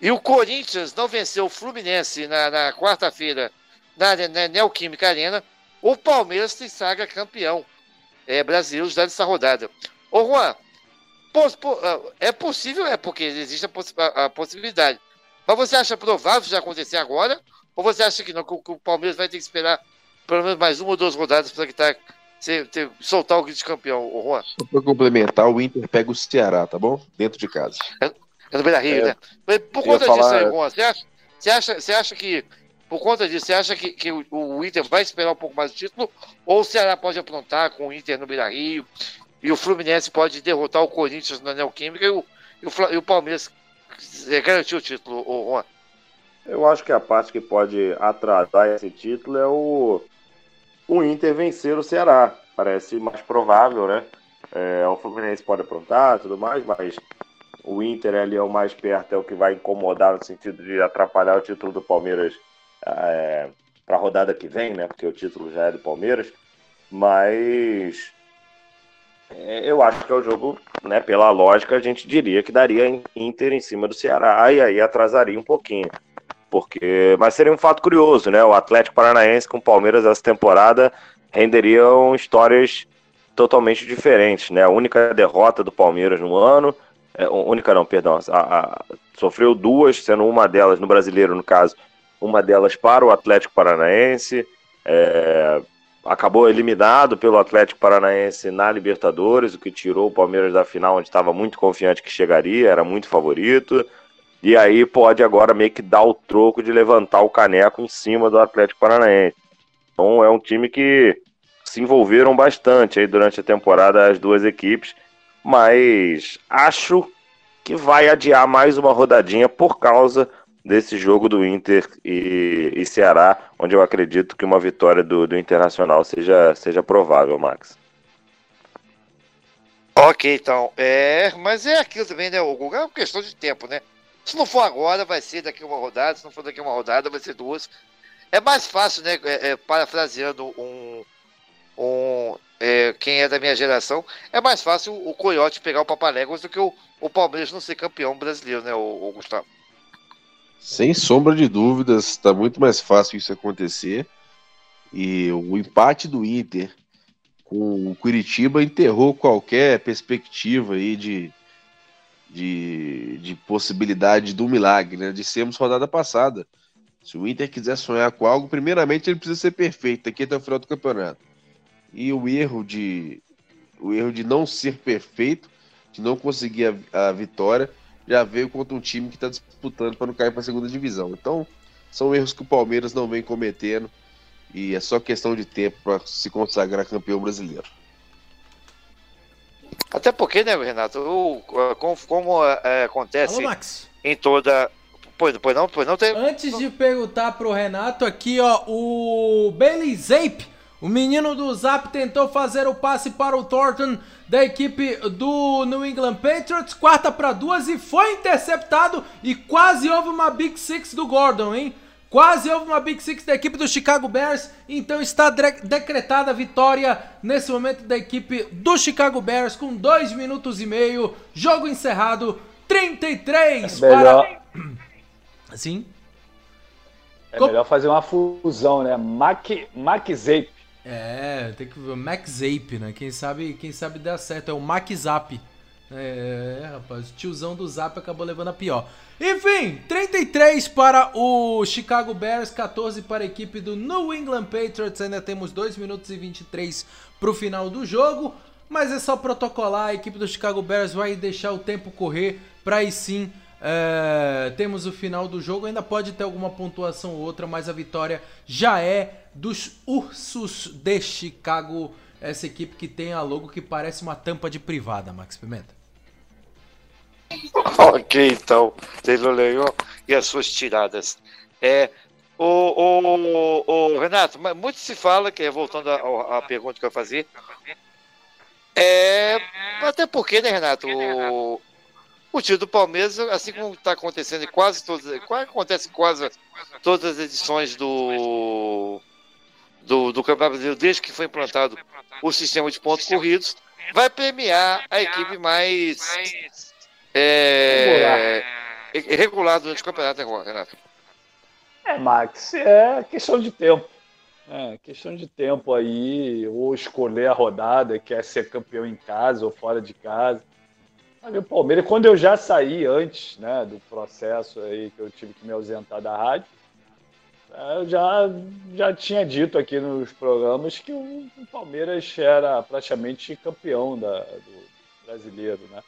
e o Corinthians não vencer o Fluminense na, na quarta-feira na, na Neoquímica Arena, o Palmeiras se saga campeão é, brasileiro já dessa rodada. Ô Juan, ah, é possível, é porque existe a, possi- a- possibilidade. Mas você acha provável isso já acontecer agora? Ou você acha que não, que, o- Palmeiras vai ter que esperar pelo menos mais uma ou duas rodadas para que tá, ser- ter- soltar o grito de campeão, ô Juan? Só pra complementar, o Inter pega o Ceará, tá bom? Dentro de casa. É do Beira Rio, É, né? Por conta disso falar- aí, Juan, você acha, você acha, você acha que, por conta disso, você acha que, que o, o Inter vai esperar um pouco mais do título? Ou o Ceará pode aprontar com o Inter no Beira Rio? E o Fluminense pode derrotar o Corinthians na Neoquímica e o, e o, e o Palmeiras eh, garantir o título, Juan? Eu acho que a parte que pode atrasar esse título é o, o Inter vencer o Ceará. Parece mais provável, né? É, o Fluminense pode aprontar tudo mais, mas o Inter ali é o mais perto, é o que vai incomodar no sentido de atrapalhar o título do Palmeiras para a rodada que vem, né? Porque o título já é do Palmeiras. Mas é, eu acho que é o jogo, né? Pela lógica, a gente diria que daria Inter em cima do Ceará e aí atrasaria um pouquinho. Porque, mas seria um fato curioso, né? O Atlético Paranaense com o Palmeiras essa temporada renderiam histórias totalmente diferentes, né? A única derrota do Palmeiras no ano, é, única não, perdão, a- a- sofreu duas, sendo uma delas no Brasileiro, no caso, uma delas para o Atlético Paranaense, é, acabou eliminado pelo Atlético Paranaense na Libertadores, o que tirou o Palmeiras da final, onde estava muito confiante que chegaria, era muito favorito. E aí pode agora meio que dar o troco de levantar o caneco em cima do Atlético Paranaense. Então é um time que se envolveram bastante aí durante a temporada as duas equipes, mas acho que vai adiar mais uma rodadinha por causa desse jogo do Inter e, e Ceará, onde eu acredito que uma vitória do, do Internacional seja, seja provável, Max. Ok, então. É, mas é aquilo também, né? O Guga é uma questão de tempo, né? Se não for agora, vai ser daqui uma rodada. Se não for daqui uma rodada, vai ser duas. É mais fácil, né? É, é, parafraseando um. um é, quem é da minha geração, é mais fácil o Coyote pegar o Papaléguas do que o, o Palmeiras não ser campeão brasileiro, né, o, o Gustavo? Sem sombra de dúvidas, está muito mais fácil isso acontecer. E o empate do Inter com o Curitiba enterrou qualquer perspectiva aí de, de, de possibilidade do milagre, né? Dissemos rodada passada. Se o Inter quiser sonhar com algo, primeiramente ele precisa ser perfeito aqui até o final do campeonato. E o erro de o erro de não ser perfeito, de não conseguir a, a vitória, já veio contra um time que está disputando para não cair para a segunda divisão. Então, são erros que o Palmeiras não vem cometendo e é só questão de tempo para se consagrar campeão brasileiro. Até porque, né, Renato, o, como, como é, acontece Alô, em toda. Pois, pois não, pois não tem. Antes de perguntar pro Renato aqui, ó, o Bailey Zape, o menino do Zap, tentou fazer o passe para o Thornton da equipe do New England Patriots, quarta para duas e foi interceptado e quase houve uma Big Six do Gordon, hein? Quase houve uma Big Six da equipe do Chicago Bears, então está decretada a vitória nesse momento da equipe do Chicago Bears com 2 minutos e meio, jogo encerrado, 33 é melhor... para... Sim? É melhor fazer uma fusão, né? Mac, Mac. É, tem que ver Zape, né? Quem sabe, quem sabe dá certo, é o Mac Zap. É, rapaz, o tiozão do Zap acabou levando a pior. Enfim, 33 para o Chicago Bears, 14 para a equipe do New England Patriots. Ainda temos 2 minutos e 23 para o final do jogo. Mas é só protocolar, a equipe do Chicago Bears vai deixar o tempo correr para aí sim é, temos o final do jogo. Ainda pode ter alguma pontuação ou outra, mas a vitória já é dos Ursos de Chicago. Essa equipe que tem a logo que parece uma tampa de privada, Max Pimenta. <laughs> Ok, então, Taylor Leon e as suas tiradas. É, o, o, o, Renato, muito se fala, que voltando à pergunta que eu ia fazer, é, até porque, né, Renato, o, o time do Palmeiras, assim como está acontecendo em quase todas, quase, acontece quase todas as edições do, do, do Campeonato Brasileiro, desde que foi implantado o sistema de pontos corridos, vai premiar a equipe mais é, regular durante o campeonato, né, Renato? É, Max, é questão de tempo. É, questão de tempo aí, ou escolher a rodada, quer ser campeão em casa ou fora de casa. O Palmeiras, quando eu já saí antes né, do processo aí que eu tive que me ausentar da rádio, é, eu já, já tinha dito aqui nos programas que o Palmeiras era praticamente campeão da, do brasileiro, né?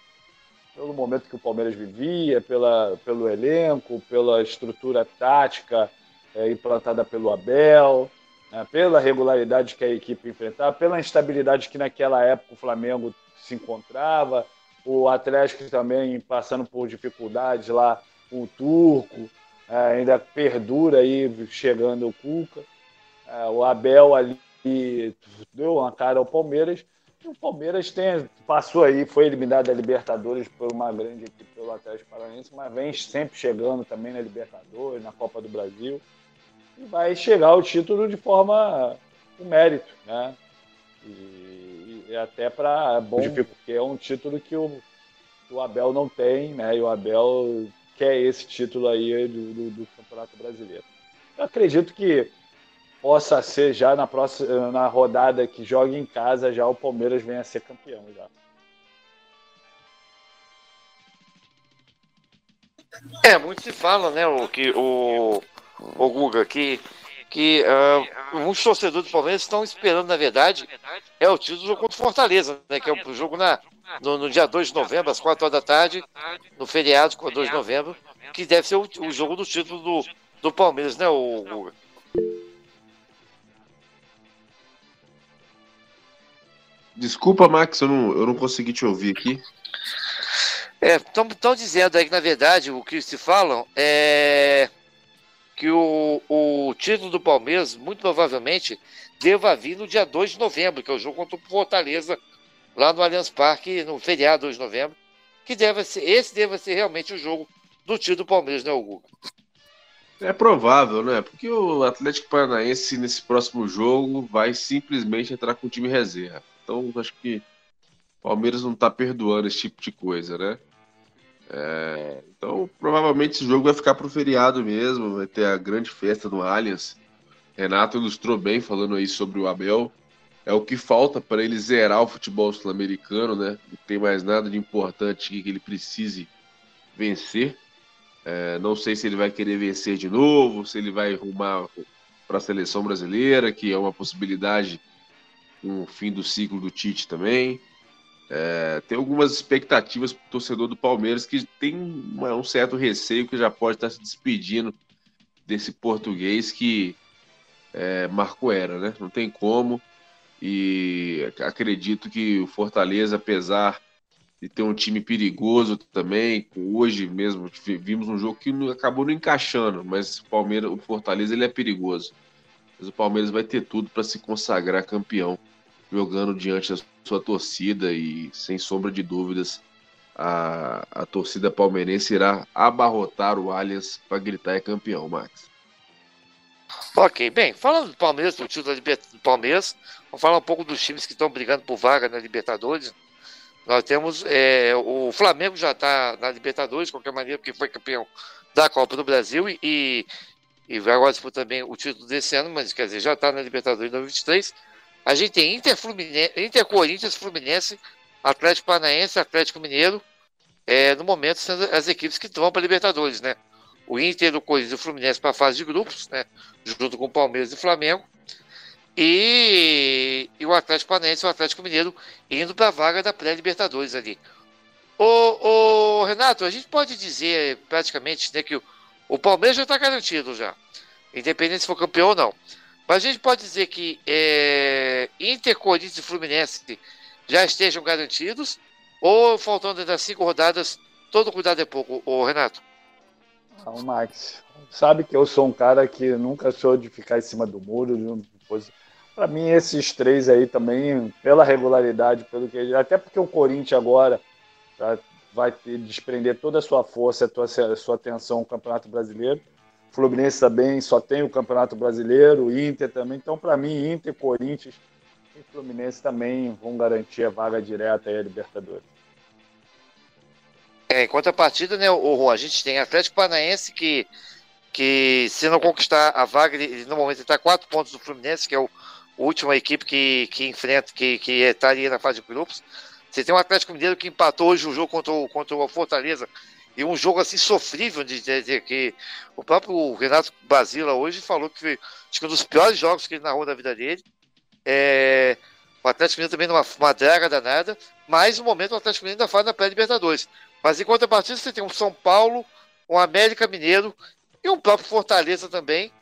pelo momento que o Palmeiras vivia, pela, pelo elenco, pela estrutura tática é, implantada pelo Abel, né, pela regularidade que a equipe enfrentava, pela instabilidade que naquela época o Flamengo se encontrava, o Atlético também passando por dificuldades lá o Turco, é, ainda perdura aí chegando o Cuca, é, o Abel ali deu uma cara ao Palmeiras, o Palmeiras tem, passou aí, foi eliminado da Libertadores por uma grande equipe pelo Atlético Paranaense, mas vem sempre chegando também na Libertadores, na Copa do Brasil, e vai chegar ao título de forma com mérito, né? E, e até para bom, porque é um título que o, o Abel não tem, né? E o Abel quer esse título aí do, do, do Campeonato Brasileiro. Eu acredito que possa ser já na próxima na rodada que joga em casa já o Palmeiras venha a ser campeão já. É, muito se fala, né, o que o, o Guga que que uh, muitos torcedores do Palmeiras estão esperando, na verdade, é o título do jogo contra o Fortaleza, né, que é o jogo na, no, no, dia 2 de novembro, às 4 horas da tarde, no feriado, 2 de novembro, que deve ser o, o jogo do título do, do Palmeiras, né, o? Desculpa, Max, eu não, eu não consegui te ouvir aqui. Estão é, dizendo aí que, na verdade, o que se falam é que o, o título do Palmeiras, muito provavelmente, deva vir no dia 2 de novembro, que é o jogo contra o Fortaleza, lá no Allianz Parque, no feriado 2 de novembro, que deve ser, esse deve ser realmente o jogo do tio do Palmeiras, né, Hugo? É provável, né? Porque o Atlético Paranaense nesse próximo jogo vai simplesmente entrar com o time reserva. Então acho que o Palmeiras não tá perdoando esse tipo de coisa, né? É, então provavelmente esse jogo vai ficar pro feriado mesmo, vai ter a grande festa no Allianz. Renato ilustrou bem falando aí sobre o Abel. É o que falta para ele zerar o futebol sul-americano, né? Não tem mais nada de importante que ele precise vencer. É, não sei se ele vai querer vencer de novo, se ele vai arrumar para a seleção brasileira, que é uma possibilidade com o fim do ciclo do Tite também. É, tem algumas expectativas para o torcedor do Palmeiras que tem uma, um certo receio que já pode estar se despedindo desse português que é, marcou era, né? Não tem como. E acredito que o Fortaleza, apesar de ter um time perigoso também. Hoje mesmo vimos um jogo que acabou não encaixando, mas o Palmeiras, o Fortaleza ele é perigoso. Mas o Palmeiras vai ter tudo para se consagrar campeão, jogando diante da sua torcida e sem sombra de dúvidas a, a torcida palmeirense irá abarrotar o Allianz para gritar é campeão, Max. Ok, bem, falando do Palmeiras, do título do Palmeiras, vamos falar um pouco dos times que estão brigando por vaga na Libertadores. Nós temos é, o Flamengo já está na Libertadores, de qualquer maneira, porque foi campeão da Copa do Brasil e, e agora disputar também o título desse ano, mas quer dizer, já está na Libertadores 2023. A gente tem Inter, Fluminense, Inter Corinthians, Fluminense, Atlético Paranaense, Atlético Mineiro, é, no momento sendo as equipes que vão para Libertadores, né? O Inter, o Corinthians e o Fluminense para a fase de grupos, né? Junto com o Palmeiras e o Flamengo. E, e o Atlético Paranaense e o Atlético Mineiro indo para a vaga da pré-Libertadores ali. O, o, Renato, a gente pode dizer praticamente né, que o, o Palmeiras já está garantido já, independente se for campeão ou não. Mas a gente pode dizer que é, Inter, Corinthians e Fluminense já estejam garantidos, ou faltando ainda cinco rodadas, todo cuidado é pouco, o Renato? Não, Max, sabe que eu sou um cara que nunca sou de ficar em cima do muro, para mim, esses três aí também, pela regularidade, pelo que até porque o Corinthians agora tá, vai desprender toda a sua força, a, a sua atenção ao Campeonato Brasileiro. Fluminense também só tem o Campeonato Brasileiro, o Inter também. Então, para mim, Inter, Corinthians e Fluminense também vão garantir a vaga direta aí a Libertadores. É, em contrapartida, né, o, a gente tem Atlético Paranaense que que se não conquistar a vaga, ele, no momento está quatro pontos do Fluminense, que é o, a última equipe que, que enfrenta, que, que estaria na fase de grupos. Você tem o Atlético Mineiro que empatou hoje o jogo contra o, contra o Fortaleza, e um jogo assim sofrível de dizer que o próprio Renato Basila hoje falou que foi acho que um dos piores jogos que ele narrou na vida dele. É, o Atlético Mineiro também numa uma draga danada, mas no momento o Atlético Mineiro ainda faz na pré-Libertadores. Mas em contrapartida você tem um São Paulo, um América Mineiro e o próprio Fortaleza também.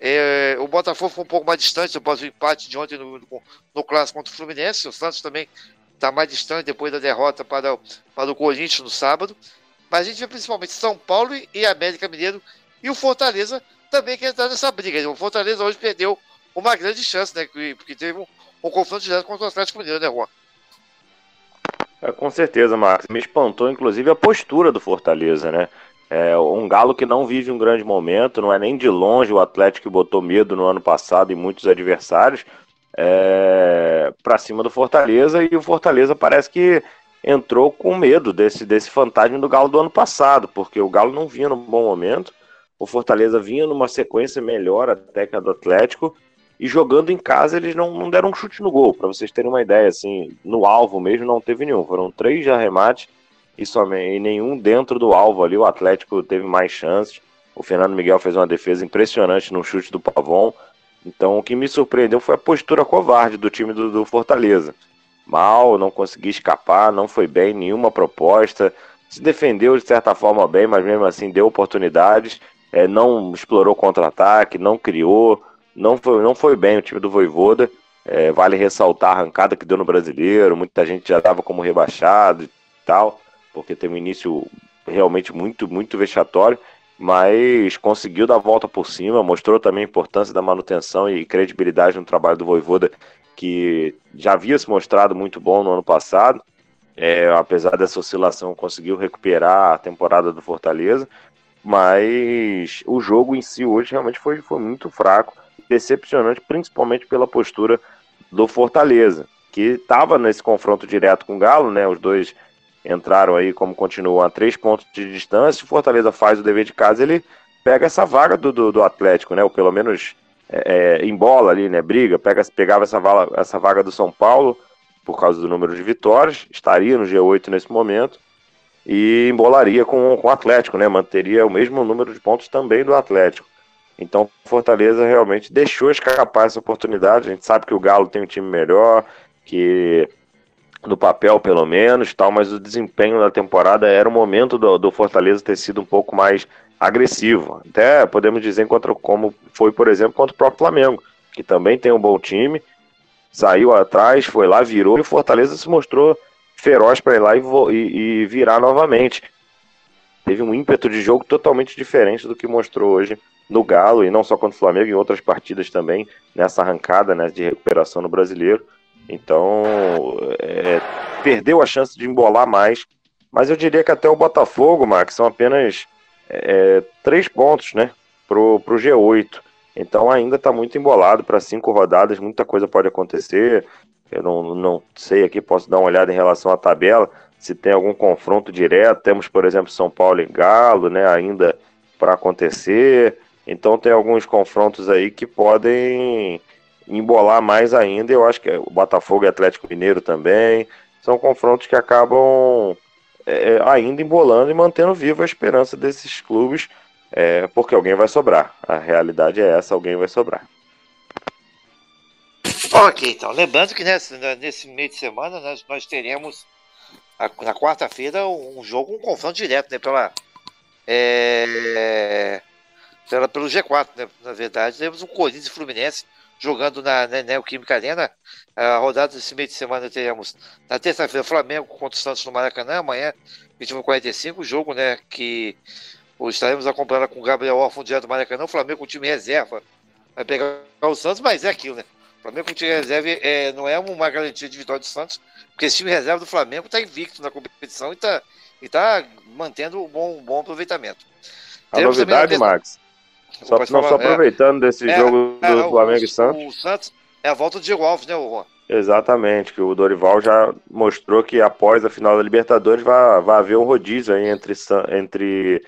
É, o Botafogo foi um pouco mais distante após o empate de ontem no, no, no clássico contra o Fluminense. O Santos também está mais distante depois da derrota para, para o Corinthians no sábado. Mas a gente vê principalmente São Paulo e América Mineiro e o Fortaleza também quer entrar nessa briga. O Fortaleza hoje perdeu uma grande chance, né? Porque teve um, um confronto direto contra o Atlético Mineiro, né, Juan? É, com certeza, Marcos. Me espantou, inclusive, a postura do Fortaleza, né? É um Galo que não vive um grande momento, não é nem de longe o Atlético que botou medo no ano passado em muitos adversários é, para cima do Fortaleza e o Fortaleza parece que entrou com medo desse, desse fantasma do Galo do ano passado, porque o Galo não vinha num bom momento, o Fortaleza vinha numa sequência melhor até que a do Atlético e jogando em casa eles não, não deram um chute no gol, para vocês terem uma ideia, assim, no alvo mesmo não teve nenhum, foram três de arremate e, somente, e nenhum dentro do alvo ali. O Atlético teve mais chances. O Fernando Miguel fez uma defesa impressionante no chute do Pavon. Então, o que me surpreendeu foi a postura covarde do time do, do Fortaleza. Mal, não conseguiu escapar, não foi bem, nenhuma proposta. Se defendeu de certa forma bem, mas mesmo assim deu oportunidades. É, não explorou contra-ataque, não criou, não foi, não foi bem o time do Voivoda. É, vale ressaltar a arrancada que deu no brasileiro, muita gente já dava como rebaixado e tal porque teve um início realmente muito, muito vexatório, mas conseguiu dar a volta por cima, mostrou também a importância da manutenção e credibilidade no trabalho do Voivoda, que já havia se mostrado muito bom no ano passado. É, apesar dessa oscilação, conseguiu recuperar a temporada do Fortaleza, mas o jogo em si hoje realmente foi, foi muito fraco, decepcionante, principalmente pela postura do Fortaleza, que estava nesse confronto direto com o Galo, né? Os dois entraram aí, como continuam, a três pontos de distância. O Fortaleza faz o dever de casa, ele pega essa vaga do, do, do Atlético, né? Ou pelo menos é, é, em bola ali, né? Briga, pega, pegava essa, vala, essa vaga do São Paulo por causa do número de vitórias, estaria no G8 nesse momento e embolaria com, com o Atlético, né? Manteria o mesmo número de pontos também do Atlético. Então, Fortaleza realmente deixou escapar essa oportunidade. A gente sabe que o Galo tem um time melhor, que no papel pelo menos, tal, mas o desempenho da temporada era o momento do, do Fortaleza ter sido um pouco mais agressivo. Até podemos dizer contra como foi, por exemplo, contra o próprio Flamengo, que também tem um bom time, saiu atrás, foi lá, virou e o Fortaleza se mostrou feroz para ir lá e, e, e, virar novamente. Teve um ímpeto de jogo totalmente diferente do que mostrou hoje no Galo, e não só contra o Flamengo, em outras partidas também, nessa arrancada né, de recuperação no brasileiro. Então, é, perdeu a chance de embolar mais. Mas eu diria que até o Botafogo, Max, são apenas é, três pontos né, para o G8. Então ainda está muito embolado para cinco rodadas, muita coisa pode acontecer. Eu não, não sei aqui, posso dar uma olhada em relação à tabela, se tem algum confronto direto. Temos, por exemplo, São Paulo e Galo, né, ainda para acontecer. Então tem alguns confrontos aí que podem embolar mais ainda. Eu acho que o Botafogo e Atlético Mineiro também são confrontos que acabam é, ainda embolando e mantendo viva a esperança desses clubes, é, porque alguém vai sobrar. A realidade é essa, alguém vai sobrar. Ok, então, lembrando que nesse, nesse meio de semana nós, nós teremos na quarta-feira um jogo, um confronto direto, né, pela, é, pela, pelo G4, né, na verdade, temos um Corinthians e Fluminense jogando na né, Neoquímica Arena. A rodada desse meio de semana teremos na terça-feira Flamengo contra o Santos no Maracanã, amanhã 21h45, jogo né, que estaremos acompanhando com o Gabriel Orfão direto do Maracanã, o Flamengo com o time reserva vai pegar o Santos, mas é aquilo, né? O Flamengo com o time reserva é, não é uma garantia de vitória do Santos, porque esse time reserva do Flamengo está invicto na competição e está e tá mantendo um bom, um bom aproveitamento. A Teremos novidade, Max, só, não, só aproveitando é, desse é, jogo é, do Flamengo o, e Santos. O Santos é a volta do Diego Alves, né, Juan? Exatamente, que o Dorival já mostrou que após a final da Libertadores vai, vai haver um rodízio aí entre, entre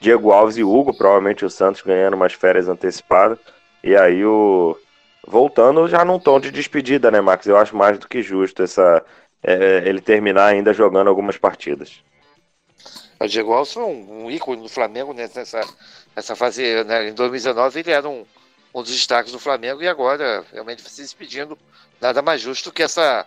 Diego Alves e Hugo, provavelmente o Santos ganhando umas férias antecipadas. E aí o. Voltando já num tom de despedida, né, Max? Eu acho mais do que justo essa, é, ele terminar ainda jogando algumas partidas. O Diego Alves foi um, um ícone do Flamengo né, nessa, nessa fase. Né, em 2019 ele era um, um dos destaques do Flamengo e agora realmente se despedindo. Nada mais justo que essa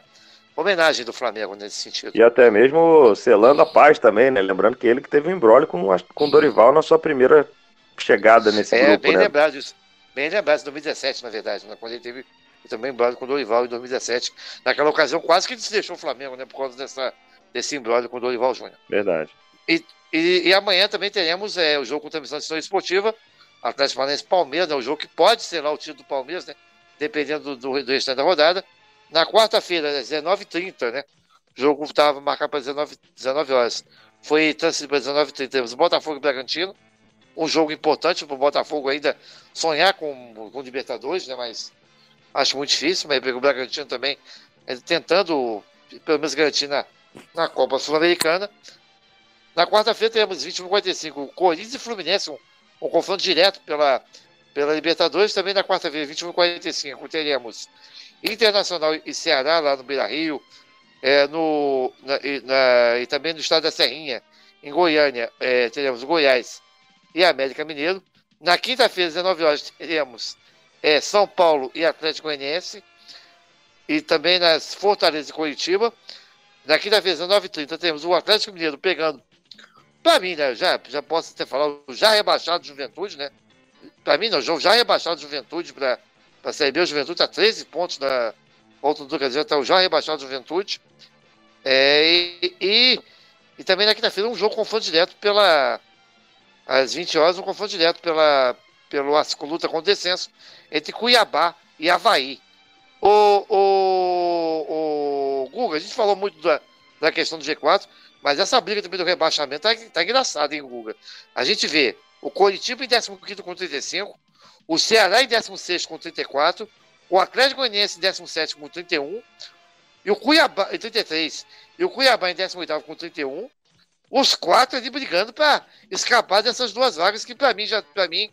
homenagem do Flamengo nesse sentido. E até mesmo selando a paz também, né? Lembrando que ele que teve um embrólio com, com Dorival na sua primeira chegada nesse é, grupo, bem né? lembrado isso. Bem lembrado, em 2017, na verdade, né? quando ele teve também embrólio com o Dorival em 2017. Naquela ocasião, quase que ele se deixou o Flamengo, né? Por causa dessa, desse embrólio com o Dorival Júnior. Verdade. E, e, e, amanhã também teremos é, o jogo com transmissão esportiva, Atlético Paranaense Palmeiras, né, o jogo que pode ser lá o título do Palmeiras, né, dependendo do, do, do restante da rodada. Na quarta-feira, às 19h30, né, o jogo estava marcado para 19, 19 horas. Foi transferido para 19h30. Temos Botafogo e Bragantino. Um jogo importante para o Botafogo ainda sonhar com, com Libertadores, né, mas acho muito difícil. Mas o Bragantino também é, tentando, pelo menos, garantir na, na Copa Sul-Americana. Na quarta-feira teremos 21h45 Corinthians e Fluminense, um, um, confronto direto pela, pela Libertadores. Também na quarta-feira, 21h45, teremos Internacional e Ceará lá no Beira Rio, é, no, na, na, e também no estado da Serrinha, em Goiânia, é, teremos Goiás e América Mineiro. Na quinta-feira, 19 horas, teremos é, São Paulo e Atlético Goianiense. E também nas Fortaleza e Curitiba. Na quinta-feira, 19h30, temos o Atlético Mineiro pegando para mim, né, já, já posso até falar, já rebaixado de Juventude, né? Para mim, não, já rebaixado de Juventude para a Série B, o Juventude está 13 pontos na volta do Brasil, está já rebaixado de Juventude. É, e, e, e, também na quinta-feira um jogo confronto direto pela. Às 20 horas, um confronto direto pela, pelo luta com descenso entre Cuiabá e Havaí. O, o, o Guga, a gente falou muito da, da questão do G4, mas essa briga também do rebaixamento tá, tá engraçada, hein, Guga? A gente vê o Coritiba em 15 com 35, o Ceará em 16 com 34, o Atlético Goianiense em 17 com 31, e o Cuiabá em 33, e o Cuiabá em 18 com 31, os quatro ali brigando para escapar dessas duas vagas que para mim já para mim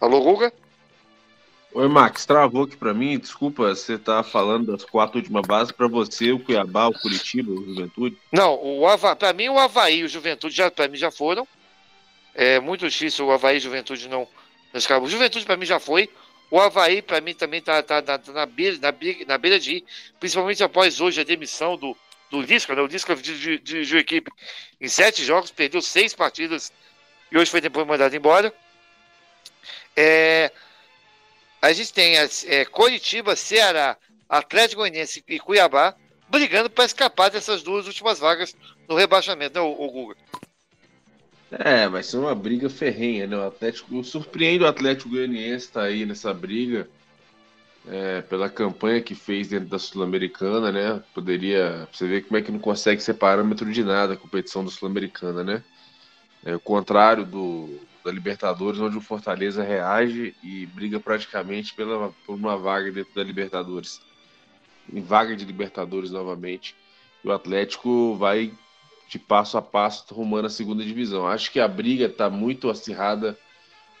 Alô, Guga? Oi, Max, travou aqui pra mim. Desculpa, você tá falando das quatro últimas bases. Pra você, o Cuiabá, o Curitiba, o Juventude? Não, o Hava... pra mim o Havaí e o Juventude já, pra mim já foram. É muito difícil o Havaí e Juventude não. O Juventude pra mim já foi. O Havaí, pra mim, também tá, tá, tá, tá na, beira, na, beira, na beira de ir, principalmente após hoje a demissão do, do Lisca, né? O Lisca dirigiu a equipe em sete jogos, perdeu seis partidas e hoje foi depois mandado embora. É, a gente tem as, é, Coritiba, Ceará, Atlético Goianiense e Cuiabá brigando para escapar dessas duas últimas vagas no rebaixamento, né, o, o Guga? É, vai ser uma briga ferrenha, né? O Atlético surpreende o Atlético Goianiense estar tá aí nessa briga é, pela campanha que fez dentro da Sul-Americana, né? Poderia você ver como é que não consegue ser parâmetro de nada a competição da Sul-Americana, né? É o contrário do da Libertadores, onde o Fortaleza reage e briga praticamente pela, por uma vaga dentro da Libertadores. Em vaga de Libertadores novamente. E o Atlético vai de passo a passo rumando a segunda divisão. Acho que a briga está muito acirrada,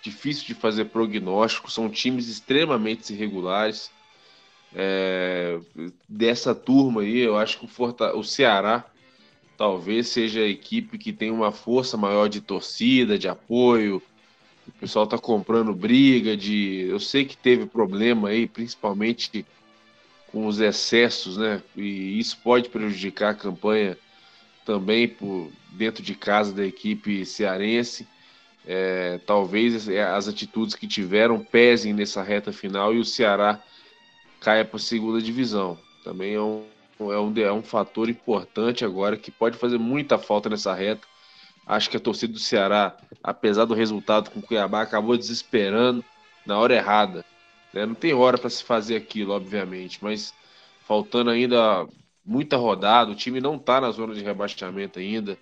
difícil de fazer prognóstico, são times extremamente irregulares. É, dessa turma aí, eu acho que o, Forta, o Ceará talvez seja a equipe que tem uma força maior de torcida, de apoio. O pessoal está comprando briga de. Eu sei que teve problema aí, principalmente com os excessos, né? E isso pode prejudicar a campanha também por dentro de casa da equipe cearense. É, talvez as atitudes que tiveram pesem nessa reta final e o Ceará caia para a segunda divisão. Também é um, é um, é um fator importante agora que pode fazer muita falta nessa reta. Acho que a torcida do Ceará, apesar do resultado com o Cuiabá, acabou desesperando na hora errada. Né? Não tem hora para se fazer aquilo, obviamente, mas faltando ainda muita rodada, o time não está na zona de rebaixamento ainda,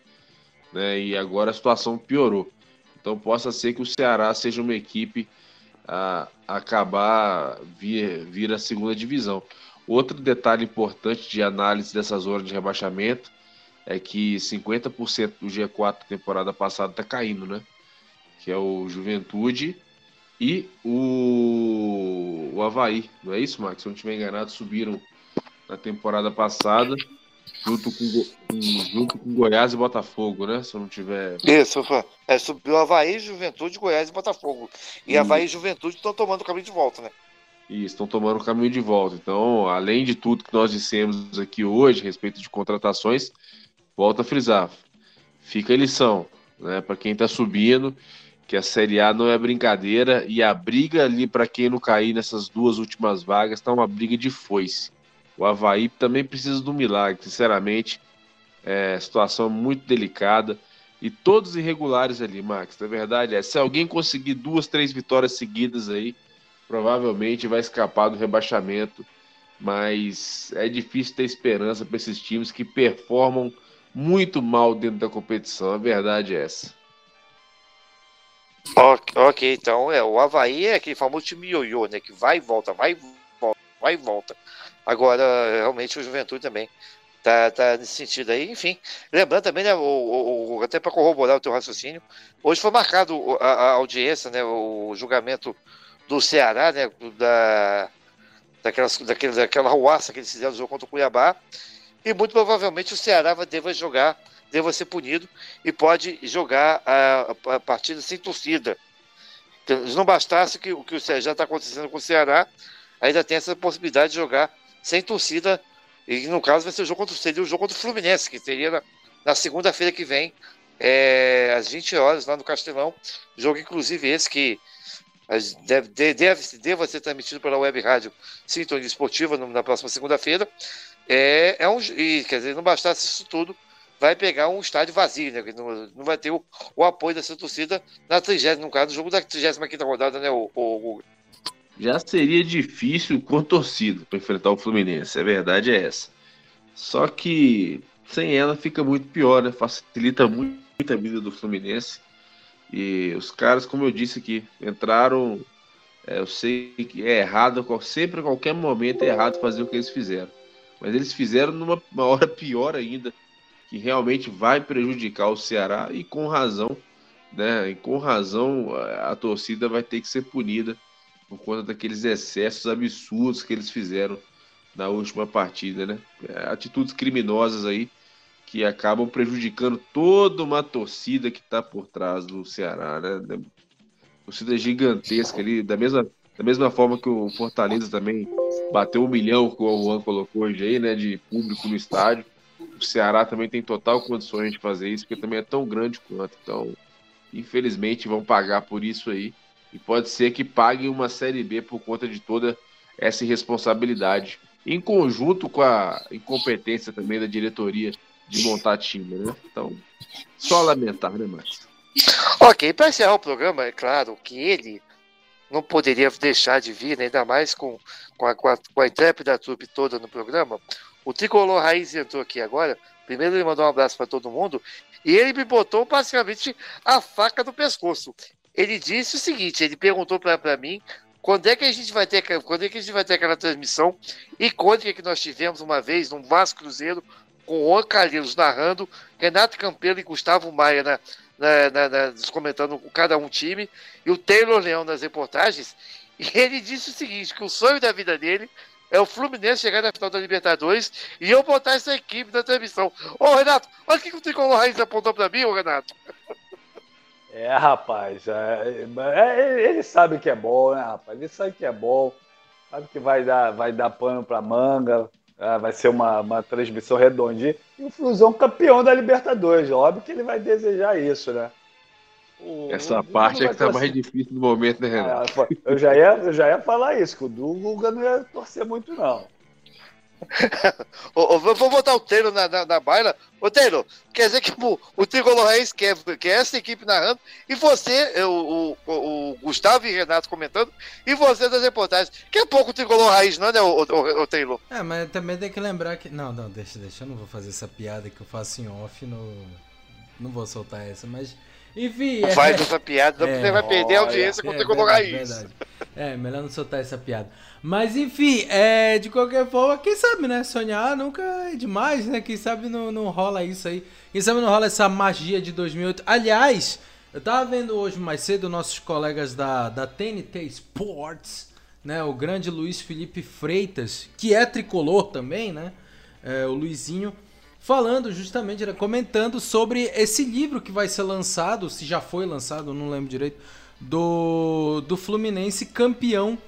né? E agora a situação piorou. Então possa ser que o Ceará seja uma equipe a, acabar vir, vir a segunda divisão. Outro detalhe importante de análise dessa zona de rebaixamento é que 50% do G4 da temporada passada está caindo, né? Que é o Juventude e o, o Havaí. Não é isso, Max? Se eu não estiver enganado, subiram na temporada passada junto com, junto com Goiás e Botafogo, né? Se eu não tiver. Isso, é, subiu Havaí, Juventude, Goiás e Botafogo. E, e... Havaí e Juventude estão tomando o caminho de volta, né? E estão tomando o caminho de volta. Então, além de tudo que nós dissemos aqui hoje a respeito de contratações, volta a frisar, fica a lição, né, para quem está subindo, que a Série A não é brincadeira e a briga ali para quem não cair nessas duas últimas vagas está uma briga de foice. O Havaí também precisa do milagre, sinceramente. É, situação muito delicada e todos irregulares ali, Max. Na verdade, é se alguém conseguir duas, três vitórias seguidas aí, provavelmente vai escapar do rebaixamento, mas é difícil ter esperança para esses times que performam muito mal dentro da competição. A verdade é essa. Ok, então é o Havaí é aquele famoso time ioiô, né? Que vai e volta, vai e volta, vai e volta. Agora, realmente, o Juventude também tá, tá nesse sentido aí. Enfim, lembrando também, né, o, o, o até para corroborar o teu raciocínio, hoje foi marcado a, a audiência, né, o julgamento do Ceará, né? Da, daquelas, daquele, daquela ruaça que eles fizeram no jogo contra o Cuiabá. E muito provavelmente o Ceará vai, deva jogar, deva ser punido e pode jogar a, a partida sem torcida. Então, não bastasse que o que já está acontecendo com o Ceará, ainda tem essa possibilidade de jogar sem torcida. E no caso vai ser o jogo contra, seria o jogo contra o Fluminense, que teria na, na segunda-feira que vem, é, às 20 horas, lá no Castelão. Jogo, inclusive, esse que deve, deve, deve ser transmitido pela web rádio Sintonia Esportiva no, na próxima segunda-feira. É, é um, e, quer dizer, não bastasse isso tudo, vai pegar um estádio vazio, né? Não, não vai ter o, o apoio dessa torcida na 30, no caso, do jogo da 35 rodada, né, o, o, Já seria difícil com torcida para enfrentar o Fluminense, a verdade é essa. Só que sem ela fica muito pior, né? Facilita muito, muito a vida do Fluminense. E os caras, como eu disse aqui, entraram. É, eu sei que é errado, sempre, a qualquer momento é errado fazer o que eles fizeram. Mas eles fizeram numa hora pior ainda, que realmente vai prejudicar o Ceará e com razão, né? E com razão a, a torcida vai ter que ser punida por conta daqueles excessos absurdos que eles fizeram na última partida, né? É, atitudes criminosas aí que acabam prejudicando toda uma torcida que está por trás do Ceará, né? Torcida gigantesca ali, da mesma, da mesma forma que o Fortaleza também bateu um milhão, como o Juan colocou hoje aí, né? De público no estádio. O Ceará também tem total condições de fazer isso, porque também é tão grande quanto. Então, infelizmente, vão pagar por isso aí. E pode ser que paguem uma Série B por conta de toda essa irresponsabilidade. Em conjunto com a incompetência também da diretoria de montar time, né? Então, só lamentar, né, Márcio? Ok, para encerrar o programa, é claro que ele não poderia deixar de vir, né? ainda mais com, com, a, com, a, com a intrépida trupe toda no programa. O Tricolor Raiz entrou aqui agora. Primeiro ele mandou um abraço para todo mundo e ele me botou basicamente a faca no pescoço. Ele disse o seguinte: ele perguntou para mim quando é que a gente vai ter quando é que a gente vai ter aquela transmissão quando é que nós tivemos uma vez num Vasco Cruzeiro com o Calheiros narrando, Renato Campelo e Gustavo Maia na, na, na, na, comentando cada um time, e o Taylor Leão nas reportagens, e ele disse o seguinte, que o sonho da vida dele é o Fluminense chegar na final da Libertadores e eu botar essa equipe na transmissão. Ô, Renato, olha o que o Tricolor Raiz apontou pra mim, ô, Renato. É, rapaz, é, é, ele sabe que é bom, né, rapaz? Ele sabe que é bom, sabe que vai dar, vai dar pano pra manga, ah, vai ser uma, uma transmissão redondinha. E o Flusão campeão da Libertadores. Óbvio que ele vai desejar isso, né? O, Essa o parte é que tá mais difícil no momento, né, Renato? Ah, eu, já ia, eu já ia falar isso, que o Dunga não ia torcer muito, não. Vou botar o Taylor na, na, na baila. Ô Taylor, quer dizer que o, o Tricolor Reis quer, quer essa equipe narrando e você, o, o, o, Gustavo e Renato comentando, e você das reportagens. Que é pouco o Tricolor Raiz, não é, né, o, o, o, Taylor? É, mas também tem que lembrar que. Não, não, deixa, deixa. Eu não vou fazer essa piada que eu faço em off. No... Não vou soltar essa, mas. Enfim. É... faz essa piada, é... você vai perder a audiência com o Tricolor Raiz. Verdade. É, melhor não soltar essa piada. Mas enfim, é, de qualquer forma, quem sabe, né? Sonhar nunca é demais, né? Quem sabe não, não rola isso aí. Quem sabe não rola essa magia de 2008. Aliás, eu tava vendo hoje mais cedo nossos colegas da, da TNT Sports, né? O grande Luiz Felipe Freitas, que é tricolor também, né? É, o Luizinho, falando justamente, né? comentando sobre esse livro que vai ser lançado, se já foi lançado, não lembro direito, do, do Fluminense campeão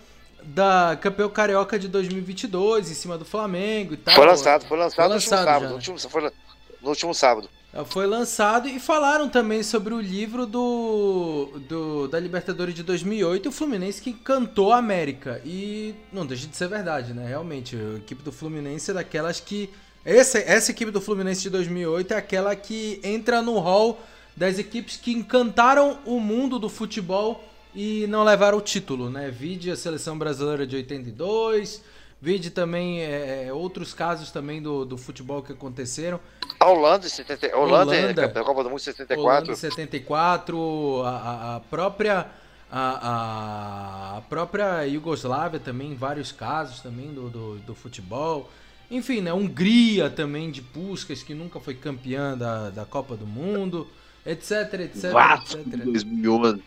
da campeão carioca de 2022 em cima do Flamengo e tal. Foi lançado, foi lançado, foi lançado no, último sábado, já, no, último, foi no último sábado. Foi lançado e falaram também sobre o livro do, do da Libertadores de 2008 o Fluminense que cantou a América. E não deixa de ser verdade, né? Realmente, a equipe do Fluminense é daquelas que. Essa, essa equipe do Fluminense de 2008 é aquela que entra no hall das equipes que encantaram o mundo do futebol e não levaram o título, né? Vide a seleção brasileira de 82, vide também é, é, outros casos também do, do futebol que aconteceram. A Holanda, 70, Holanda, Holanda é Copa do Mundo 74. Holanda 74, a, a própria a, a, própria Iugoslávia também, vários casos também do, do, do, futebol. Enfim, né? Hungria também de Puskas, que nunca foi campeã da, da Copa do Mundo, etc, etc, Vasco, etc. 2011.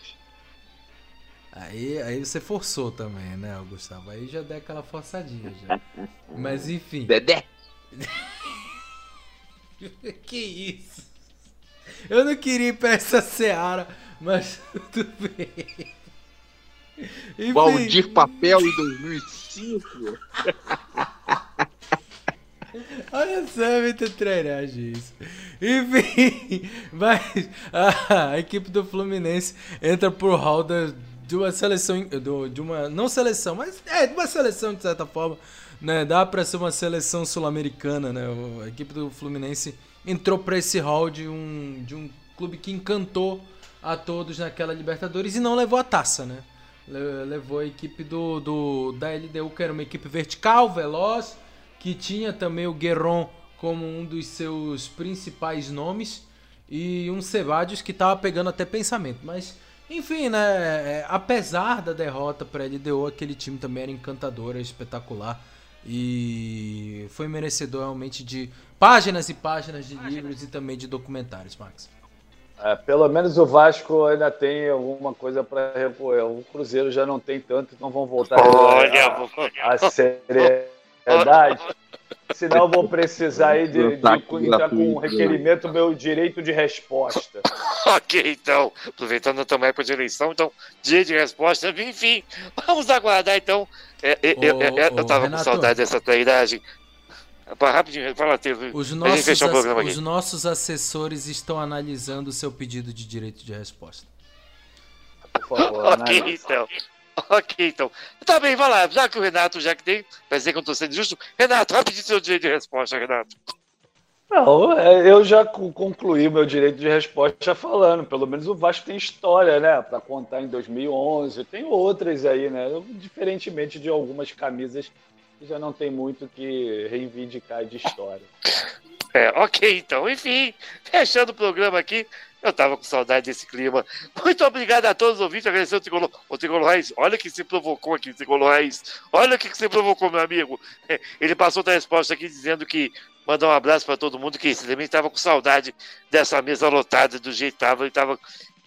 Aí, aí você forçou também, né, Gustavo? Aí já deu aquela forçadinha já. Mas enfim. Dedé! <laughs> que isso? Eu não queria ir pra essa seara, mas <laughs> tudo bem. Enfim. Valdir Papel em 2005. <laughs> Olha só, muita treinagem isso. Enfim, <laughs> mas a, equipe do Fluminense entra por hall da de uma seleção, de uma, não seleção, mas é, de uma seleção de certa forma, né? Dá para ser uma seleção sul-americana, né? A equipe do Fluminense entrou para esse hall de um, de um clube que encantou a todos naquela Libertadores e não levou a taça, né? Le- Levou a equipe do, do da LDU, que era uma equipe vertical, veloz, que tinha também o Guerron como um dos seus principais nomes e um Sebadios que tava pegando até pensamento, mas enfim, né, é, apesar da derrota para a LDU, aquele time também era encantador, era espetacular e foi merecedor realmente de páginas e páginas de livros e também de documentários, Max. É, pelo menos o Vasco ainda tem alguma coisa para repor. O Cruzeiro já não tem tanto, então vão voltar Olha, a, a seriedade. <laughs> Senão eu vou precisar aí de, de, de entrar com um requerimento meu direito de resposta. <laughs> ok, então, aproveitando a tua época de eleição, então, dia de resposta, enfim, vamos aguardar então. É, é, eu, eu, eu, eu tava com saudade dessa tua idade. Rapaz, Rapidinho, fala, Teve. Os a nossos, fechar o ass- programa aqui. os nossos assessores estão analisando o seu pedido de direito de resposta. Por favor, <laughs> ok, então. <laughs> Ok, então. Tá bem, vai lá. Já que o Renato, já que tem, vai dizer que eu tô sendo justo. Renato, rapidinho seu direito de resposta, Renato. Não, é, eu já co- concluí o meu direito de resposta já falando. Pelo menos o Vasco tem história, né? Para contar em 2011. Tem outras aí, né? Diferentemente de algumas camisas que já não tem muito que reivindicar de história. <laughs> É, ok, então. Enfim, fechando o programa aqui. Eu tava com saudade desse clima. Muito obrigado a todos os ouvintes. Agradecer o Tricolor. O Tricolor Raiz, olha o que se provocou aqui, Tricolor Raiz. Olha o que se provocou, meu amigo. Ele passou outra resposta aqui dizendo que mandar um abraço para todo mundo, que ele também estava com saudade dessa mesa lotada do jeito que tava. Ele tava,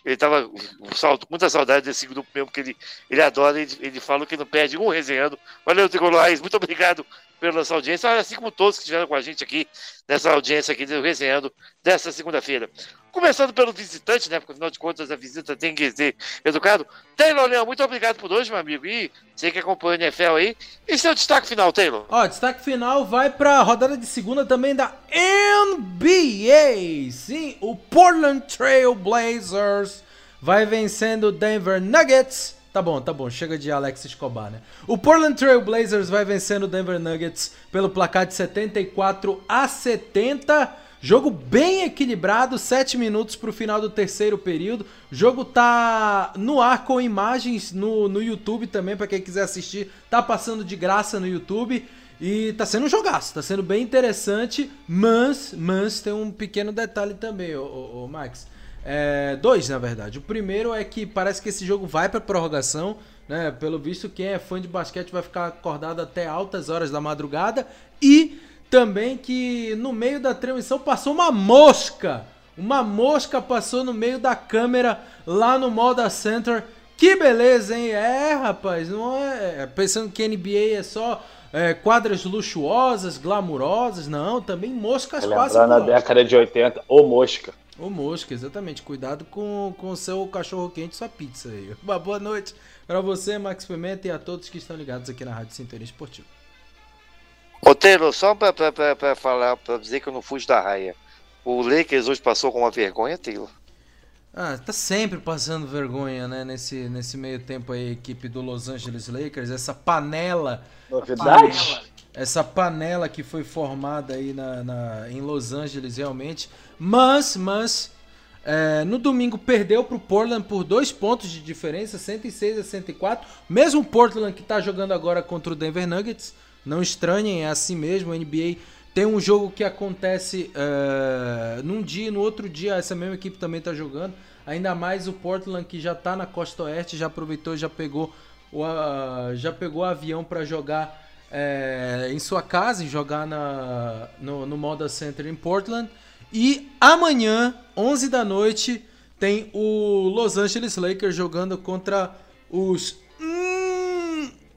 ele tava com muita saudade desse grupo mesmo, que ele, ele adora. Ele, ele fala que não perde um resenhando. Valeu, Tricolor Raiz. Muito obrigado pela nossa audiência, assim como todos que estiveram com a gente aqui nessa audiência aqui do Resenhando dessa segunda-feira. Começando pelo visitante, né? Porque afinal de contas a visita tem que ser educado. Taylor Leão, muito obrigado por hoje, meu amigo. E você que acompanha o NFL aí. E seu destaque final, Taylor? Ó, destaque final vai pra rodada de segunda também da NBA. Sim, o Portland Trail Blazers vai vencendo o Denver Nuggets. Tá bom, tá bom, chega de Alex Escobar, né? O Portland Trail Blazers vai vencendo o Denver Nuggets pelo placar de 74 a 70. Jogo bem equilibrado, 7 minutos pro final do terceiro período. O jogo tá no ar com imagens no, no YouTube também, pra quem quiser assistir. Tá passando de graça no YouTube. E tá sendo um jogaço, tá sendo bem interessante, mas, mas tem um pequeno detalhe também, ô, ô, Max. É, dois, na verdade. O primeiro é que parece que esse jogo vai pra prorrogação, né? Pelo visto, quem é fã de basquete vai ficar acordado até altas horas da madrugada. E também que no meio da transmissão passou uma mosca. Uma mosca passou no meio da câmera lá no Moda Center. Que beleza, hein? É, rapaz, não é. Pensando que NBA é só é, quadras luxuosas, glamurosas. Não, também moscas passam Lembrar na década de 80, ô mosca. Ô mosca, exatamente. Cuidado com com o seu cachorro quente e sua pizza aí. <laughs> Uma boa noite pra você, Max Pimenta, e a todos que estão ligados aqui na Rádio Sintonia Esportiva. Ô, Taylor, só pra, pra, pra, pra falar, pra dizer que eu não fujo da raia. O Lakers hoje passou com uma vergonha, Taylor. Ah, tá sempre passando vergonha, né? Nesse, nesse meio tempo aí, a equipe do Los Angeles Lakers, essa panela. Novidade? panela- essa panela que foi formada aí na, na- em Los Angeles, realmente. Mas, mas. é, no domingo perdeu pro Portland por dois pontos de diferença, 106 a 104. Mesmo o Portland que tá jogando agora contra o Denver Nuggets. Não estranhem, é assim mesmo. A NBA tem um jogo que acontece é, num dia e no outro dia essa mesma equipe também tá jogando. Ainda mais o Portland que já tá na costa oeste, já aproveitou, já pegou o, ah, já pegou o avião para jogar é, em sua casa e jogar na, no, no Moda Center em Portland. E amanhã, 11 da noite, tem o Los Angeles Lakers jogando contra os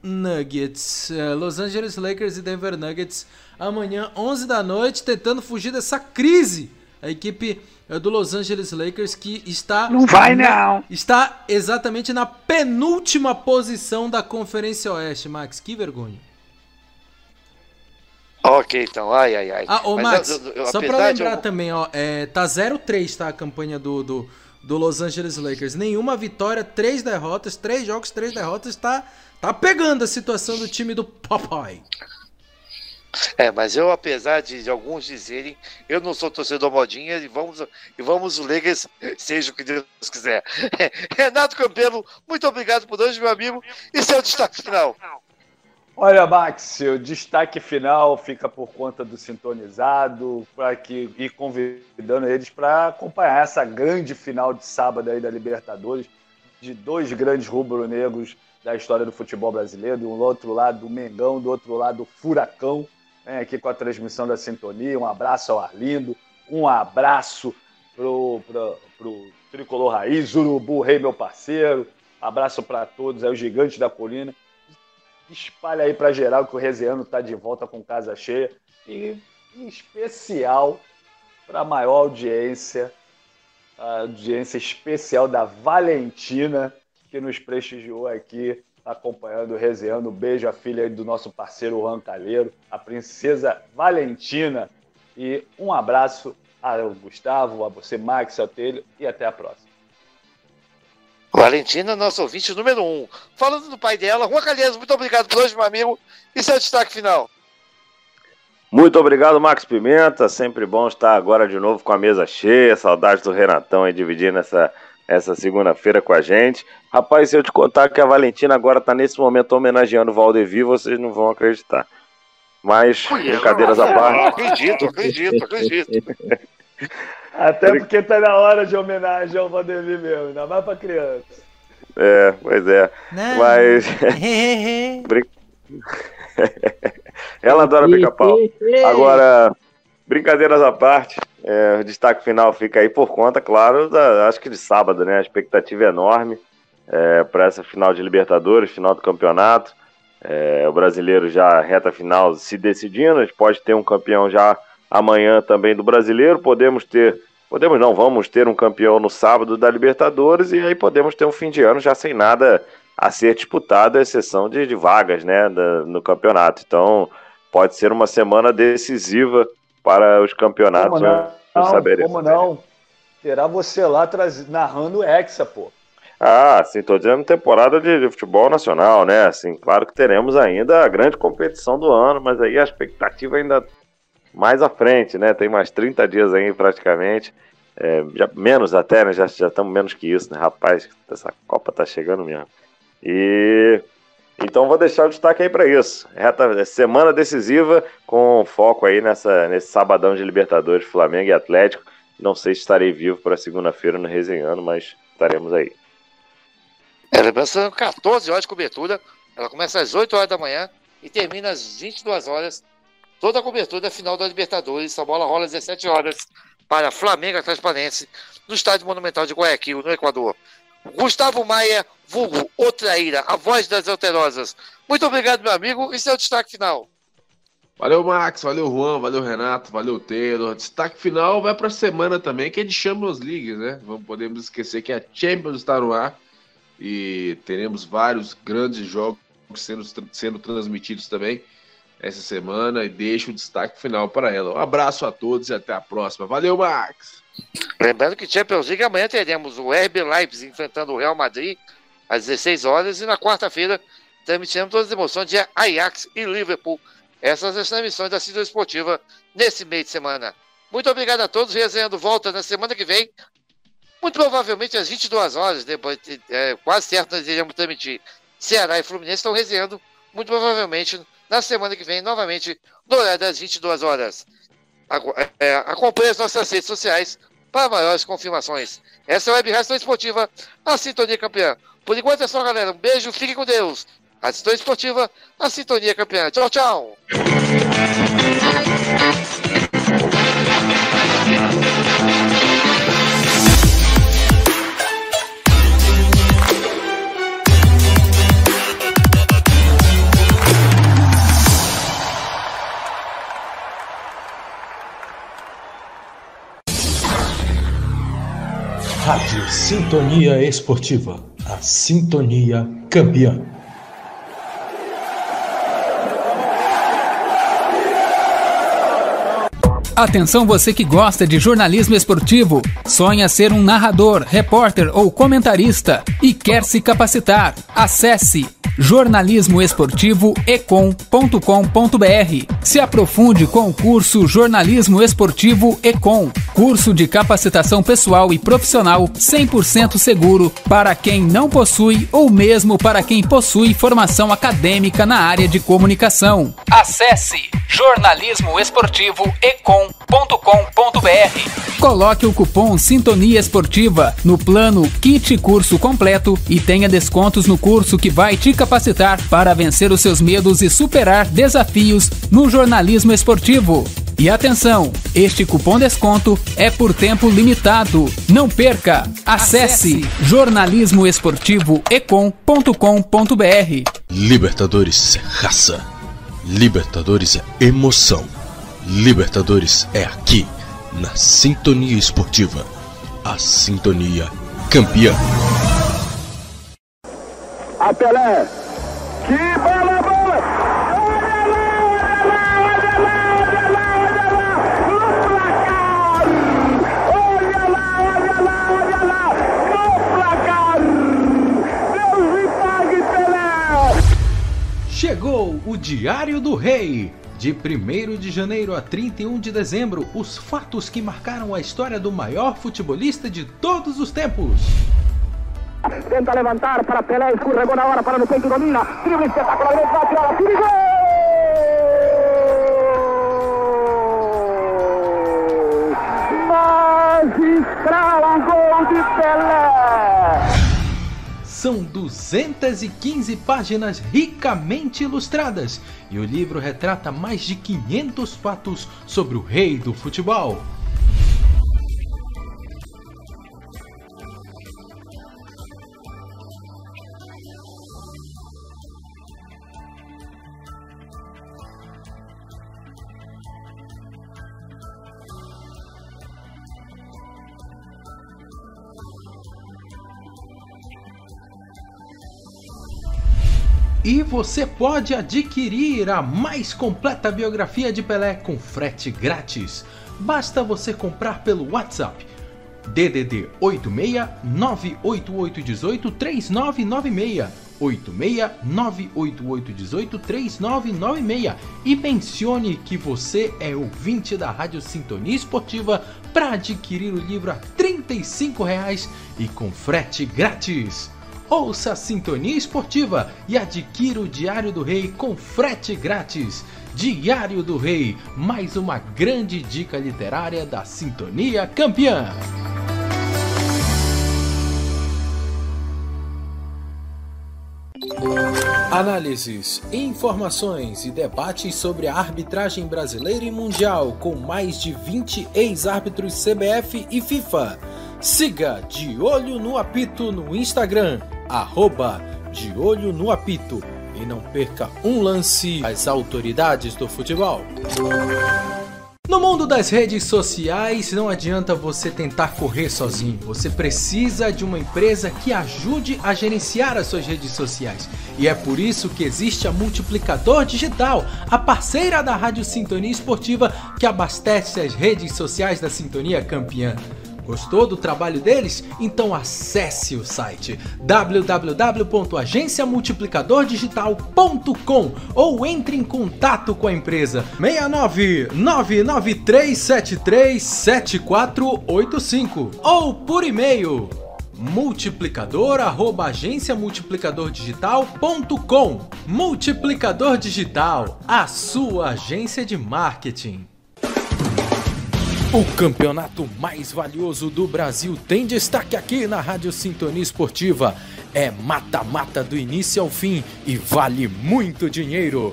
Nuggets. É, Los Angeles Lakers e Denver Nuggets amanhã, 11 da noite, tentando fugir dessa crise. A equipe é, do Los Angeles Lakers que está Não vai, não. está exatamente na penúltima posição da Conferência Oeste, Max. Que vergonha. Ok, então, ai, ai, ai. Ah, ô Mas Max, eu- eu- só pra lembrar eu- também, ó, é, tá 0-3, tá, a campanha do, do, do Los Angeles Lakers. Nenhuma vitória, três derrotas, três jogos, três derrotas, tá, tá pegando a situação do time do Popeye. É, mas eu, apesar de, de alguns dizerem, eu não sou torcedor modinha e vamos, e vamos ler que seja o que Deus quiser. <laughs> Renato Campelo, muito obrigado por hoje, meu amigo, e seu destaque final. Olha, Max, o destaque final fica por conta do sintonizado, para que e convidando eles para acompanhar essa grande final de sábado aí da Libertadores, de dois grandes rubro-negros da história do futebol brasileiro, do outro lado o Mengão, do outro lado o Furacão, né, aqui com a transmissão da Sintonia. Um abraço ao Arlindo, um abraço pro, pro, pro Tricolor Raiz, Urubu Rei, meu parceiro, abraço para todos, aí, os gigantes da colina. Espalha aí para geral que o Rezeano está de volta com casa cheia. E em especial para a maior audiência, a audiência especial da Valentina, que nos prestigiou aqui, acompanhando, resenhando. Um beijo à filha do nosso parceiro Juan Calheiro, a princesa Valentina. E um abraço ao Gustavo, a você, Max, ao Telho, e até a próxima. Valentina, nosso ouvinte número um. Falando do pai dela, Juan Calheiros, muito obrigado por hoje, meu amigo. E seu destaque final? Muito obrigado, Max Pimenta. Sempre bom estar agora de novo com a mesa cheia. Saudade do Renatão aí dividindo essa essa segunda-feira com a gente. Rapaz, se eu te contar que a Valentina agora está nesse momento homenageando o Valdevi, vocês não vão acreditar. Mas, brincadeiras à parte. Acredito, acredito, acredito. <laughs> Até porque tá na hora de homenagem ao Vanderlei mesmo, ainda mais pra criança. É, pois é. Não. Mas. <laughs> <laughs> Ela adora pica-pau. Agora, brincadeiras à parte, é, o destaque final fica aí por conta, claro, da, acho que de sábado, né? A expectativa é enorme é, para essa final de Libertadores, final do campeonato. É, o brasileiro já reta final se decidindo, a gente pode ter um campeão já amanhã também do brasileiro, podemos ter, podemos não, vamos ter um campeão no sábado da Libertadores e aí podemos ter um fim de ano já sem nada a ser disputado, à exceção de, de vagas, né, da- no campeonato. Então, pode ser uma semana decisiva para os campeonatos. Como não? né? Não saberei. Como não? Terá você lá traz... narrando o Hexa, pô. Ah, sim, tô dizendo temporada de, de futebol nacional, né? Assim, claro que teremos ainda a grande competição do ano, mas aí a expectativa ainda mais à frente, né? Tem mais 30 dias aí praticamente. É, já, menos até, né? Já estamos menos que isso, né? Rapaz, essa Copa tá chegando mesmo. E então vou deixar o destaque aí para isso. Reta, semana decisiva com foco aí nessa, nesse sabadão de Libertadores, Flamengo e Atlético. Não sei se estarei vivo para segunda-feira no Resenhando, mas estaremos aí. É, lembrando que são 14 horas de cobertura. Ela começa às 8 horas da manhã e termina às 22 horas. Toda a cobertura da final da Libertadores. Essa bola rola às 17 horas para Flamengo Transparência no Estádio Monumental de Guayaquil, no Equador. Gustavo Maia, vulgo, o Traíra, a voz das alterosas. Muito obrigado, meu amigo. E seu destaque final? Valeu, Max, valeu, Juan, valeu, Renato, valeu, Taylor. Destaque final vai para a semana também, que é de Champions League, né? Não podemos esquecer que a Champions está no ar e teremos vários grandes jogos sendo, sendo transmitidos também essa semana e deixo o destaque final para ela. Um abraço a todos e até a próxima. Valeu, Max! Lembrando que Champions League amanhã teremos o RB Leipzig enfrentando o Real Madrid às 16 horas e na quarta-feira transmitiremos todas as emoções de Ajax e Liverpool. Essas são as transmissões da Cidade Esportiva nesse meio de semana. Muito obrigado a todos. Resenhando volta na semana que vem. Muito provavelmente às 22 horas, depois, é, quase certo nós iremos transmitir Ceará e Fluminense estão resenhando. Muito provavelmente na semana que vem, novamente, no horário das 22 horas. É, acompanhe as nossas redes sociais para maiores confirmações. Essa é a Web Rádio Esportiva, a Sintonia Campeã. Por enquanto é só, galera. Um beijo, fiquem com Deus. A Sintonia Esportiva, a Sintonia Campeã. Tchau, tchau. Rádio Sintonia Esportiva, a sintonia campeã. Atenção você que gosta de jornalismo esportivo, sonha ser um narrador, repórter ou comentarista e quer se capacitar. Acesse jornalismoesportivoecom.com.br. Se aprofunde com o curso Jornalismo Esportivo Ecom, curso de capacitação pessoal e profissional 100% seguro para quem não possui ou mesmo para quem possui formação acadêmica na área de comunicação. Acesse Coloque o cupom Sintonia Esportiva no plano Kit Curso Completo e tenha descontos no curso que vai te capacitar para vencer os seus medos e superar desafios no jornalismo esportivo. E atenção, este cupom desconto é por tempo limitado. Não perca! Acesse jornalismoesportivoecom.com.br. Libertadores é raça. Libertadores é emoção. Libertadores é aqui, na Sintonia Esportiva. A Sintonia Campeã. A Pelé. Que bola, bola! Olha lá, olha lá, olha lá, olha lá, olha lá! No placar! Olha lá, olha lá, olha lá! No placar! Deus me pague, Pelé! Chegou o Diário do Rei. De 1 de janeiro a 31 de dezembro, os fatos que marcaram a história do maior futebolista de todos os tempos. Tenta levantar para Pelé, escorregou na hora para domina, espetacular, tira gol! São 215 páginas ricamente ilustradas e o livro retrata mais de 500 fatos sobre o rei do futebol. E você pode adquirir a mais completa biografia de Pelé com frete grátis. Basta você comprar pelo WhatsApp DDD 86 98818 3996 86 98818 3996 e mencione que você é ouvinte da Rádio Sintonia Esportiva para adquirir o livro a 35 reais e com frete grátis. Ouça a Sintonia Esportiva e adquira o Diário do Rei com frete grátis. Diário do Rei, mais uma grande dica literária da Sintonia Campeã. Análises, informações e debates sobre a arbitragem brasileira e mundial com mais de 20 ex-árbitros CBF e FIFA. Siga De Olho no Apito no Instagram, arroba De Olho no Apito. E não perca um lance às autoridades do futebol. No mundo das redes sociais, não adianta você tentar correr sozinho. Você precisa de uma empresa que ajude a gerenciar as suas redes sociais. E é por isso que existe a Multiplicador Digital, a parceira da Rádio Sintonia Esportiva que abastece as redes sociais da Sintonia Campeã. Gostou do trabalho deles? Então acesse o site www.agenciamultiplicadordigital.com ou entre em contato com a empresa 69 99373 7485 ou por e-mail multiplicador arroba agenciamultiplicadordigital.com Multiplicador Digital, a sua agência de marketing. O campeonato mais valioso do Brasil tem destaque aqui na Rádio Sintonia Esportiva. É mata-mata do início ao fim e vale muito dinheiro.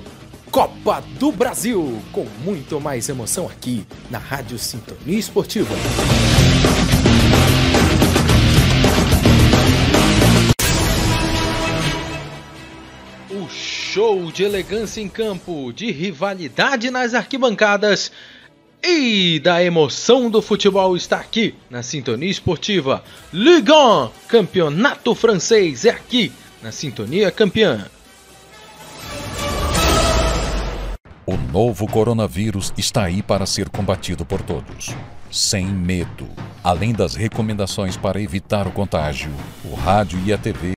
Copa do Brasil, com muito mais emoção aqui na Rádio Sintonia Esportiva. O show de elegância em campo, de rivalidade nas arquibancadas e da emoção do futebol está aqui na Sintonia Esportiva. Ligue 1, Campeonato Francês é aqui na Sintonia Campeã. O novo coronavírus está aí para ser combatido por todos, sem medo. Além das recomendações para evitar o contágio, o rádio e a TV